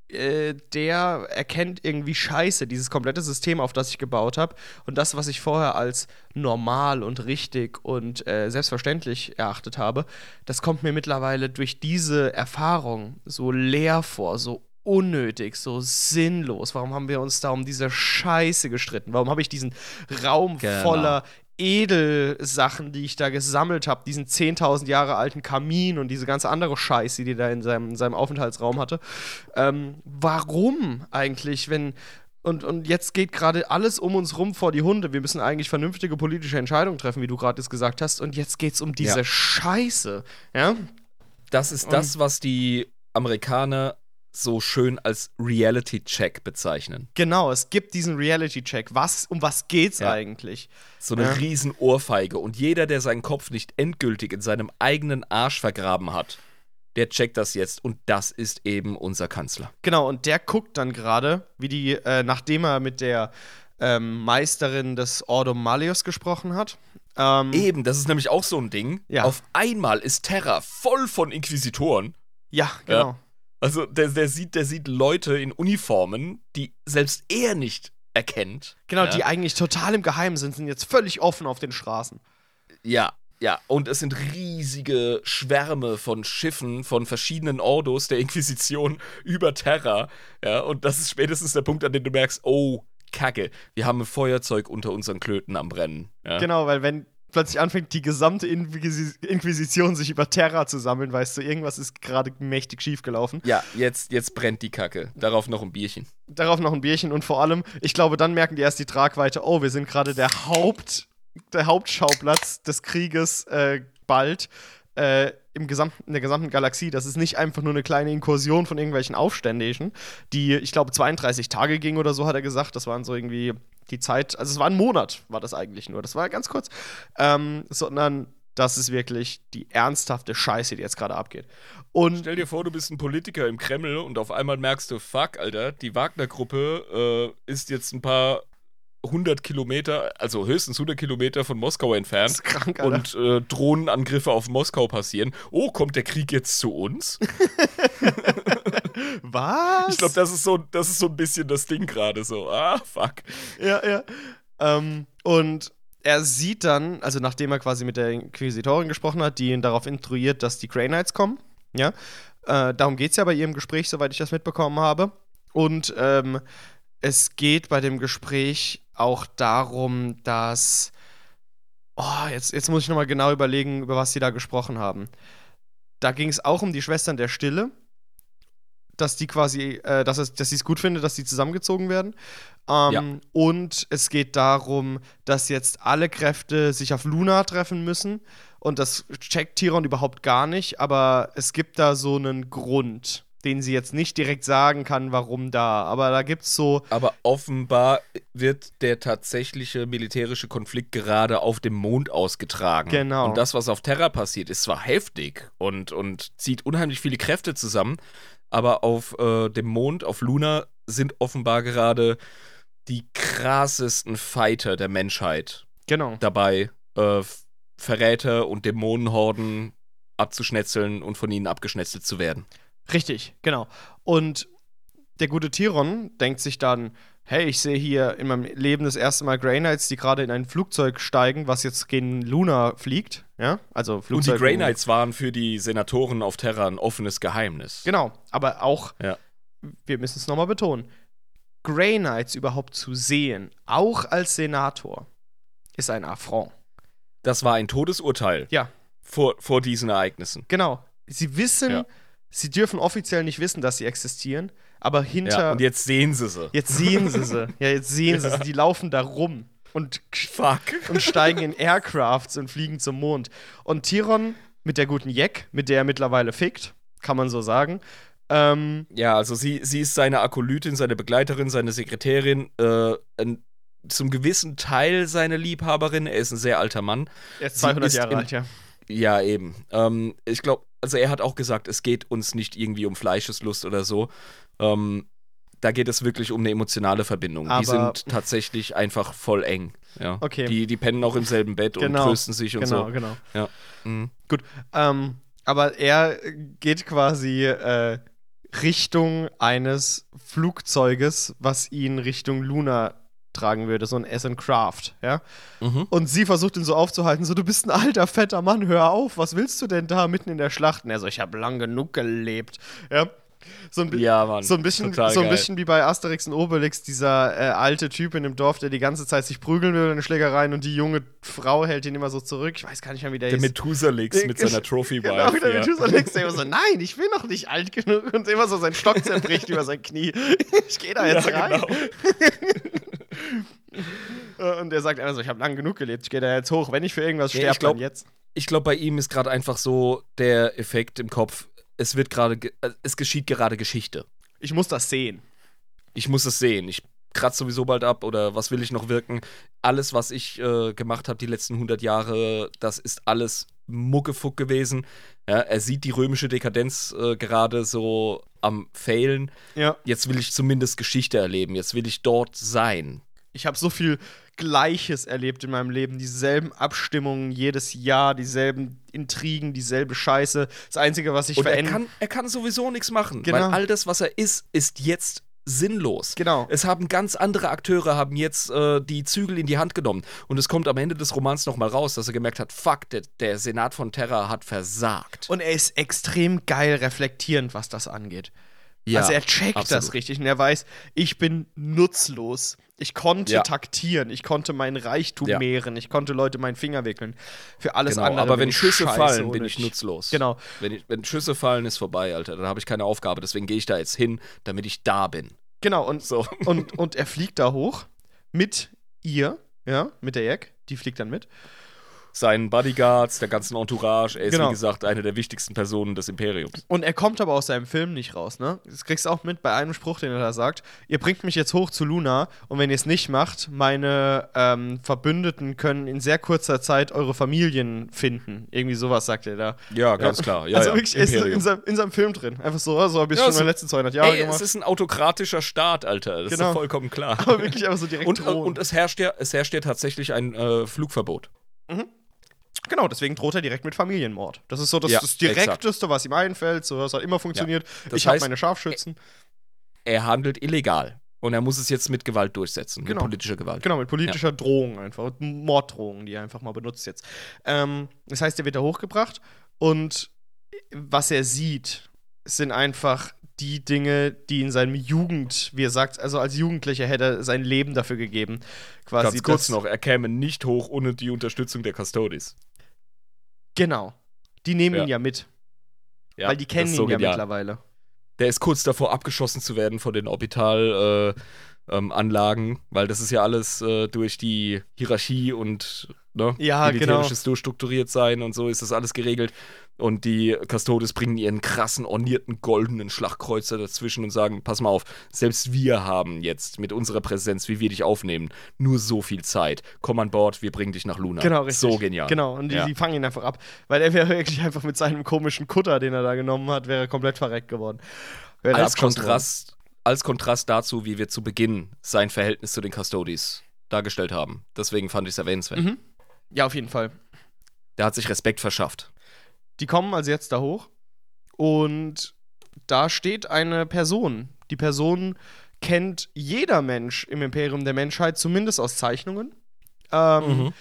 äh, der erkennt irgendwie Scheiße, dieses komplette System, auf das ich gebaut habe. Und das, was ich vorher als normal und richtig und äh, selbstverständlich erachtet habe, das kommt mir mittlerweile durch diese Erfahrung so leer vor, so unnötig, so sinnlos. Warum haben wir uns da um diese Scheiße gestritten? Warum habe ich diesen Raum Genau. voller Edelsachen, die ich da gesammelt habe, diesen 10.000 Jahre alten Kamin und diese ganze andere Scheiße, die der in seinem, in seinem Aufenthaltsraum hatte. Ähm, warum eigentlich, wenn. Und, und jetzt geht gerade alles um uns rum vor die Hunde. Wir müssen eigentlich vernünftige politische Entscheidungen treffen, wie du gerade jetzt gesagt hast. Und jetzt geht es um diese Ja. Scheiße. Ja? Das ist das, was die Amerikaner so schön als Reality-Check bezeichnen. Genau, es gibt diesen Reality-Check. Was, um was geht's Ja. eigentlich? So eine Ja. riesen Ohrfeige. Und jeder, der seinen Kopf nicht endgültig in seinem eigenen Arsch vergraben hat, der checkt das jetzt. Und das ist eben unser Kanzler. Genau, und der guckt dann gerade, wie die, äh, nachdem er mit der ähm, Meisterin des Ordo Malleus gesprochen hat. Ähm, Eben, das ist nämlich auch so ein Ding. Ja. Auf einmal ist Terra voll von Inquisitoren. ja, genau. Also der, der, sieht, der sieht Leute in Uniformen, die selbst er nicht erkennt. Genau, ja. die eigentlich total im Geheimen sind, sind jetzt völlig offen auf den Straßen. Ja, ja. Und es sind riesige Schwärme von Schiffen von verschiedenen Ordos der Inquisition (laughs) über Terra. Ja, und das ist spätestens der Punkt, an dem du merkst, oh, Kacke, wir haben ein Feuerzeug unter unseren Klöten am Brennen. Ja. Genau, weil wenn plötzlich anfängt, die gesamte Inquisi Inquisition sich über Terra zu sammeln, weißt du, irgendwas ist gerade mächtig schief gelaufen. Ja, jetzt, jetzt brennt die Kacke. Darauf noch ein Bierchen. Darauf noch ein Bierchen und vor allem, ich glaube, dann merken die erst die Tragweite, oh, wir sind gerade der Haupt, der Hauptschauplatz des Krieges äh, bald. Äh, im gesamten, in der gesamten Galaxie. Das ist nicht einfach nur eine kleine Inkursion von irgendwelchen Aufständischen, die, ich glaube, 32 Tage ging oder so, hat er gesagt. Das waren so irgendwie die Zeit, also es war ein Monat, war das eigentlich nur. Das war ganz kurz. Ähm, sondern das ist wirklich die ernsthafte Scheiße, die jetzt gerade abgeht. Und Stell dir vor, du bist ein Politiker im Kreml und auf einmal merkst du, fuck, Alter, die Wagner-Gruppe äh, ist jetzt ein paar 100 Kilometer, also höchstens 100 Kilometer von Moskau das entfernt ist krank, Alter. und äh, Drohnenangriffe auf Moskau passieren. Oh, kommt der Krieg jetzt zu uns? (laughs) Was? Ich glaube, das, ist so, das ist so ein bisschen das Ding gerade so. Ah, fuck. Ja, ja. Ähm, und er sieht dann, also nachdem er quasi mit der Inquisitorin gesprochen hat, die ihn darauf instruiert, dass die Grey Knights kommen, ja, äh, darum geht es ja bei ihrem Gespräch, soweit ich das mitbekommen habe. Und ähm, es geht bei dem Gespräch auch darum, dass. Oh, jetzt, jetzt muss ich nochmal genau überlegen, über was sie da gesprochen haben. Da ging es auch um die Schwestern der Stille, dass die quasi, äh, dass, es, dass sie es gut findet, dass sie zusammengezogen werden. Ähm, Ja. Und es geht darum, dass jetzt alle Kräfte sich auf Luna treffen müssen. Und das checkt Tiron überhaupt gar nicht, aber es gibt da so einen Grund, den sie jetzt nicht direkt sagen kann, warum da. Aber da gibt es so. Aber offenbar wird der tatsächliche militärische Konflikt gerade auf dem Mond ausgetragen. Genau. Und das, was auf Terra passiert, ist zwar heftig und, und zieht unheimlich viele Kräfte zusammen, aber auf äh, dem Mond, auf Luna, sind offenbar gerade die krassesten Fighter der Menschheit Genau. dabei, äh, Verräter und Dämonenhorden abzuschnetzeln und von ihnen abgeschnetzelt zu werden. Richtig, genau. Und der gute Tiron denkt sich dann, hey, ich sehe hier in meinem Leben das erste Mal Grey Knights, die gerade in ein Flugzeug steigen, was jetzt gegen Luna fliegt. Ja, also Und die Flugzeug. Grey Knights waren für die Senatoren auf Terra ein offenes Geheimnis. Genau, aber auch, Ja. wir müssen es nochmal betonen, Grey Knights überhaupt zu sehen, auch als Senator, ist ein Affront. Das war ein Todesurteil Ja, vor, vor diesen Ereignissen. genau. Sie wissen, Ja. Sie dürfen offiziell nicht wissen, dass sie existieren, aber hinter. Ja, und jetzt sehen sie sie. Jetzt sehen sie sie. (laughs) Ja, jetzt sehen sie sie. Die laufen da rum und, Fuck. und steigen in Aircrafts und fliegen zum Mond. Und Tiron mit der guten Jack, mit der er mittlerweile fickt, kann man so sagen. Ähm, Ja, also sie, sie ist seine Akolytin, seine Begleiterin, seine Sekretärin, äh, ein, zum gewissen Teil seine Liebhaberin. Er ist ein sehr alter Mann. er ist Sie 200 ist Jahre alt, ja. Ja, eben. Ähm, ich glaube, also er hat auch gesagt, es geht uns nicht irgendwie um Fleischeslust oder so. Ähm, da geht es wirklich um eine emotionale Verbindung. die Aber- sind tatsächlich einfach voll eng. Ja. Okay. Die, die pennen auch im selben Bett Genau. und trösten sich und Genau, so. genau. Mhm. Gut. Ähm, aber er geht quasi äh, Richtung eines Flugzeuges, was ihn Richtung Luna tragen würde, so ein Essen Craft, ja. Mhm. Und sie versucht ihn so aufzuhalten, so, du bist ein alter, fetter Mann, hör auf, was willst du denn da mitten in der Schlacht? Und er so, ich habe lang genug gelebt, ja. So ein, Ja, Mann. so ein bisschen, so ein geil. bisschen wie bei Asterix und Obelix, dieser äh, alte Typ in dem Dorf, der die ganze Zeit sich prügeln will in den Schlägereien und die junge Frau hält ihn immer so zurück. Ich weiß gar nicht mehr, wie der, Der hieß. Methusalix mit seiner Trophy-Wife. (laughs) Genau, der ja. Methusalix, der immer so, nein, ich will noch nicht alt genug und immer so sein Stock zerbricht (laughs) über sein Knie. Ich gehe da jetzt Ja, rein. genau. (laughs) Äh, Und er sagt einfach so, ich habe lang genug gelebt, ich gehe da jetzt hoch. Wenn ich für irgendwas Ja, sterbe, dann jetzt. Ich glaube, bei ihm ist gerade einfach so der Effekt im Kopf, es wird gerade, ge- äh, es geschieht gerade Geschichte. Ich muss das sehen. Ich muss es sehen. Ich kratze sowieso bald ab oder was will ich noch wirken? Alles, was ich äh, gemacht habe die letzten 100 Jahre, das ist alles Muckefuck gewesen. Ja, er sieht die römische Dekadenz äh, gerade so am Failen. Ja. Jetzt will ich zumindest Geschichte erleben. Jetzt will ich dort sein. Ich habe so viel Gleiches erlebt in meinem Leben. Dieselben Abstimmungen jedes Jahr, dieselben Intrigen, dieselbe Scheiße. Das Einzige, was ich Und er verändert. kann, er kann sowieso nichts machen, Genau. weil all das, was er ist, ist jetzt sinnlos. Genau. Es haben ganz andere Akteure haben jetzt äh, die Zügel in die Hand genommen und es kommt am Ende des Romans noch mal raus, dass er gemerkt hat, fuck, der, der Senat von Terra hat versagt. Und er ist extrem geil reflektierend, was das angeht. Ja, also er checkt das absolut. richtig und er weiß, ich bin nutzlos. Ich konnte Ja. taktieren, ich konnte meinen Reichtum Ja. mehren, ich konnte Leute meinen Finger wickeln. Für alles genau, andere. aber wenn Schüsse scheiße fallen, bin ich nutzlos. Genau. Wenn, ich, wenn Schüsse fallen, ist vorbei, Alter. Dann habe ich keine Aufgabe. Deswegen gehe ich da jetzt hin, damit ich da bin. Genau, und, So. und, und er fliegt da hoch mit ihr, ja, mit der Jack, die fliegt dann mit. Seinen Bodyguards, der ganzen Entourage. Er ist, Genau. wie gesagt, eine der wichtigsten Personen des Imperiums. Und er kommt aber aus seinem Film nicht raus, ne? Das kriegst du auch mit bei einem Spruch, den er da sagt. Ihr bringt mich jetzt hoch zu Luna und wenn ihr es nicht macht, meine ähm, Verbündeten können in sehr kurzer Zeit eure Familien finden. Irgendwie sowas sagt er da. Ja, ganz klar. Ja, also ja. wirklich, er ist in seinem, in seinem Film drin. Einfach so, so habe ich Ja, schon so- meine letzten 200 Jahre Ey, es gemacht. ist ein autokratischer Staat, Alter. Das ist Genau. doch vollkommen klar. Aber wirklich einfach so direkt und, und es herrscht ja, es herrscht ja tatsächlich ein äh, Flugverbot. Genau, deswegen droht er direkt mit Familienmord. Das ist so das, Ja, das Direkteste, was ihm einfällt. So, das hat immer funktioniert. Das ich habe meine Scharfschützen. Er handelt illegal. Und er muss es jetzt mit Gewalt durchsetzen. Genau. Mit politischer Gewalt. Genau, mit politischer Drohung einfach. Und Morddrohung, die er einfach mal benutzt jetzt. Ähm, das heißt, er wird da hochgebracht und was er sieht, sind einfach die Dinge, die in seinem Jugend, wie er sagt, also als Jugendlicher hätte er sein Leben dafür gegeben. Quasi Ganz kurz noch, er käme nicht hoch ohne die Unterstützung der Custodes. Genau. Die nehmen Ja. ihn ja mit, Ja, weil die kennen ist ihn so ja genial. mittlerweile. Der ist kurz davor, abgeschossen zu werden von den Orbital äh, ähm, Anlagen, weil das ist ja alles äh, durch die Hierarchie und ne, Ja, genau. militärisches durchstrukturiert sein und so ist das alles geregelt. Und die Custodes bringen ihren krassen, ornierten, goldenen Schlagkreuzer dazwischen und sagen: Pass mal auf, selbst wir haben jetzt mit unserer Präsenz, wie wir dich aufnehmen, nur so viel Zeit. Komm an Bord, wir bringen dich nach Luna. Genau, richtig. So genial. Genau, und die, Ja. die fangen ihn einfach ab. Weil er wäre wirklich einfach mit seinem komischen Kutter, den er da genommen hat, wäre komplett verreckt geworden. Als Kontrast, als Kontrast dazu, wie wir zu Beginn sein Verhältnis zu den Custodes dargestellt haben. Deswegen fand ich es erwähnenswert. Mhm. Ja, auf jeden Fall. Der hat sich Respekt verschafft. Die kommen also jetzt da hoch und da steht eine Person. Die Person kennt jeder Mensch im Imperium der Menschheit, zumindest aus Zeichnungen. Ähm, Mhm.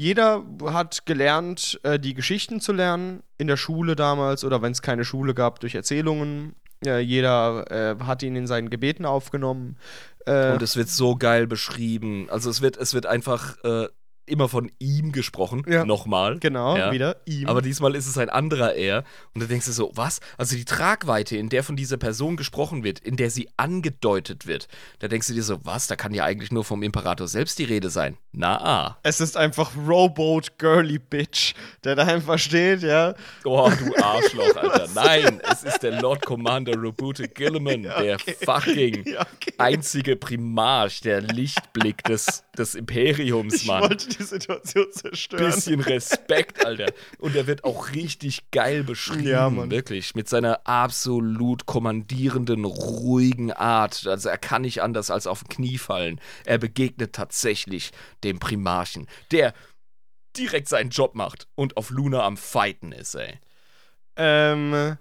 Jeder hat gelernt, äh, die Geschichten zu lernen, in der Schule damals oder wenn es keine Schule gab, durch Erzählungen. Äh, jeder äh, hat ihn in seinen Gebeten aufgenommen. Äh, Und es wird so geil beschrieben. Also es wird, es wird einfach äh, immer von ihm gesprochen. Ja. Nochmal. genau, Ja. wieder ihm. Aber diesmal ist es ein anderer er. Und du denkst dir so, was? Also die Tragweite, in der von dieser Person gesprochen wird, in der sie angedeutet wird, da denkst du dir so, was? Da kann ja eigentlich nur vom Imperator selbst die Rede sein. Na ah. es ist einfach Rowboat Girly Bitch, der da einfach steht, ja. Oh, du Arschloch, (laughs) Alter. Nein, es ist der Lord Commander Robute Gilliman, (laughs) der fucking Ja, okay. einzige Primarch, der Lichtblick des, des Imperiums, Ich Mann. wollte die Situation zerstören. Bisschen Respekt, (laughs) Alter. Und er wird auch richtig geil beschrieben. Ja, Mann. Wirklich. Mit seiner absolut kommandierenden, ruhigen Art. Also er kann nicht anders als auf den Knie fallen. Er begegnet tatsächlich dem Primarchen, der direkt seinen Job macht und auf Luna am Fighten ist, ey. Ähm,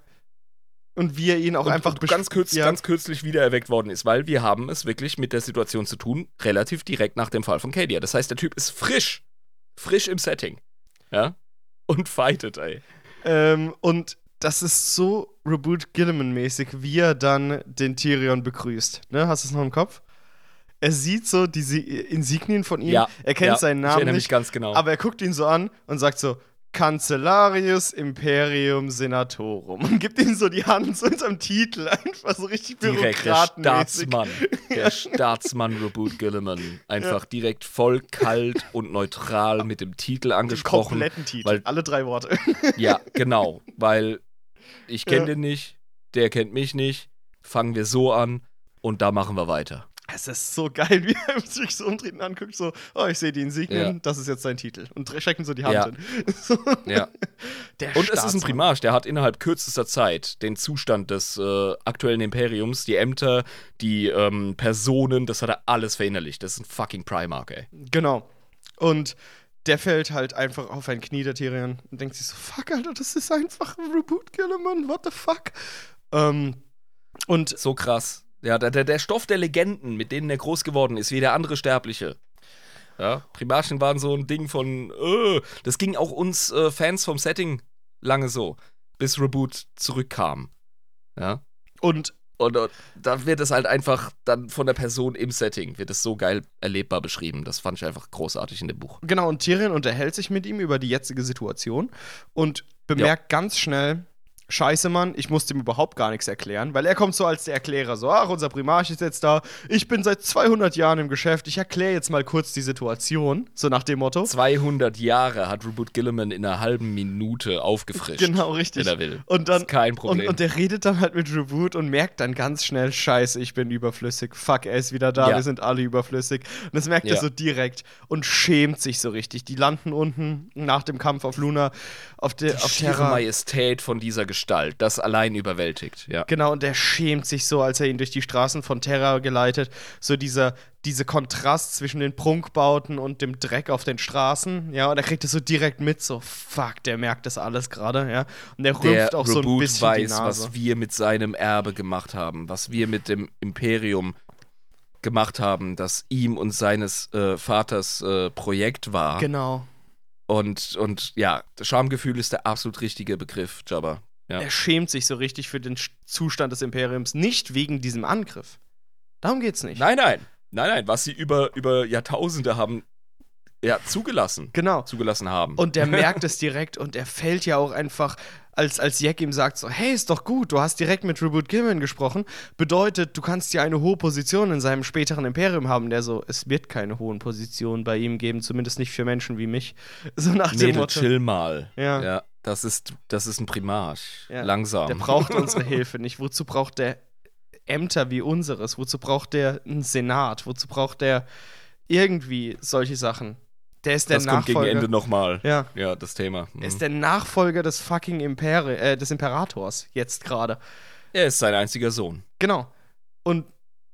und wie er ihn auch und, einfach und ganz, kürz, ja. ganz kürzlich wieder erweckt worden ist, weil wir haben es wirklich mit der Situation zu tun, relativ direkt nach dem Fall von Cadia. Das heißt, der Typ ist frisch. Frisch im Setting. Ja? Und fightet, ey. Ähm, und das ist so Reboot Gilliman-mäßig, wie er dann den Tyrion begrüßt. Ne? Hast du es noch im Kopf? Er sieht so diese Insignien von ihm. Ja, er kennt ja, seinen ich Namen mich nicht, ganz genau. aber er guckt ihn so an und sagt so: Cancellarius Imperium Senatorum. Und (laughs) gibt ihm so die Hand so hinterm Titel. Einfach so richtig direkt der. Staatsmann. (laughs) Der Staatsmann Robert Gilliman. Einfach direkt voll kalt und neutral mit dem Titel angesprochen. kompletten Titel. weil- Alle drei Worte. (laughs) Ja, genau. Weil ich kenne Ja. den nicht, der kennt mich nicht. Fangen wir so an und da machen wir weiter. Es ist so geil, (laughs) wie er sich so umdreht und anguckt, so, oh, ich sehe die Insignien, Ja. das ist jetzt sein Titel. Und strecken so die Hand Ja. hin. (laughs) So. Ja. Der Und es ist ein Staatsmann. Primarch, der hat innerhalb kürzester Zeit den Zustand des äh, aktuellen Imperiums, die Ämter, die ähm, Personen, das hat er alles verinnerlicht. Das ist ein fucking Primarch, ey. Genau. Und der fällt halt einfach auf ein Knie, der Tyrion, und denkt sich so, fuck, Alter, das ist einfach ein Reboot Gilliman, what the fuck? Ähm, und So krass. Ja, der, der, Stoff der Legenden, mit denen er groß geworden ist, wie der andere Sterbliche. Ja, Primarchen waren so ein Ding von, äh, das ging auch uns äh, Fans vom Setting lange so, bis Reboot zurückkam. Ja, Und Und, und da wird es halt einfach dann von der Person im Setting, wird es so geil erlebbar beschrieben. Das fand ich einfach großartig in dem Buch. Genau, und Tyrion unterhält sich mit ihm über die jetzige Situation und bemerkt ganz schnell, Scheiße, Mann, ich musste ihm überhaupt gar nichts erklären, weil er kommt so als der Erklärer, so, ach, unser Primarch ist jetzt da, ich bin seit 200 Jahren im Geschäft, ich erkläre jetzt mal kurz die Situation, so nach dem Motto. 200 Jahre hat Reboot Gilliman in einer halben Minute aufgefrischt. Genau, richtig. Wenn er will. Und dann, ist kein Problem. Und, und der redet dann halt mit Reboot und merkt dann ganz schnell, Scheiße, ich bin überflüssig, fuck, er ist wieder da, Ja. wir sind alle überflüssig. Und das merkt er Ja. so direkt und schämt sich so richtig. Die landen unten nach dem Kampf auf Luna, auf, der die auf Terra. Majestät von dieser Gestalt, das allein überwältigt. Ja. Genau, und der schämt sich so, als er ihn durch die Straßen von Terra geleitet. So dieser, dieser Kontrast zwischen den Prunkbauten und dem Dreck auf den Straßen. Ja, und er kriegt es so direkt mit, so, fuck, der merkt das alles gerade, ja. Und der Der rümpft auch so ein Reboot bisschen die weiß, Nase. was wir mit seinem Erbe gemacht haben, was wir mit dem Imperium gemacht haben, das ihm und seines äh, Vaters äh, Projekt war. Genau. Und, und ja, Schamgefühl ist der absolut richtige Begriff, Jabba. Ja. Er schämt sich so richtig für den Zustand des Imperiums, nicht wegen diesem Angriff. Darum geht's nicht. Nein, nein. Nein, nein, was sie über, über Jahrtausende haben ja, zugelassen. Genau. Zugelassen haben. Und der (laughs) merkt es direkt und er fällt ja auch einfach, als, als Jack ihm sagt so, hey, ist doch gut, du hast direkt mit Reboot Gilman gesprochen, bedeutet, du kannst ja eine hohe Position in seinem späteren Imperium haben. Der so, es wird keine hohen Positionen bei ihm geben, zumindest nicht für Menschen wie mich. (laughs) So nach dem Mädel, Motto. chill mal. Ja. ja das, ist, das ist ein Primarch. Ja, Langsam. Der braucht (laughs) unsere Hilfe nicht. Wozu braucht der Ämter wie unseres? Wozu braucht der einen Senat? Wozu braucht der irgendwie solche Sachen? Der ist der das kommt gegen Nachfolger. Ende nochmal. ja. Ja, das Thema. Er ist Mhm. der Nachfolger des fucking Imperi äh, des Imperators, jetzt gerade. Er ist sein einziger Sohn. Genau. Und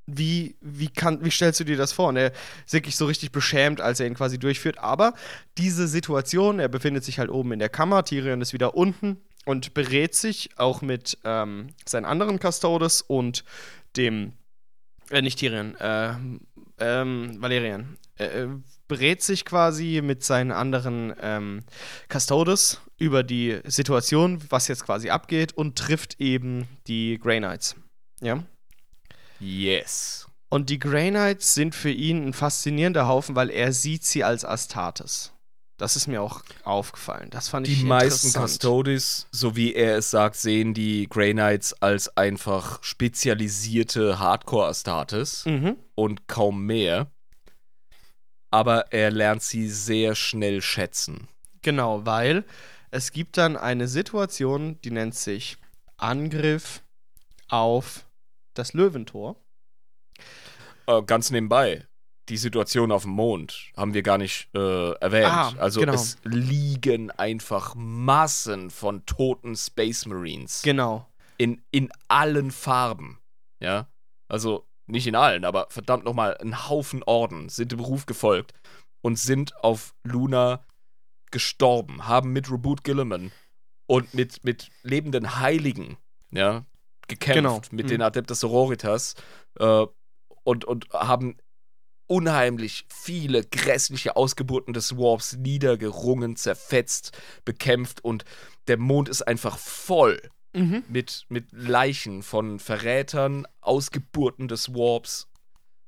wie, wie, kann, wie stellst du dir das vor? Und er ist wirklich so richtig beschämt, als er ihn quasi durchführt. Aber diese Situation, er befindet sich halt oben in der Kammer, Tyrion ist wieder unten und berät sich auch mit ähm, seinen anderen Custodes und dem, äh, nicht Tyrion, äh, ähm, Valerian. Äh, berät sich quasi mit seinen anderen ähm, Custodes über die Situation, was jetzt quasi abgeht und trifft eben die Grey Knights. Ja. Yes. Und die Grey Knights sind für ihn ein faszinierender Haufen, weil er sieht sie als Astartes. Das ist mir auch aufgefallen. Das fand ich Die meisten. Custodes, so wie er es sagt, sehen die Grey Knights als einfach spezialisierte Hardcore-Astartes Mhm. und kaum mehr. Aber er lernt sie sehr schnell schätzen. Genau, weil es gibt dann eine Situation, die nennt sich Angriff auf das Löwentor. Äh, ganz nebenbei, die Situation auf dem Mond haben wir gar nicht äh, erwähnt. Ah, also genau. es liegen einfach Massen von toten Space Marines Genau. in, in allen Farben. Ja, also nicht in allen, aber verdammt nochmal, ein Haufen Orden sind dem Beruf gefolgt und sind auf Luna gestorben, haben mit Reboot Gilliman und mit, mit lebenden Heiligen, ja, gekämpft, Genau. mit Mhm. den Adeptus Sororitas äh, und, und haben unheimlich viele grässliche Ausgeburten des Warps niedergerungen, zerfetzt, bekämpft und der Mond ist einfach voll Mhm. mit, mit Leichen von Verrätern, Ausgeburten des Warps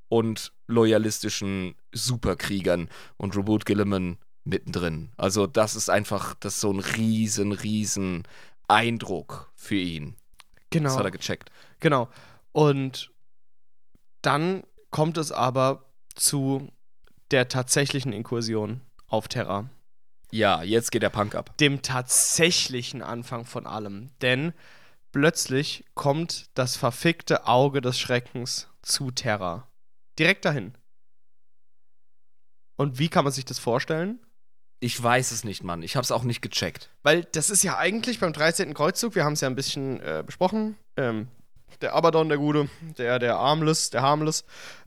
und loyalistischen Superkriegern und Reboot Gilliman mittendrin. Also das ist einfach, das ist so ein riesen, riesen Eindruck für ihn. Das Genau. hat er gecheckt. Genau. Und dann kommt es aber zu der tatsächlichen Inkursion auf Terra. Ja, jetzt geht der Punk ab. Dem tatsächlichen Anfang von allem. Denn plötzlich kommt das verfickte Auge des Schreckens zu Terra. Direkt dahin. Und wie kann man sich das vorstellen? Ich weiß es nicht, Mann. Ich hab's auch nicht gecheckt. Weil das ist ja eigentlich beim 13. Kreuzzug, wir haben es ja ein bisschen äh, besprochen, ähm, der Abaddon, der Gute, der, der Armless, der Harmless,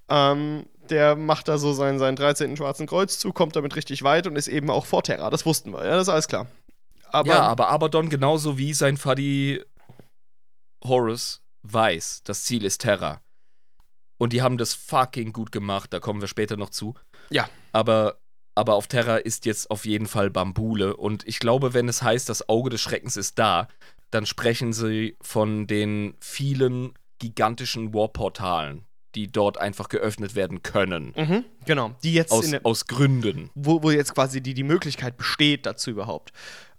ähm, der macht da so seinen, seinen 13. schwarzen Kreuzzug, kommt damit richtig weit und ist eben auch vor Terra. Das wussten wir, ja, das ist alles klar. Aber, ja, aber Abaddon genauso wie sein Fuddy Horus weiß, das Ziel ist Terra. Und die haben das fucking gut gemacht, da kommen wir später noch zu. Ja. Aber, aber auf Terra ist jetzt auf jeden Fall Bambule. Und ich glaube, wenn es heißt, das Auge des Schreckens ist da, dann sprechen sie von den vielen gigantischen Warportalen, die dort einfach geöffnet werden können. Mhm, genau. Die jetzt Aus, der, aus Gründen. wo, wo jetzt quasi die, die Möglichkeit besteht dazu überhaupt.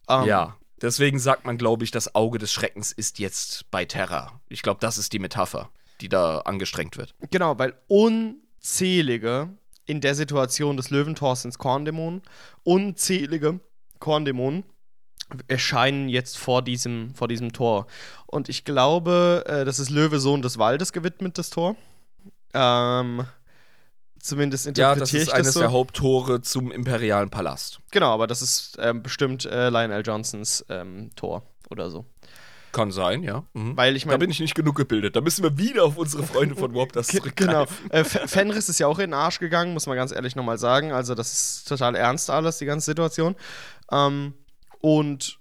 Ähm, Ja. Deswegen sagt man, glaube ich, das Auge des Schreckens ist jetzt bei Terra. Ich glaube, das ist die Metapher, die da angestrengt wird. Genau, weil unzählige in der Situation des Löwentors ins Korndämonen, unzählige Korndämonen erscheinen jetzt vor diesem, vor diesem Tor. Und ich glaube, äh, das ist Löwe Sohn des Waldes gewidmet, das Tor. Ähm, zumindest Ja, interpretiere das ist ich eines das so. der Haupttore zum imperialen Palast. Genau, aber das ist ähm, bestimmt äh, Lionel Johnsons ähm, Tor oder so. Kann sein, ja. Mhm. Weil ich da meine, bin ich nicht genug gebildet. Da müssen wir wieder auf unsere Freunde von Warp das zurückgreifen. Genau. Äh, Fenris ist ja auch in den Arsch gegangen, muss man ganz ehrlich nochmal sagen. Also, das ist total ernst alles, die ganze Situation. Ähm, und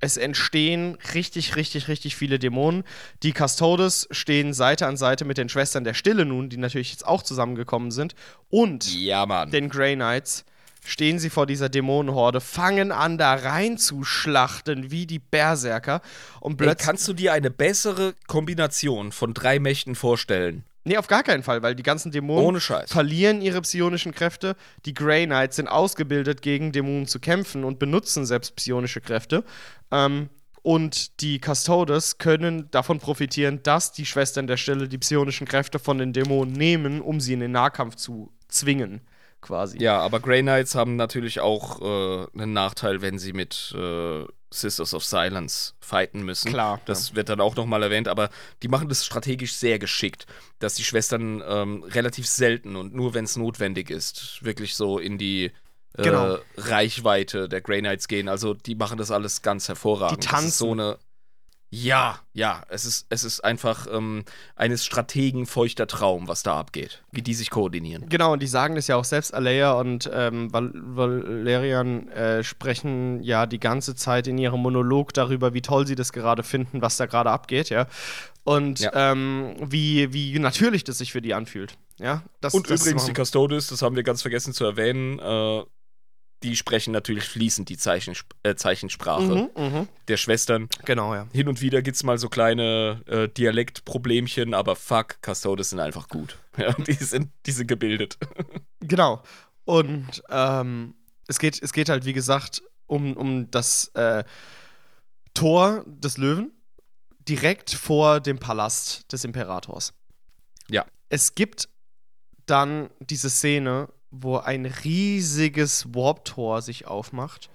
es entstehen richtig, richtig, richtig viele Dämonen. Die Custodes stehen Seite an Seite mit den Schwestern der Stille nun, die natürlich jetzt auch zusammengekommen sind. Und Ja, den Grey Knights stehen sie vor dieser Dämonenhorde, fangen an, da rein zu schlachten, wie die Berserker. Und plötzlich. kannst du dir eine bessere Kombination von drei Mächten vorstellen? Nee, auf gar keinen Fall, weil die ganzen Dämonen verlieren ihre psionischen Kräfte. Die Grey Knights sind ausgebildet, gegen Dämonen zu kämpfen und benutzen selbst psionische Kräfte. Ähm, und die Custodes können davon profitieren, dass die Schwestern der Stille die psionischen Kräfte von den Dämonen nehmen, um sie in den Nahkampf zu zwingen, quasi. Ja, aber Grey Knights haben natürlich auch äh, einen Nachteil, wenn sie mit äh, Sisters of Silence fighten müssen. Klar, Das wird dann auch nochmal erwähnt, aber die machen das strategisch sehr geschickt, dass die Schwestern ähm, relativ selten und nur wenn es notwendig ist, wirklich so in die äh, Genau. Reichweite der Grey Knights gehen. Also die machen das alles ganz hervorragend. Die Das ist tanzen. so eine. Ja, ja, es ist, es ist einfach ähm, eines Strategen feuchter Traum, was da abgeht, wie die sich koordinieren. Genau, und die sagen das ja auch selbst. Alea und ähm, Val Valerian äh, sprechen ja die ganze Zeit in ihrem Monolog darüber, wie toll sie das gerade finden, was da gerade abgeht, ja. Und Ja. Ähm, wie, wie natürlich das sich für die anfühlt. Ja, das, Und das übrigens, die Custodes, das haben wir ganz vergessen zu erwähnen, äh, die sprechen natürlich fließend die Zeichen, äh, Zeichensprache Mhm, mhm. der Schwestern. Genau, ja. Hin und wieder gibt es mal so kleine äh, Dialektproblemchen, aber fuck, Custodes sind einfach gut. (laughs) Ja, die, sind, die sind gebildet. (laughs) Genau. Und ähm, es, geht, es geht halt, wie gesagt, um, um das äh, Tor des Löwen direkt vor dem Palast des Imperators. Ja. Es gibt dann diese Szene, wo ein riesiges Warp-Tor sich aufmacht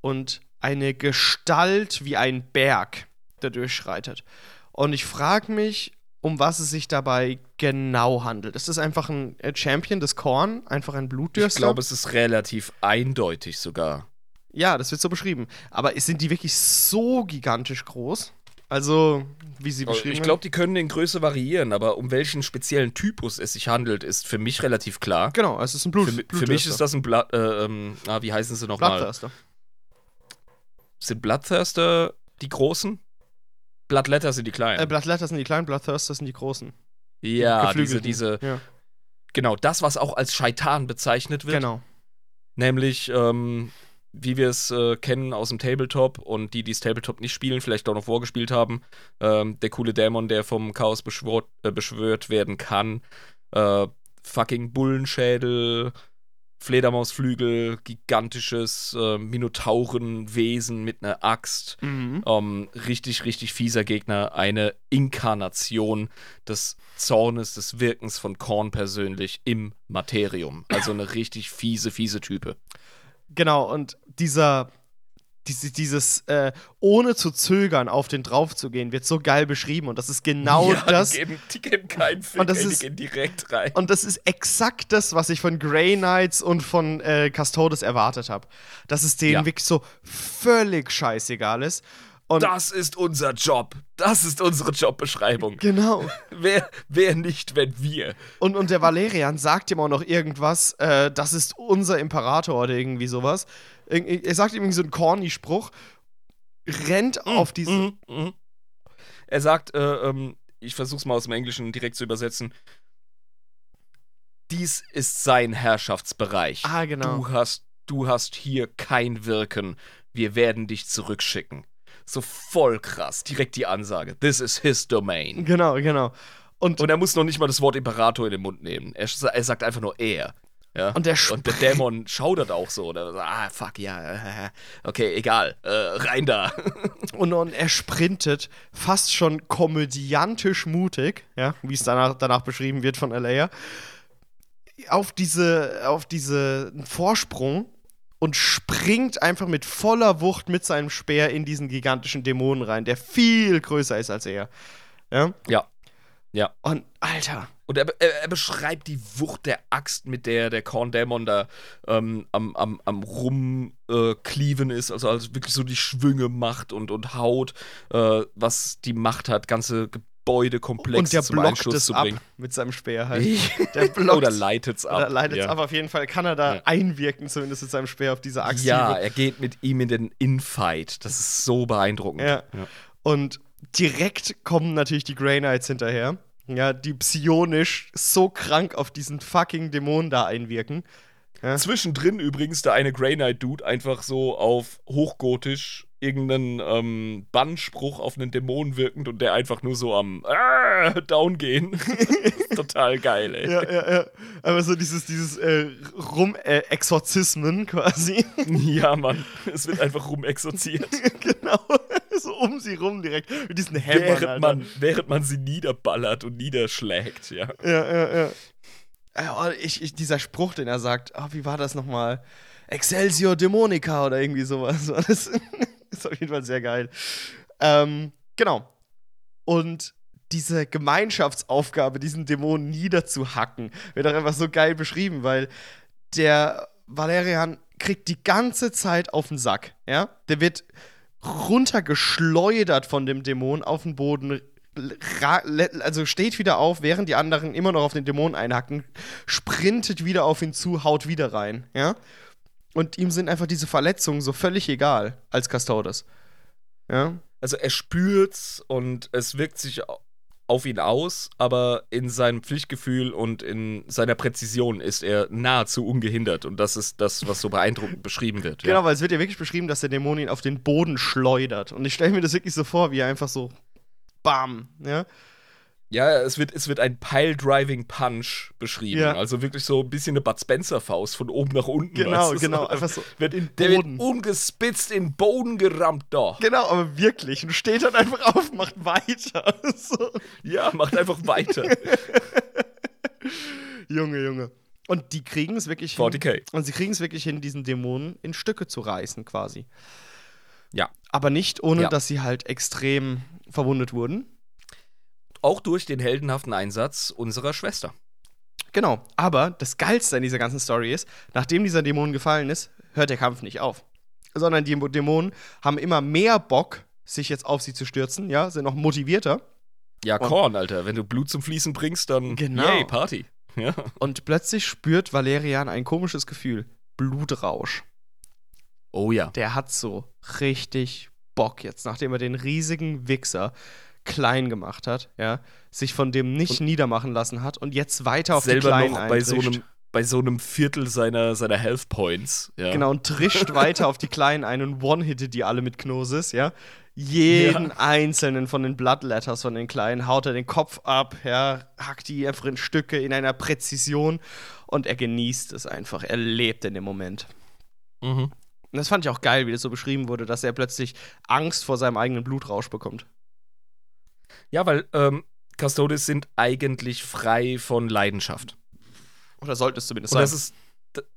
und eine Gestalt wie ein Berg da durchschreitet. Und ich frage mich, um was es sich dabei genau handelt. Ist das einfach ein äh, Champion des Korn? Einfach ein Ich Blutdürster? glaube, es ist relativ eindeutig sogar. Ja, das wird so beschrieben. Aber sind die wirklich so gigantisch groß? Also, wie sie beschrieben Ich glaube, die können in Größe variieren, aber um welchen speziellen Typus es sich handelt, ist für mich relativ klar. Genau, es ist ein Blut. Für, mi- für mich ist das ein Blood, äh, ähm, ah, wie heißen sie nochmal? Bloodthirster. Sind Bloodthirster die großen? Bloodletter sind die kleinen. Äh, Bloodletter sind die kleinen, Bloodthirster sind die großen. ja, diese, Geflügelten. diese, Ja, genau, das, was auch als Scheitan bezeichnet wird. genau. Nämlich, ähm, wie wir es äh, kennen aus dem Tabletop und die, die das Tabletop nicht spielen, vielleicht auch noch vorgespielt haben, ähm, der coole Dämon, der vom Chaos beschwört, äh, beschwört werden kann. Äh, fucking Bullenschädel, Fledermausflügel, gigantisches äh, Minotaurenwesen mit einer Axt. Mhm. Ähm, richtig, richtig fieser Gegner. Eine Inkarnation des Zornes, des Wirkens von Korn persönlich im Materium. Also eine richtig fiese, fiese Type. Genau, und dieser, diese, dieses, äh, ohne zu zögern, auf den drauf zu gehen, wird so geil beschrieben. Und das ist genau ja, das. Die geben, die geben keinen Fick, Und das ey, ist- die gehen direkt rein. Und das ist exakt das, was ich von Grey Knights und von äh, Custodes erwartet habe. Dass es denen Ja. wirklich so völlig scheißegal ist. Und Das ist unser Job. Das ist unsere Jobbeschreibung. genau. (laughs) Wer, wer nicht, wenn wir. Und, und der Valerian sagt ihm auch noch irgendwas, äh, das ist unser Imperator oder irgendwie sowas. Er sagt ihm irgendwie so einen corny Spruch, rennt auf diese. Mhm, mhm. Er sagt, äh, ähm, ich versuch's mal aus dem Englischen direkt zu übersetzen. Dies ist sein Herrschaftsbereich. Ah, genau. Du hast, du hast hier kein Wirken. Wir werden dich zurückschicken. So voll krass. Direkt die Ansage. This is his domain. Genau, genau. Und, Und er muss noch nicht mal das Wort Imperator in den Mund nehmen. Er, er sagt einfach nur er. Ja? Und der und der Dämon schaudert auch so. Oder, ah, fuck, ja. Okay, egal. Äh, rein da. (laughs) und, und er sprintet fast schon komödiantisch mutig, ja, wie es danach, danach beschrieben wird von Alea, auf diese, auf diesen Vorsprung und springt einfach mit voller Wucht mit seinem Speer in diesen gigantischen Dämonen rein, der viel größer ist als er. Ja. Ja. Ja. Und, Alter. Und er, er, er beschreibt die Wucht der Axt, mit der der Korn-Dämon da ähm, am, am, am rumkleaven äh, ist, also, also wirklich so die Schwünge macht und, und haut, äh, was die Macht hat, ganze Gebäudekomplexe und der zum blockt Einschluss es zu ab bringen. mit seinem Speer halt. (laughs) Der blockt Oder leitet's ab. Oder leitet es ja. ab. Auf jeden Fall kann er da Ja. einwirken, zumindest mit seinem Speer auf diese Axt. Ja, er geht mit ihm in den Infight. Das ist so beeindruckend. Ja. Und direkt kommen natürlich die Grey Knights hinterher. Ja, die psionisch so krank auf diesen fucking Dämon da einwirken. Ja. Zwischendrin übrigens der eine Grey Knight Dude einfach so auf Hochgotisch irgendeinen ähm, Bannspruch auf einen Dämon wirkend und der einfach nur so am äh, Down gehen. (laughs) Total geil, ey. Ja, ja, ja. Aber so dieses, dieses äh, Rum-Exorzismen quasi. (laughs) Ja, Mann. Es wird einfach rumexorziert. (laughs) genau. so um sie rum direkt. Mit diesen Hämmern. während, Alter. man, während man sie niederballert und niederschlägt, ja. Ja, ja, ja. Ja, und ich, ich, dieser Spruch, den er sagt, oh, wie war das nochmal? Excelsior Dämonica oder irgendwie sowas. Das (laughs) ist auf jeden Fall sehr geil. Ähm, genau. Und diese Gemeinschaftsaufgabe, diesen Dämonen niederzuhacken, wird auch einfach so geil beschrieben, weil der Valerian kriegt die ganze Zeit auf den Sack, ja? Der wird runtergeschleudert von dem Dämon auf den Boden, also steht wieder auf, während die anderen immer noch auf den Dämon einhacken, sprintet wieder auf ihn zu, haut wieder rein, ja? Und ihm sind einfach diese Verletzungen so völlig egal als Custodes. Ja? Also er spürt's und es wirkt sich au- auf ihn aus, aber in seinem Pflichtgefühl und in seiner Präzision ist er nahezu ungehindert und das ist das, was so beeindruckend beschrieben wird. Genau, weil es wird ja wirklich beschrieben, dass der Dämon ihn auf den Boden schleudert. Und ich stelle mir das wirklich so vor, wie er einfach so Bam, ja? Ja, es wird, es wird ein Pile-Driving-Punch beschrieben. Ja. Also wirklich so ein bisschen eine Bud Spencer-Faust von oben nach unten. Genau, weißt du? genau, (laughs) einfach so Wird in Der der Boden. wird umgespitzt in den Boden gerammt, doch. Genau, aber wirklich. Und steht dann einfach auf, macht weiter. (laughs) so. Ja, macht einfach weiter. (laughs) Junge, Junge. Und die kriegen es wirklich hin. 40k. Und sie kriegen es wirklich hin, diesen Dämonen in Stücke zu reißen, quasi. Ja. Aber nicht, ohne Ja. dass sie halt extrem verwundet wurden. Auch durch den heldenhaften Einsatz unserer Schwester. Genau. Aber das Geilste an dieser ganzen Story ist, nachdem dieser Dämon gefallen ist, hört der Kampf nicht auf. Sondern die Dämonen haben immer mehr Bock, sich jetzt auf sie zu stürzen, ja, sind noch motivierter. Ja, Und- Korn, Alter. Wenn du Blut zum Fließen bringst, dann Genau. yay, Party. Ja. Und plötzlich spürt Valerian ein komisches Gefühl. Blutrausch. Oh ja. Der hat so richtig Bock jetzt, nachdem er den riesigen Wichser klein gemacht hat, ja, sich von dem nicht niedermachen lassen hat und jetzt weiter auf die Selber Kleinen noch bei so, eintrischt. einem, bei so einem Viertel seiner, seiner Health Points. Ja. Genau, und trischt (laughs) weiter auf die Kleinen ein und one-hittet die alle mit Gnosis, ja. Jeden einzelnen von den Bloodletters von den Kleinen haut er den Kopf ab, ja, hackt die einfach in Stücke in einer Präzision und er genießt es einfach. Er lebt in dem Moment. Mhm. Und das fand ich auch geil, wie das so beschrieben wurde, dass er plötzlich Angst vor seinem eigenen Blutrausch bekommt. Ja, weil ähm, Custodes sind eigentlich frei von Leidenschaft. Oder sollte es zumindest Und sein. das ist,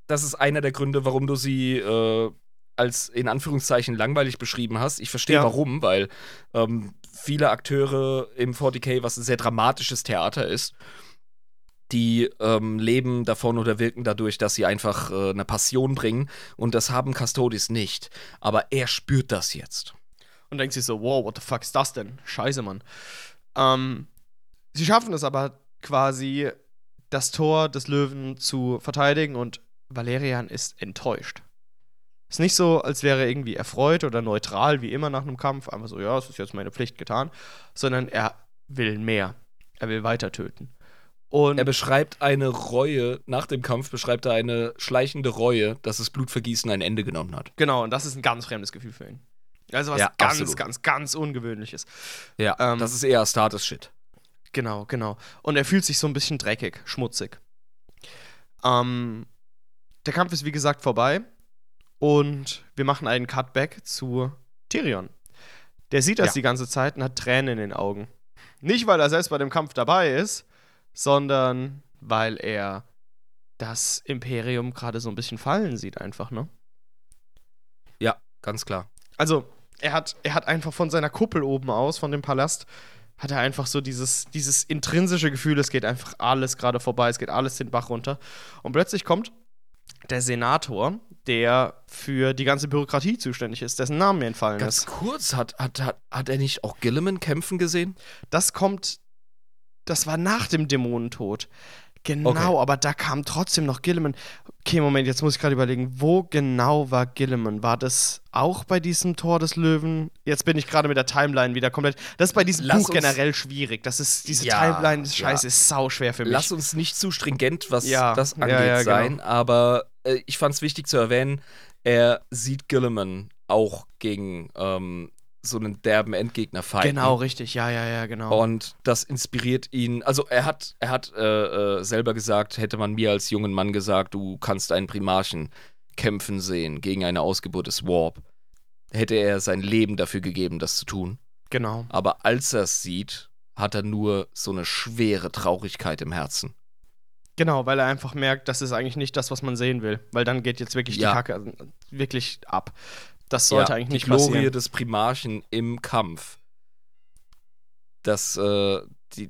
das ist einer der Gründe, warum du sie äh, als in Anführungszeichen langweilig beschrieben hast. Ich verstehe Ja. warum, weil ähm, viele Akteure im 40k, was ein sehr dramatisches Theater ist, die ähm, leben davon oder wirken dadurch, dass sie einfach äh, eine Passion bringen. Und das haben Custodes nicht. Aber er spürt das jetzt. Und denkt sich so, wow, what the fuck ist das denn? Scheiße, Mann. Ähm, sie schaffen es aber quasi, das Tor des Löwen zu verteidigen und Valerian ist enttäuscht. Ist nicht so, als wäre er irgendwie erfreut oder neutral, wie immer nach einem Kampf, einfach so, ja, es ist jetzt meine Pflicht getan, sondern er will mehr. Er will weiter töten. Und Er beschreibt eine Reue, nach dem Kampf beschreibt er eine schleichende Reue, dass das Blutvergießen ein Ende genommen hat. genau, und das ist ein ganz fremdes Gefühl für ihn. Also was Ja, ganz, absolut. ganz, ganz Ungewöhnliches. Ja, Ähm, das ist eher Status-Shit. Genau, genau. Und er fühlt sich so ein bisschen dreckig, schmutzig. Ähm, der Kampf ist wie gesagt vorbei und wir machen einen Cutback zu Tyrion. Der sieht das Ja. die ganze Zeit und hat Tränen in den Augen. Nicht, weil er selbst bei dem Kampf dabei ist, sondern weil er das Imperium gerade so ein bisschen fallen sieht, einfach, ne? Ja, ganz klar. Also, er hat, er hat einfach von seiner Kuppel oben aus, von dem Palast, hat er einfach so dieses, dieses intrinsische Gefühl, es geht einfach alles gerade vorbei, es geht alles den Bach runter. Und plötzlich kommt der Senator, der für die ganze Bürokratie zuständig ist, dessen Name mir entfallen Ganz ist. kurz, hat, hat, hat, hat er nicht auch Gilliman kämpfen gesehen? Das kommt, das war nach dem Dämonentod. Genau, Okay. aber da kam trotzdem noch Gilliman. Okay, Moment, jetzt muss ich gerade überlegen, wo genau war Gilliman? War das auch bei diesem Tor des Löwen? Jetzt bin ich gerade mit der Timeline wieder komplett. Das ist bei diesem Lass Buch generell schwierig. Das ist, diese Ja, Timeline, das ja. Scheiße ist sau schwer für mich. Lass uns nicht zu stringent, was Ja, das ja, angeht, ja, genau. sein, aber äh, ich fand es wichtig zu erwähnen, er sieht Gilliman auch gegen ähm, so einen derben Endgegner fighten. Genau, richtig. Ja, ja, ja, genau. Und das inspiriert ihn. Also er hat, er hat äh, äh, selber gesagt, hätte man mir als jungen Mann gesagt, du kannst einen Primarchen kämpfen sehen gegen eine Ausgeburt des Warp, hätte er sein Leben dafür gegeben, das zu tun. genau. Aber als er es sieht, hat er nur so eine schwere Traurigkeit im Herzen. Genau, weil er einfach merkt, das ist eigentlich nicht das, was man sehen will. Weil dann geht jetzt wirklich Ja. die Kacke äh, wirklich ab. Das sollte Ja, eigentlich die nicht Glorie passieren. des Primarchen im Kampf. Das, äh, die,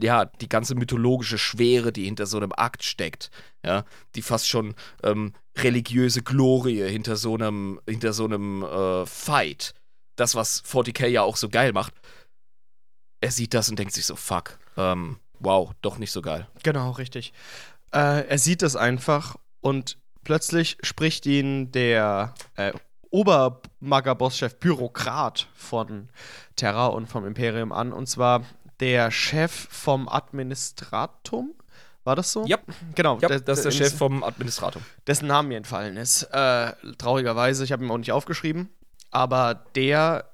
ja, die ganze mythologische Schwere, die hinter so einem Akt steckt, ja, die fast schon ähm, religiöse Glorie hinter so einem, hinter so einem äh, Fight. Das, was 40k ja auch so geil macht. Er sieht das und denkt sich so, fuck, ähm, wow, doch nicht so geil. Genau, richtig. Äh, er sieht das einfach und plötzlich spricht ihn der äh, Obermaga-Bosschef, Bürokrat von Terra und vom Imperium an. Und zwar der Chef vom Administratum. War das so? Ja. Genau. Ja, der- das ist der Chef vom Administrator. dessen Name mir entfallen ist. Äh, traurigerweise, ich habe ihn auch nicht aufgeschrieben. Aber der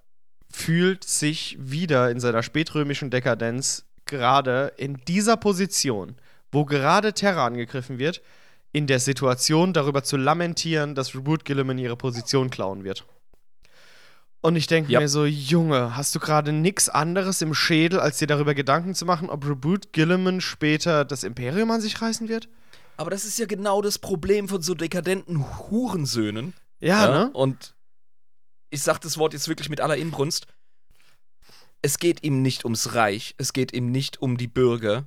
fühlt sich wieder in seiner spätrömischen Dekadenz gerade in dieser Position, wo gerade Terra angegriffen wird, in der Situation darüber zu lamentieren, dass Reboot Gilliman ihre Position klauen wird. Und ich denke Ja. mir so, Junge, hast du gerade nichts anderes im Schädel, als dir darüber Gedanken zu machen, ob Reboot Gilliman später das Imperium an sich reißen wird? Aber das ist ja genau das Problem von so dekadenten Hurensöhnen. Ja, ne? Und ich sag das Wort jetzt wirklich mit aller Inbrunst. Es geht ihm nicht ums Reich, es geht ihm nicht um die Bürger,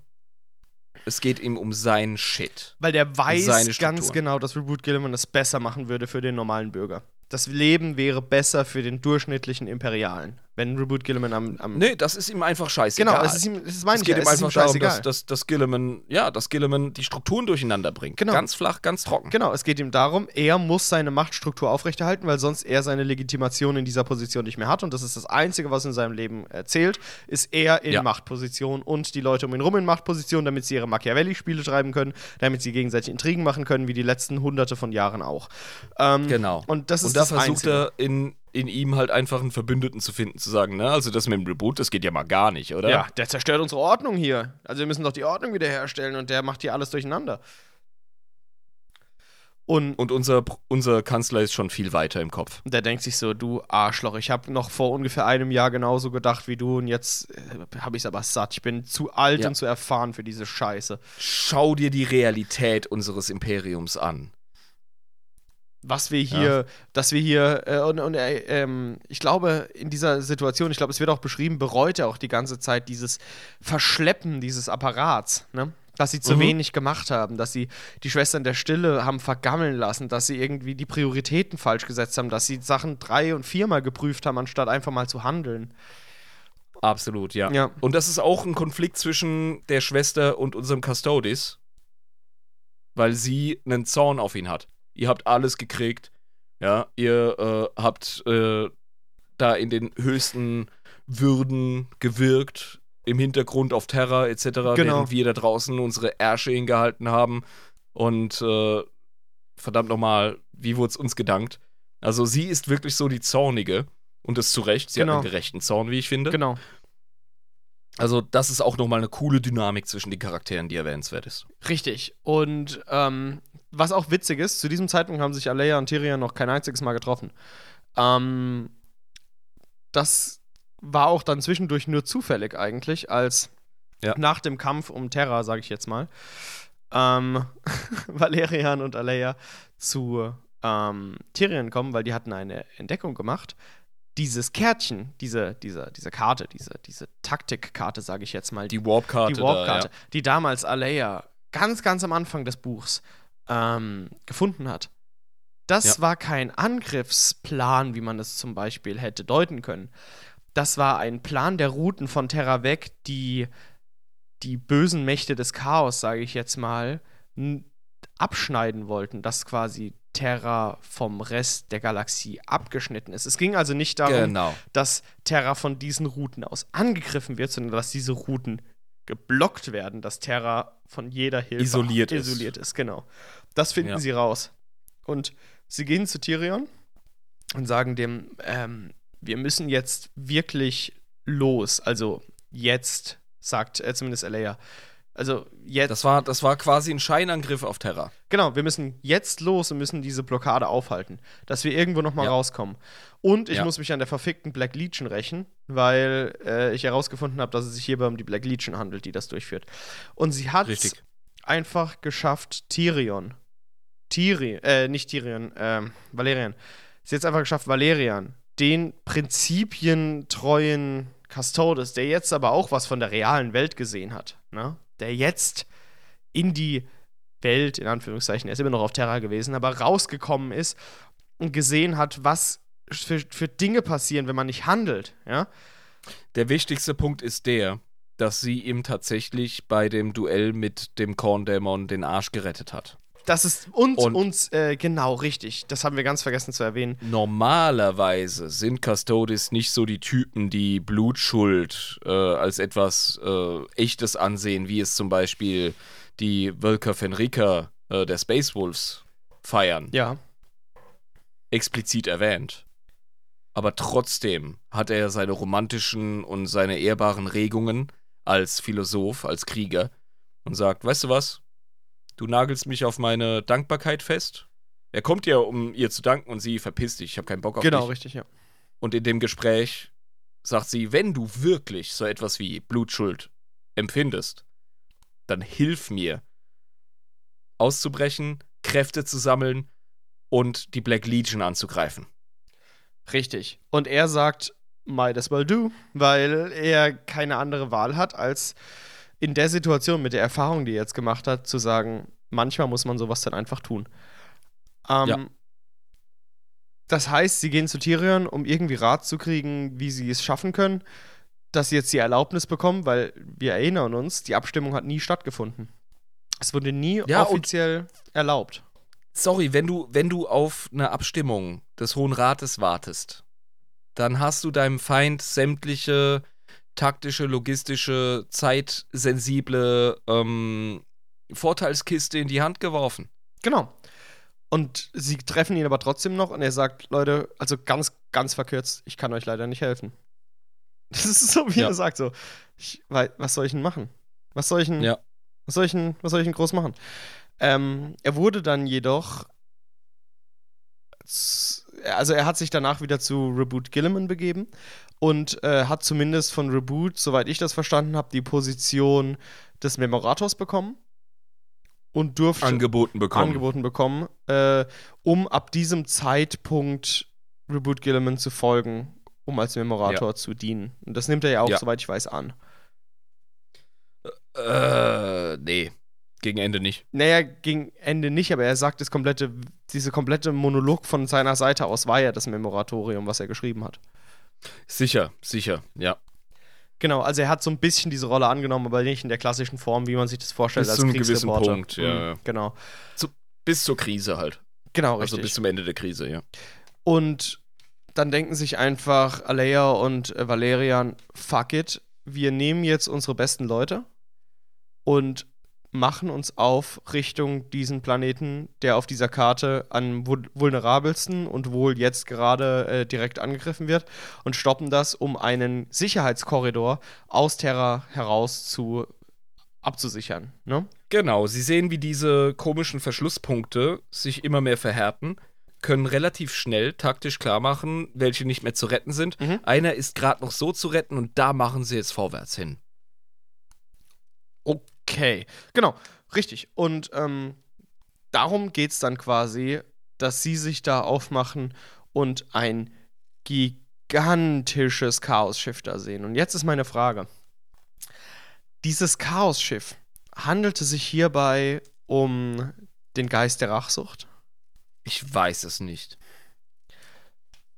es geht ihm um seinen Shit. Weil der weiß ganz genau, dass Reboot Gilliman es besser machen würde für den normalen Bürger. Das Leben wäre besser für den durchschnittlichen Imperialen, wenn Reboot Gilliman am. am Nee, das ist ihm einfach scheißegal. genau, es ist ihm, es ist mein es ich geht ja, ihm ist ihm einfach darum, scheißegal. dass, dass, dass Gilliman, ja, dass Gilliman die Strukturen durcheinander bringt. Genau. Ganz flach, ganz trocken. Genau, es geht ihm darum, er muss seine Machtstruktur aufrechterhalten, weil sonst er seine Legitimation in dieser Position nicht mehr hat. Und das ist das Einzige, was in seinem Leben erzählt, ist er in Ja. Machtposition und die Leute um ihn rum in Machtposition, damit sie ihre Machiavelli-Spiele treiben können, damit sie gegenseitig Intrigen machen können, wie die letzten hunderte von Jahren auch. Ähm, Genau. Und das ist Und da das versucht Einzige. er in, in ihm halt einfach einen Verbündeten zu finden, zu sagen, ne, also das mit dem Reboot, das geht ja mal gar nicht, oder? Ja, der zerstört unsere Ordnung hier. Also wir müssen doch die Ordnung wiederherstellen und der macht hier alles durcheinander. Und Und unser, unser Kanzler ist schon viel weiter im Kopf. der denkt sich so, du Arschloch, ich habe noch vor ungefähr einem Jahr genauso gedacht wie du und jetzt äh, habe ich es aber satt. Ich bin zu alt Ja. und zu erfahren für diese Scheiße. Schau dir die Realität unseres Imperiums an. Was wir hier, dass wir hier, äh, und, und äh, ähm, ich glaube, in dieser Situation, ich glaube, es wird auch beschrieben, bereut er auch die ganze Zeit dieses Verschleppen dieses Apparats, ne? Dass sie zu Mhm. wenig gemacht haben, dass sie die Schwestern der Stille haben vergammeln lassen, dass sie irgendwie die Prioritäten falsch gesetzt haben, dass sie Sachen drei- und viermal geprüft haben, anstatt einfach mal zu handeln. Absolut, ja. Ja. Und das ist auch ein Konflikt zwischen der Schwester und unserem Custodes, weil sie einen Zorn auf ihn hat. Ihr habt alles gekriegt, ja, ihr äh, habt äh, da in den höchsten Würden gewirkt, im Hintergrund auf Terra etc., Genau. während wir da draußen unsere Ärsche hingehalten haben. Und äh, verdammt nochmal, wie wurde es uns gedankt? Also sie ist wirklich so die Zornige. Und das zu Recht. Sie Genau. hat einen gerechten Zorn, wie ich finde. Genau. Also, das ist auch nochmal eine coole Dynamik zwischen den Charakteren, die erwähnenswert ist. Richtig. Und ähm, was auch witzig ist, zu diesem Zeitpunkt haben sich Alea und Tyrion noch kein einziges Mal getroffen. Ähm, das war auch dann zwischendurch nur zufällig eigentlich, als Ja. nach dem Kampf um Terra, sage ich jetzt mal, ähm, (laughs) Valerian und Alea zu ähm, Tyrion kommen, weil die hatten eine Entdeckung gemacht. Dieses Kärtchen, diese, diese, diese Karte, diese, diese Taktikkarte, sage ich jetzt mal, Die Warp-Karte. die Warp-Karte, Da, die damals Alea ganz, ganz am Anfang des Buchs ähm, gefunden hat. Das Ja. war kein Angriffsplan, wie man es zum Beispiel hätte deuten können. Das war ein Plan der Routen von Terra weg, die die bösen Mächte des Chaos, sage ich jetzt mal, abschneiden wollten, dass quasi Terra vom Rest der Galaxie abgeschnitten ist. Es ging also nicht darum, Genau. dass Terra von diesen Routen aus angegriffen wird, sondern dass diese Routen geblockt werden, dass Terra von jeder Hilfe Isoliert ist. isoliert ist. Genau. Das finden Ja. sie raus. Und sie gehen zu Tyrion und sagen dem, ähm, wir müssen jetzt wirklich los. Also jetzt, sagt äh, zumindest Alea. Also jetzt. Das war, das war quasi ein Scheinangriff auf Terra. Genau, wir müssen jetzt los und müssen diese Blockade aufhalten, dass wir irgendwo noch mal Ja. rauskommen. Und ich Ja. muss mich an der verfickten Black Legion rächen, weil äh, ich herausgefunden habe, dass es sich hierbei um die Black Legion handelt, die das durchführt. Und sie hat Richtig. einfach geschafft, Tyrion, Tyrion, äh, nicht Tyrion, ähm, Valerian. Sie hat es einfach geschafft, Valerian, den prinzipientreuen Custodes, der jetzt aber auch was von der realen Welt gesehen hat, ne? der jetzt in die Welt, in Anführungszeichen, er ist immer noch auf Terra gewesen, aber rausgekommen ist und gesehen hat, was für, für Dinge passieren, wenn man nicht handelt, ja. Der wichtigste Punkt ist der, dass sie ihm tatsächlich bei dem Duell mit dem Korndämon den Arsch gerettet hat. Das ist uns, Und- uns, äh, genau, richtig. Das haben wir ganz vergessen zu erwähnen. Normalerweise sind Custodes nicht so die Typen, die Blutschuld äh, als etwas äh, Echtes ansehen, wie es zum Beispiel die Völker Fenrika äh, der Space Wolves feiern. Ja. explizit erwähnt. Aber trotzdem hat er seine romantischen und seine ehrbaren Regungen als Philosoph, als Krieger und sagt, weißt du was? Du nagelst mich auf meine Dankbarkeit fest. Er kommt ja, um ihr zu danken und sie verpisst dich, ich habe keinen Bock auf Genau, dich. richtig, ja. Und in dem Gespräch sagt sie, wenn du wirklich so etwas wie Blutschuld empfindest, dann hilf mir auszubrechen, Kräfte zu sammeln und die Black Legion anzugreifen. Richtig. Und er sagt, might as well do, weil er keine andere Wahl hat, als in der Situation mit der Erfahrung, die er jetzt gemacht hat, zu sagen, manchmal muss man sowas dann einfach tun. Ähm, Ja. Das heißt, sie gehen zu Tyrion, um irgendwie Rat zu kriegen, wie sie es schaffen können, dass sie jetzt die Erlaubnis bekommen, weil wir erinnern uns, die Abstimmung hat nie stattgefunden. Es wurde nie Ja, offiziell erlaubt. Sorry, wenn du, wenn du auf eine Abstimmung des Hohen Rates wartest, dann hast du deinem Feind sämtliche taktische, logistische, zeitsensible ähm, Vorteilskiste in die Hand geworfen. Genau. Und sie treffen ihn aber trotzdem noch und er sagt, Leute, also ganz, ganz verkürzt, ich kann euch leider nicht helfen. (laughs) Das ist so, wie Ja. er sagt, so, ich, was soll ich denn machen? Was soll ich denn, Ja. was soll ich denn, was soll ich denn groß machen? Ähm, er wurde dann jedoch, also er hat sich danach wieder zu Reboot Gilliman begeben und äh, hat zumindest von Reboot, soweit ich das verstanden habe, die Position des Memorators bekommen und durfte Angeboten bekommen. angeboten bekommen, äh, um ab diesem Zeitpunkt Reboot Gilliman zu folgen, um als Memorator zu dienen. Und das nimmt er ja auch, Ja. soweit ich weiß, an. Äh, nee. Gegen Ende nicht. Naja, gegen Ende nicht, aber er sagt, das komplette, diese komplette Monolog von seiner Seite aus war ja das Memoratorium, was er geschrieben hat. Sicher, sicher, ja. Genau, also er hat so ein bisschen diese Rolle angenommen, aber nicht in der klassischen Form, wie man sich das vorstellt Bis als zu einem gewissen. Punkt, ja. Mhm, genau. Bis zur Krise halt. Genau, Also richtig. bis zum Ende der Krise, ja. Und dann denken sich einfach Alea und äh, Valerian, fuck it, wir nehmen jetzt unsere besten Leute und machen uns auf Richtung diesen Planeten, der auf dieser Karte am vul- vulnerabelsten und wohl jetzt gerade äh, direkt angegriffen wird und stoppen das, um einen Sicherheitskorridor aus Terra heraus zu abzusichern. Ne? Genau, sie sehen, wie diese komischen Verschlusspunkte sich immer mehr verhärten, können relativ schnell taktisch klar machen, welche nicht mehr zu retten sind. Mhm. Einer ist gerade noch so zu retten und da machen sie jetzt vorwärts hin. Okay, genau, richtig. Und ähm, darum geht es dann quasi, dass sie sich da aufmachen und ein gigantisches Chaosschiff da sehen. Und jetzt ist meine Frage. Dieses Chaosschiff, handelte sich hierbei um den Geist der Rachsucht? Ich weiß es nicht.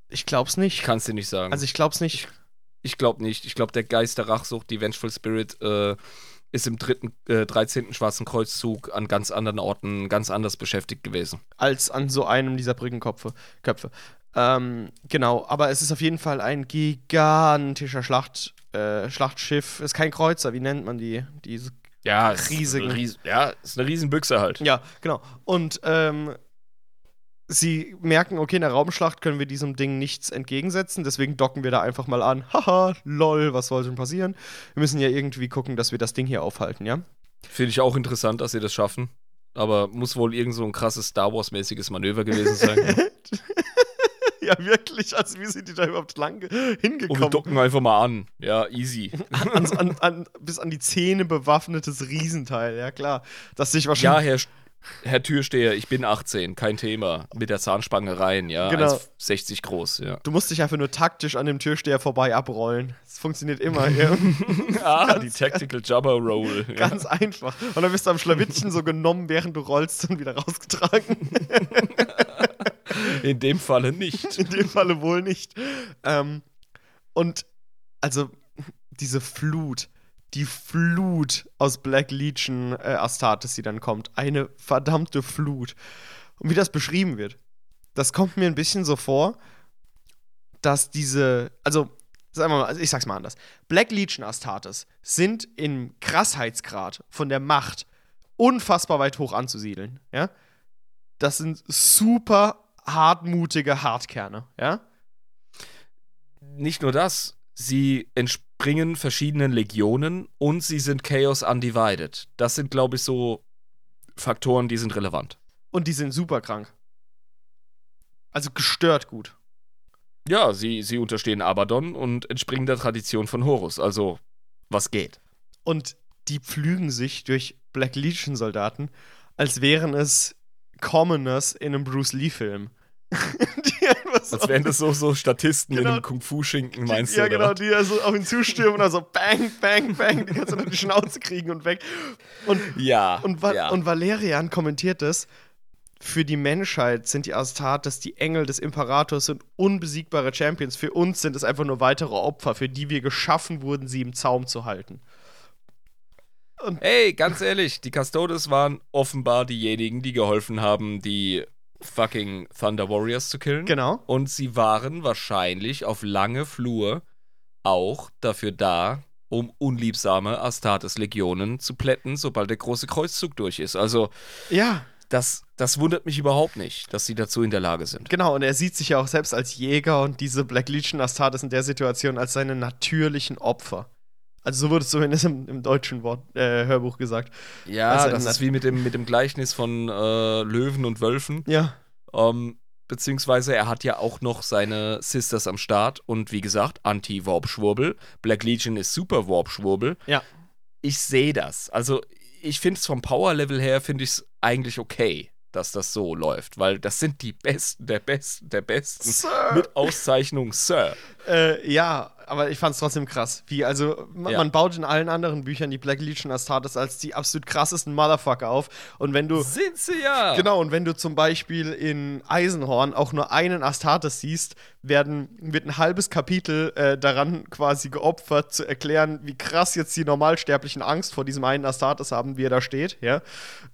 Ich glaub's Ich nicht. kann es dir nicht sagen. Also ich glaub's nicht. Ich glaube nicht. Ich glaube, der Geist der Rachsucht, die Vengeful Spirit, äh, ist im dritten, äh, 13. Schwarzen Kreuzzug an ganz anderen Orten ganz anders beschäftigt gewesen. als an so einem dieser Brückenköpfe. Köpfe. Ähm, genau, aber es ist auf jeden Fall ein gigantischer Schlacht, äh, Schlachtschiff. Ist kein Kreuzer, wie nennt man die? Diese Ja, Riesigen. Ries ja, ist eine Riesenbüchse halt. Ja, genau. Und ähm, sie merken, okay, in der Raumschlacht können wir diesem Ding nichts entgegensetzen, deswegen docken wir da einfach mal an. (laughs) Haha, lol, was soll denn passieren? Wir müssen ja irgendwie gucken, dass wir das Ding hier aufhalten, ja? Finde ich auch interessant, dass sie das schaffen. Aber muss wohl irgend so ein krasses Star Wars-mäßiges Manöver gewesen sein. (laughs) ja, wirklich. Also, wie sind die da überhaupt lang Und wir hingekommen? docken einfach mal an. Ja, easy. (laughs) an, an, an, bis an die Zähne bewaffnetes Riesenteil, ja klar. Das sich ja, wahrscheinlich. Herr, Herr Türsteher, ich bin 18, kein Thema. Mit der Zahnspange rein, ja. Genau. 1,60 groß, ja. Du musst dich einfach nur taktisch an dem Türsteher vorbei abrollen. Das funktioniert immer. ja. (laughs) (laughs) ah, die Tactical Jabber Roll. Ja. Ganz einfach. Und dann wirst du am Schlawittchen so genommen, während du rollst und wieder rausgetragen. In dem Falle nicht. In dem Falle wohl nicht. Ähm, und also diese Flut, die Flut aus Black Legion äh, Astartes, die dann kommt, eine verdammte Flut. Und wie das beschrieben wird, das kommt mir ein bisschen so vor, dass diese, also sagen wir mal, also ich sag's mal anders. Black Legion Astartes sind im Krassheitsgrad von der Macht unfassbar weit hoch anzusiedeln, ja? Das sind super hartmutige Hartkerne, ja? Nicht nur das, sie entspringen verschiedenen Legionen und sie sind Chaos Undivided. Das sind, glaube ich, so Faktoren, die sind relevant. Und die sind super krank. Also gestört gut. Ja, sie, sie unterstehen Abaddon und entspringen der Tradition von Horus. Also, was geht? Und die pflügen sich durch Black Legion Soldaten, als wären es Commoners in einem Bruce Lee-Film. (laughs) Als wären das so, so Statisten Genau. in einem Kung-Fu-Schinken, meinst ja, du? genau, oder? die also auf ihn zustürmen und dann so bang, bang, bang, die kannst du auf die Schnauze kriegen und weg. Und, Ja. und, Va ja. und Valerian kommentiert es, für die Menschheit sind die Astartes die Engel des Imperators und unbesiegbare Champions. Für uns sind es einfach nur weitere Opfer, für die wir geschaffen wurden, sie im Zaum zu halten. Hey, ganz ehrlich, die Custodes waren offenbar diejenigen, die geholfen haben, die fucking Thunder Warriors zu killen. Genau. Und sie waren wahrscheinlich auf lange Flur auch dafür da, um unliebsame Astartes-Legionen zu plätten, sobald der große Kreuzzug durch ist. Also, Ja, das, das wundert mich überhaupt nicht, dass sie dazu in der Lage sind. genau. Und er sieht sich ja auch selbst als Jäger und diese Black Legion Astartes in der Situation als seine natürlichen Opfer. Also so wurde es zumindest im, im deutschen Wort, äh, Hörbuch gesagt. Ja, Also, das ist wie mit dem, mit dem Gleichnis von äh, Löwen und Wölfen. Ja. Ähm, beziehungsweise er hat ja auch noch seine Sisters am Start und wie gesagt, Anti-Warp-Schwurbel. Black Legion ist super Warp-Schwurbel. Ja. Ich sehe das. Also, ich finde es vom Power-Level her, finde ich es eigentlich okay, dass das so läuft, weil das sind die Besten der Besten der Besten. Sir. Mit Auszeichnung, Sir. Äh, ja, aber ich fand es trotzdem krass. Wie, also, man, Ja. man baut in allen anderen Büchern die Black Legion Astartes als die absolut krassesten Motherfucker auf. Und wenn du. Sind sie ja. Genau, und wenn du zum Beispiel in Eisenhorn auch nur einen Astartes siehst, werden, wird ein halbes Kapitel äh, daran quasi geopfert, zu erklären, wie krass jetzt die Normalsterblichen Angst vor diesem einen Astartes haben, wie er da steht. Ja?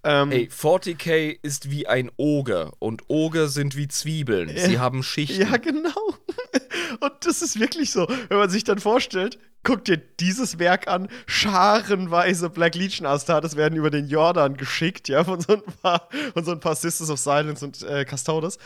Ähm, Ey, 40k ist wie ein Oger und Oger sind wie Zwiebeln. Sie Ja. haben Schichten. Ja, genau. (laughs) Und das ist wirklich so, wenn man sich dann vorstellt, guck dir dieses Werk an, scharenweise Black Legion Astartes werden über den Jordan geschickt, ja, von so ein paar, von so ein paar Sisters of Silence und äh, Custodes.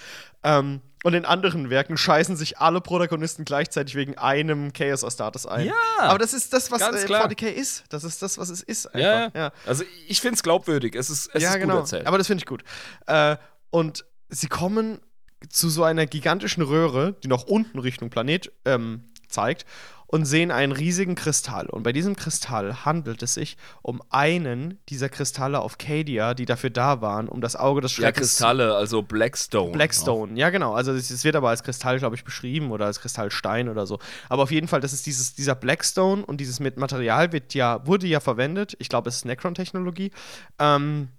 Ähm, und in anderen Werken scheißen sich alle Protagonisten gleichzeitig wegen einem Chaos Astartes ein. Ja. Aber das ist das, was äh. 40k ist. Das ist das, was es ist. Einfach. Ja, ja. Also ich finde es glaubwürdig. Es ist, es ja, ist genau. gut erzählt. Aber das finde ich gut. Äh, und sie kommen zu so einer gigantischen Röhre, die nach unten Richtung Planet ähm, zeigt, und sehen einen riesigen Kristall. Und bei diesem Kristall handelt es sich um einen dieser Kristalle auf Cadia, die dafür da waren, um das Auge des ja, Schreckens Kristalle, also Blackstone. Blackstone, ja genau. Also es, wird aber als Kristall, glaube ich, beschrieben oder als Kristallstein oder so. Aber auf jeden Fall, das ist dieses, dieser Blackstone und dieses Material wird ja, wurde ja verwendet. Ich glaube, es ist Necron-Technologie. Ähm,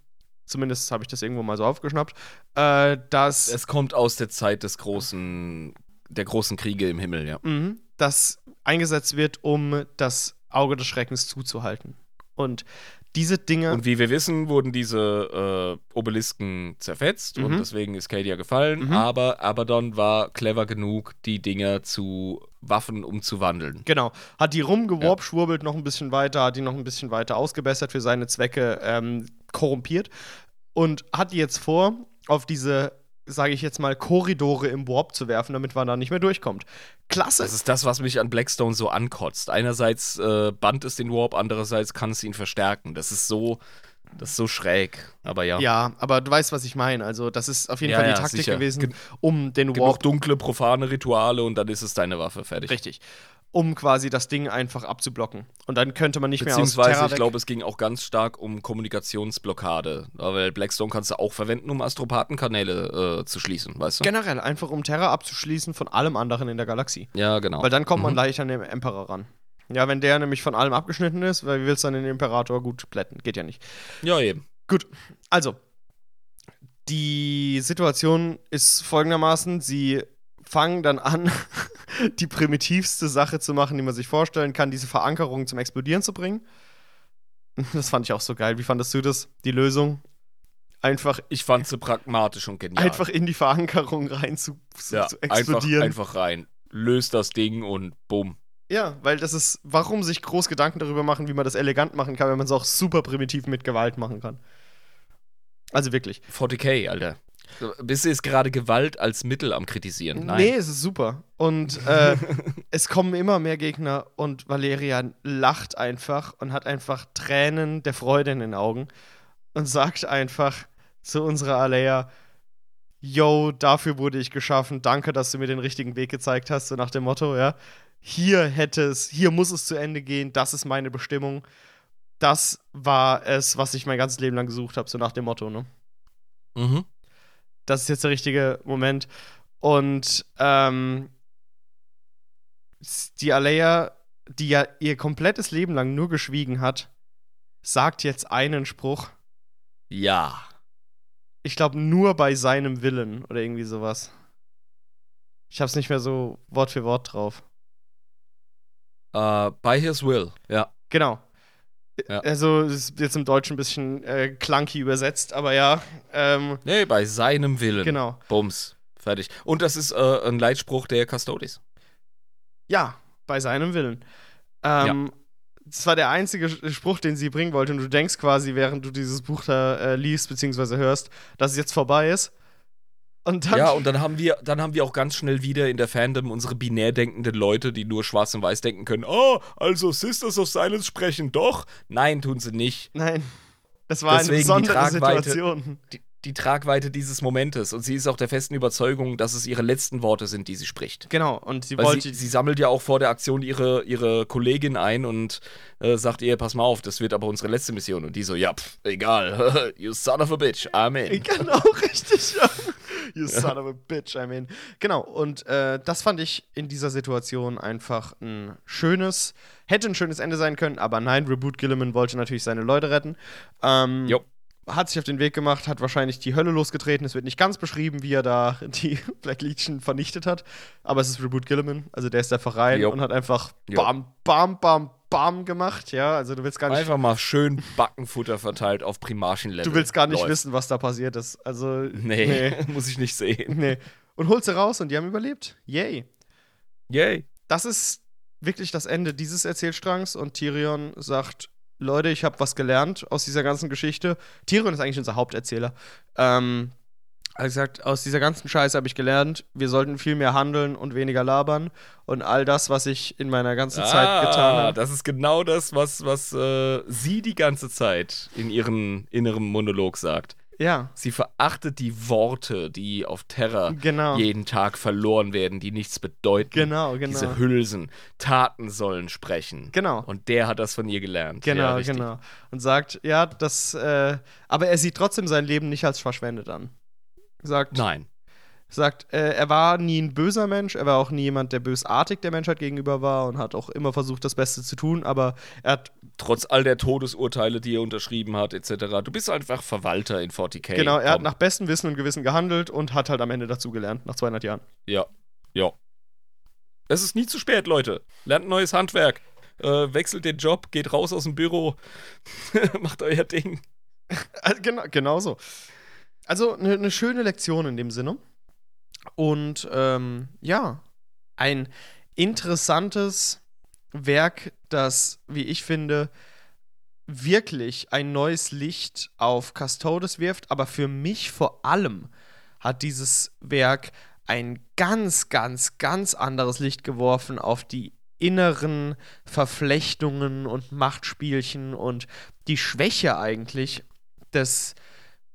zumindest habe ich das irgendwo mal so aufgeschnappt. Äh, dass, Es kommt aus der Zeit des großen, der großen Kriege im Himmel, ja. Mhm. das eingesetzt wird, um das Auge des Schreckens zuzuhalten. Und diese Dinge. Und wie wir wissen, wurden diese äh, Obelisken zerfetzt Mhm. und deswegen ist Cadia gefallen. Mhm. Aber Abaddon war clever genug, die Dinger zu Waffen umzuwandeln. Genau. Hat die rumgeworbt, schwurbelt noch ein bisschen weiter, hat die noch ein bisschen weiter ausgebessert für seine Zwecke, ähm, korrumpiert und hat die jetzt vor, auf diese, sage ich jetzt mal, Korridore im Warp zu werfen, damit man da nicht mehr durchkommt. Klasse. Das ist das, was mich an Blackstone so ankotzt. Einerseits äh, band es den Warp, andererseits kann es ihn verstärken. Das ist so, das ist so schräg. Aber ja. ja, aber du weißt, was ich meine. Also, das ist auf jeden Ja, Fall die ja, Taktik sicher. gewesen, um den Genug Warp dunkle, profane Rituale und dann ist es deine Waffe. Fertig. richtig, um quasi das Ding einfach abzublocken. Und dann könnte man nicht mehr aus Beziehungsweise, ich glaube, es ging auch ganz stark um Kommunikationsblockade. Weil Blackstone kannst du auch verwenden, um Astropathenkanäle äh, zu schließen, weißt du? generell einfach um Terra abzuschließen von allem anderen in der Galaxie. ja, genau. Weil dann kommt man Mhm. leicht an den Emperor ran. Ja, wenn der nämlich von allem abgeschnitten ist, weil wie willst du dann den Imperator gut plätten? Geht ja nicht. Ja, eben. Gut, also, die Situation ist folgendermaßen: Sie fangen dann an, (laughs) die primitivste Sache zu machen, die man sich vorstellen kann, diese Verankerung zum Explodieren zu bringen. (laughs) Das fand ich auch so geil. Wie fandest du das? Die Lösung? Einfach, Ich fand sie pragmatisch und genial. einfach in die Verankerung rein zu, zu, ja, zu einfach, explodieren. einfach rein. Löst das Ding und bumm. Ja, weil das ist, warum sich groß Gedanken darüber machen, wie man das elegant machen kann, wenn man es auch super primitiv mit Gewalt machen kann. Also wirklich. 40k, Alter. Bist du jetzt gerade Gewalt als Mittel am Kritisieren? Nein. Nee, es ist super. Und äh, (laughs) es kommen immer mehr Gegner und Valerian lacht einfach und hat einfach Tränen der Freude in den Augen und sagt einfach zu unserer Alea, Yo, dafür wurde ich geschaffen. Danke, dass du mir den richtigen Weg gezeigt hast, so nach dem Motto, ja. Hier hätte es, hier muss es zu Ende gehen, das ist meine Bestimmung. Das war es, was ich mein ganzes Leben lang gesucht habe, so nach dem Motto, ne? Mhm. Das ist jetzt der richtige Moment. Und ähm, die Alea, die ja ihr komplettes Leben lang nur geschwiegen hat, sagt jetzt einen Spruch. Ja. Ich glaube, nur bei seinem Willen oder irgendwie sowas. Ich hab's nicht mehr so Wort für Wort drauf. Äh, by his will. Ja. Genau. Ja. Also, ist jetzt im Deutschen ein bisschen äh, clunky übersetzt, aber ja. Ähm, Nee, bei seinem Willen. genau. Bums. Fertig. Und das ist äh, ein Leitspruch der Custodes. Ja, bei seinem Willen. Ähm, Das war der einzige Spruch, den sie bringen wollte. Und du denkst quasi, während du dieses Buch da äh, liest bzw. hörst, dass es jetzt vorbei ist. Und dann. Ja, und dann haben wir, dann haben wir auch ganz schnell wieder in der Fandom unsere binär denkenden Leute, die nur schwarz und weiß denken können. Oh, also Sisters of Silence sprechen doch. Nein, tun sie nicht. Nein. Das war Deswegen eine besondere. Situation. Die, die Tragweite dieses Momentes. Und sie ist auch der festen Überzeugung, dass es ihre letzten Worte sind, die sie spricht. Genau. Und sie Weil wollte. sie, sie sammelt ja auch vor der Aktion ihre, ihre Kollegin ein und äh, sagt ihr, pass mal auf, das wird aber unsere letzte Mission. Und die so, ja, pff, egal. (laughs) you son of a bitch, Amen. (laughs) Genau, richtig. Ja. (laughs) (laughs) You son of a bitch, I mean. Genau, und äh, das fand ich in dieser Situation einfach ein schönes, hätte ein schönes Ende sein können, aber nein, Reboot Gilliman wollte natürlich seine Leute retten. Ähm, Jo. Hat sich auf den Weg gemacht, hat wahrscheinlich die Hölle losgetreten. Es wird nicht ganz beschrieben, wie er da (laughs) die Black Legion vernichtet hat, aber es ist Reboot Gilliman, also der ist einfach rein Jo. und hat einfach bam, bam, bam, bam gemacht, ja, also du willst gar nicht Einfach mal schön Backenfutter verteilt auf Primarchen-Level. Du willst gar nicht Läuft. wissen, was da passiert ist. Also, Nee, (laughs) muss ich nicht sehen. nee. Und holt sie raus und die haben überlebt. Yay. Yay. Das ist wirklich das Ende dieses Erzählstrangs und Tyrion sagt, Leute, ich habe was gelernt aus dieser ganzen Geschichte. Tyrion ist eigentlich unser Haupterzähler. Ähm, hat gesagt, aus dieser ganzen Scheiße habe ich gelernt, wir sollten viel mehr handeln und weniger labern. Und all das, was ich in meiner ganzen Zeit getan habe. Das ist genau das, was, was äh, sie die ganze Zeit in ihrem inneren Monolog sagt. Ja, Sie verachtet die Worte, die auf Terra genau. jeden Tag verloren werden, die nichts bedeuten. Genau, genau. Diese Hülsen. Taten sollen sprechen. Genau. Und der hat das von ihr gelernt. ja, Genau, richtig. genau. Und sagt, ja, das, äh, aber er sieht trotzdem sein Leben nicht als verschwendet an. Sagt, Nein. sagt äh, er war nie ein böser Mensch, er war auch nie jemand, der bösartig der Menschheit gegenüber war und hat auch immer versucht, das Beste zu tun, aber er hat, Trotz all der Todesurteile, die er unterschrieben hat, etc. Du bist einfach Verwalter in 40k. genau, er hat Komm. nach bestem Wissen und Gewissen gehandelt und hat halt am Ende dazugelernt, nach 200 Jahren. Ja, ja. Es ist nie zu spät, Leute. Lernt ein neues Handwerk. Äh, wechselt den Job, geht raus aus dem Büro, (laughs) macht euer Ding. (laughs) Genau, genau so. Also eine ne schöne Lektion in dem Sinne. Und ähm, ja, ein interessantes Werk, das, wie ich finde, wirklich ein neues Licht auf Custodes wirft, aber für mich vor allem hat dieses Werk ein ganz, ganz, ganz anderes Licht geworfen auf die inneren Verflechtungen und Machtspielchen und die Schwäche eigentlich des, des,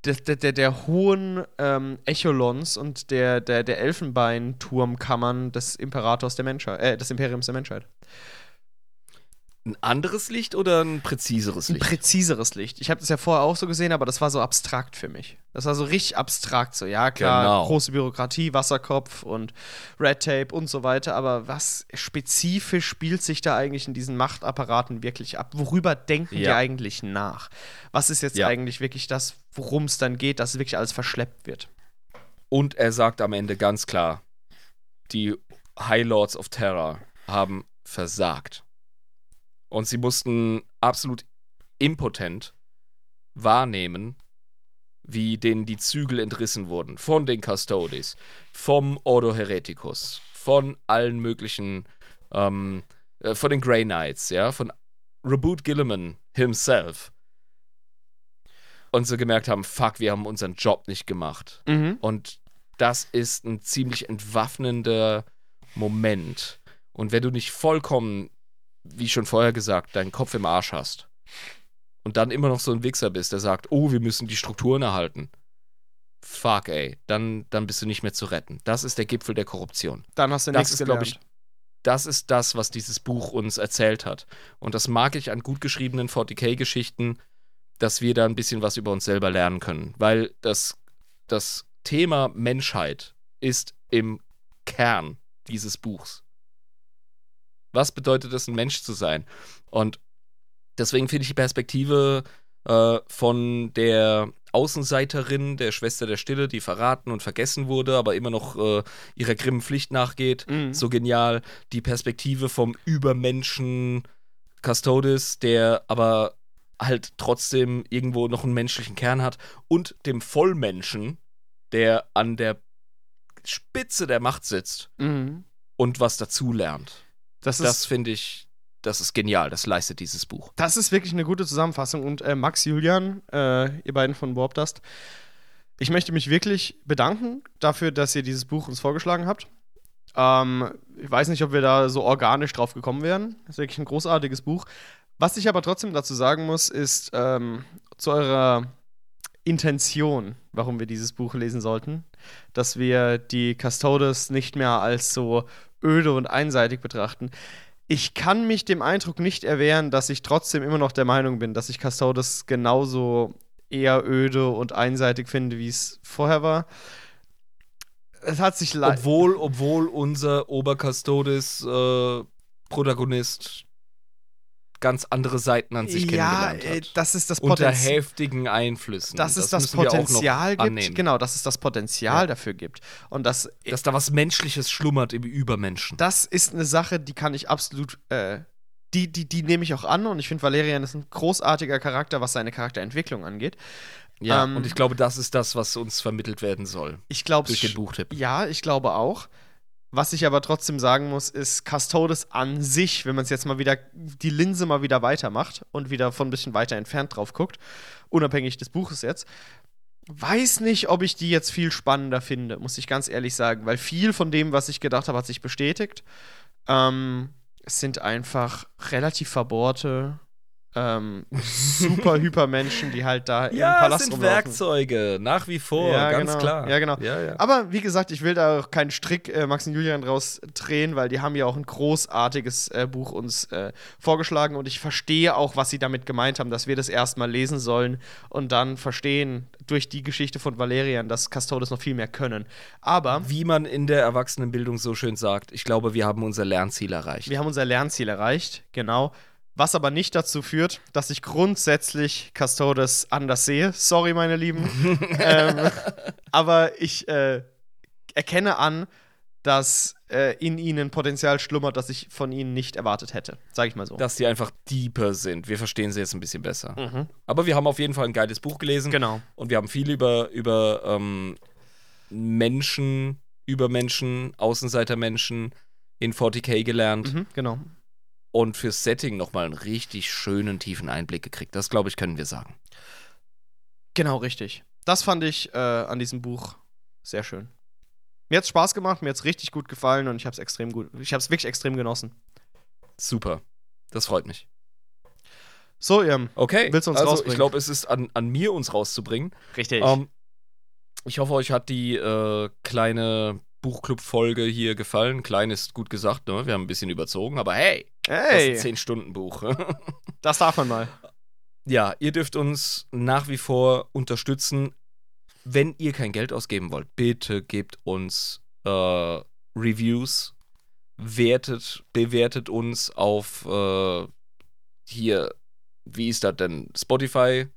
der, der, der hohen ähm, Echolons und der, der, der Elfenbeinturmkammern des Imperators der Menschheit, äh, des Imperiums der Menschheit. Ein anderes Licht oder ein präziseres Ein Licht? präziseres Licht. Ich habe das ja vorher auch so gesehen, aber das war so abstrakt für mich. Das war so richtig abstrakt. So, ja, klar, Genau. große Bürokratie, Wasserkopf und Red Tape und so weiter. Aber was spezifisch spielt sich da eigentlich in diesen Machtapparaten wirklich ab? Worüber denken die Ja. eigentlich nach? Was ist jetzt Ja. eigentlich wirklich das, worum es dann geht, dass wirklich alles verschleppt wird? Und er sagt am Ende ganz klar, die High Lords of Terror haben versagt. Und sie mussten absolut impotent wahrnehmen, wie denen die Zügel entrissen wurden. Von den Custodes, vom Ordo Hereticus, von allen möglichen, ähm, äh, von den Grey Knights, ja, von Reboot Gilliman himself. Und sie gemerkt haben, fuck, wir haben unseren Job nicht gemacht. Mhm. Und das ist ein ziemlich entwaffnender Moment. Und wenn du nicht vollkommen, wie schon vorher gesagt, deinen Kopf im Arsch hast und dann immer noch so ein Wichser bist, der sagt, oh, wir müssen die Strukturen erhalten. Fuck, ey, dann, dann bist du nicht mehr zu retten. Das ist der Gipfel der Korruption. Dann hast du Das nichts ist, gelernt. Das ist das, was dieses Buch uns erzählt hat. Und das mag ich an gut geschriebenen 40k-Geschichten, dass wir da ein bisschen was über uns selber lernen können. Weil das, das Thema Menschheit ist im Kern dieses Buchs. Was bedeutet es, ein Mensch zu sein? Und deswegen finde ich die Perspektive äh, von der Außenseiterin, der Schwester der Stille, die verraten und vergessen wurde, aber immer noch äh, ihrer grimmen Pflicht nachgeht, Mhm. so genial. Die Perspektive vom Übermenschen Custodes, der aber halt trotzdem irgendwo noch einen menschlichen Kern hat und dem Vollmenschen, der an der Spitze der Macht sitzt Mhm. und was dazulernt. Das Das finde ich, das ist genial. Das leistet dieses Buch. Das ist wirklich eine gute Zusammenfassung. Und äh, Max, Julian, äh, ihr beiden von Warpdust, ich möchte mich wirklich bedanken dafür, dass ihr dieses Buch uns vorgeschlagen habt. Ähm, ich weiß nicht, ob wir da so organisch drauf gekommen wären. Das ist wirklich ein großartiges Buch. Was ich aber trotzdem dazu sagen muss, ist ähm, zu eurer Intention, warum wir dieses Buch lesen sollten, dass wir die Custodes nicht mehr als so öde und einseitig betrachten. Ich kann mich dem Eindruck nicht erwehren, dass ich trotzdem immer noch der Meinung bin, dass ich Custodes genauso eher öde und einseitig finde, wie es vorher war. Es hat sich leider. Obwohl, obwohl unser Obercustodes äh, Protagonist ganz andere Seiten an sich ja, kennengelernt äh, hat. das ist das unter Potenzial. heftigen Einflüssen. Dass es das, wir auch noch Potenzial gibt, genau, dass es das Potenzial Ja. dafür gibt. Und das, Dass da was Menschliches schlummert im Übermenschen. das ist eine Sache, die kann ich absolut, äh, die, die, die nehme ich auch an und ich finde, Valerian ist ein großartiger Charakter, was seine Charakterentwicklung angeht. ja, ähm, und ich glaube, das ist das, was uns vermittelt werden soll. Ich glaube Durch den Buchtipp. Ja, ich glaube auch. Was ich aber trotzdem sagen muss, ist Custodes an sich, wenn man es jetzt mal wieder, die Linse mal wieder weitermacht und wieder von ein bisschen weiter entfernt drauf guckt, unabhängig des Buches jetzt, weiß nicht, ob ich die jetzt viel spannender finde, muss ich ganz ehrlich sagen, weil viel von dem, was ich gedacht habe, hat sich bestätigt. Ähm, es sind einfach relativ verbohrte, ähm, super Hypermenschen, die halt da im Ja, Palast sind rumlaufen. Werkzeuge, nach wie vor, Ja, ganz genau. klar. Ja, genau. Ja, ja. Aber wie gesagt, ich will da auch keinen Strick äh, Max und Julian draus drehen, weil die haben ja auch ein großartiges äh, Buch uns äh, vorgeschlagen und ich verstehe auch, was sie damit gemeint haben, dass wir das erstmal lesen sollen und dann verstehen durch die Geschichte von Valerian, dass Custodes noch viel mehr können. Aber Wie man in der Erwachsenenbildung so schön sagt, ich glaube, wir haben unser Lernziel erreicht. wir haben unser Lernziel erreicht, genau. Was aber nicht dazu führt, dass ich grundsätzlich Custodes anders sehe. Sorry, meine Lieben. (laughs) ähm, aber ich äh, erkenne an, dass äh, in ihnen Potenzial schlummert, das ich von ihnen nicht erwartet hätte. Sag ich mal so. Dass die einfach deeper sind. Wir verstehen sie jetzt ein bisschen besser. Mhm. Aber wir haben auf jeden Fall ein geiles Buch gelesen. Genau. Und wir haben viel über, über ähm, Menschen, Übermenschen, Außenseitermenschen in 40k gelernt Mhm, genau. Und fürs Setting nochmal einen richtig schönen, tiefen Einblick gekriegt. Das, glaube ich, können wir sagen. Genau, richtig. Das fand ich äh, an diesem Buch sehr schön. Mir hat's Spaß gemacht, mir hat's richtig gut gefallen und ich hab's extrem gut, ich hab's wirklich extrem genossen. Super. Das freut mich. So, Irm. Okay. Willst du uns also, rausbringen? ich glaube, es ist an, an mir, uns rauszubringen. Richtig. Ähm, ich hoffe, euch hat die äh, kleine Buchclub-Folge hier gefallen. Klein ist gut gesagt, ne? Wir haben ein bisschen überzogen, aber hey, das ist hey, ein 10-Stunden-Buch. (laughs) das darf man mal. ja, ihr dürft uns nach wie vor unterstützen. Wenn ihr kein Geld ausgeben wollt, bitte gebt uns äh, Reviews, wertet, bewertet uns auf äh, hier, wie ist das denn? Spotify.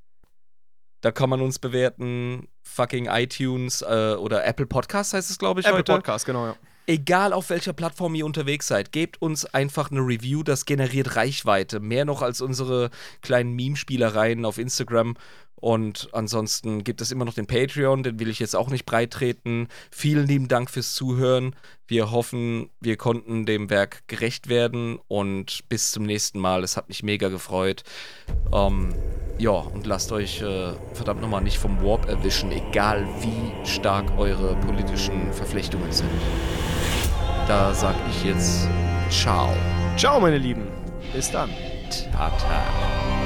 Da kann man uns bewerten. Fucking iTunes äh, oder Apple Podcasts heißt es, glaube ich, Apple heute. Podcast, genau, ja. Egal auf welcher Plattform ihr unterwegs seid, gebt uns einfach eine Review, das generiert Reichweite. Mehr noch als unsere kleinen Meme-Spielereien auf Instagram. Und ansonsten gibt es immer noch den Patreon, den will ich jetzt auch nicht breit treten. Vielen lieben Dank fürs Zuhören. Wir hoffen, wir konnten dem Werk gerecht werden und bis zum nächsten Mal. Es hat mich mega gefreut. Ähm, ja, und lasst euch äh, verdammt nochmal nicht vom Warp erwischen, egal wie stark eure politischen Verflechtungen sind. Da sag ich jetzt Ciao. Ciao, meine Lieben. Bis dann. Tata.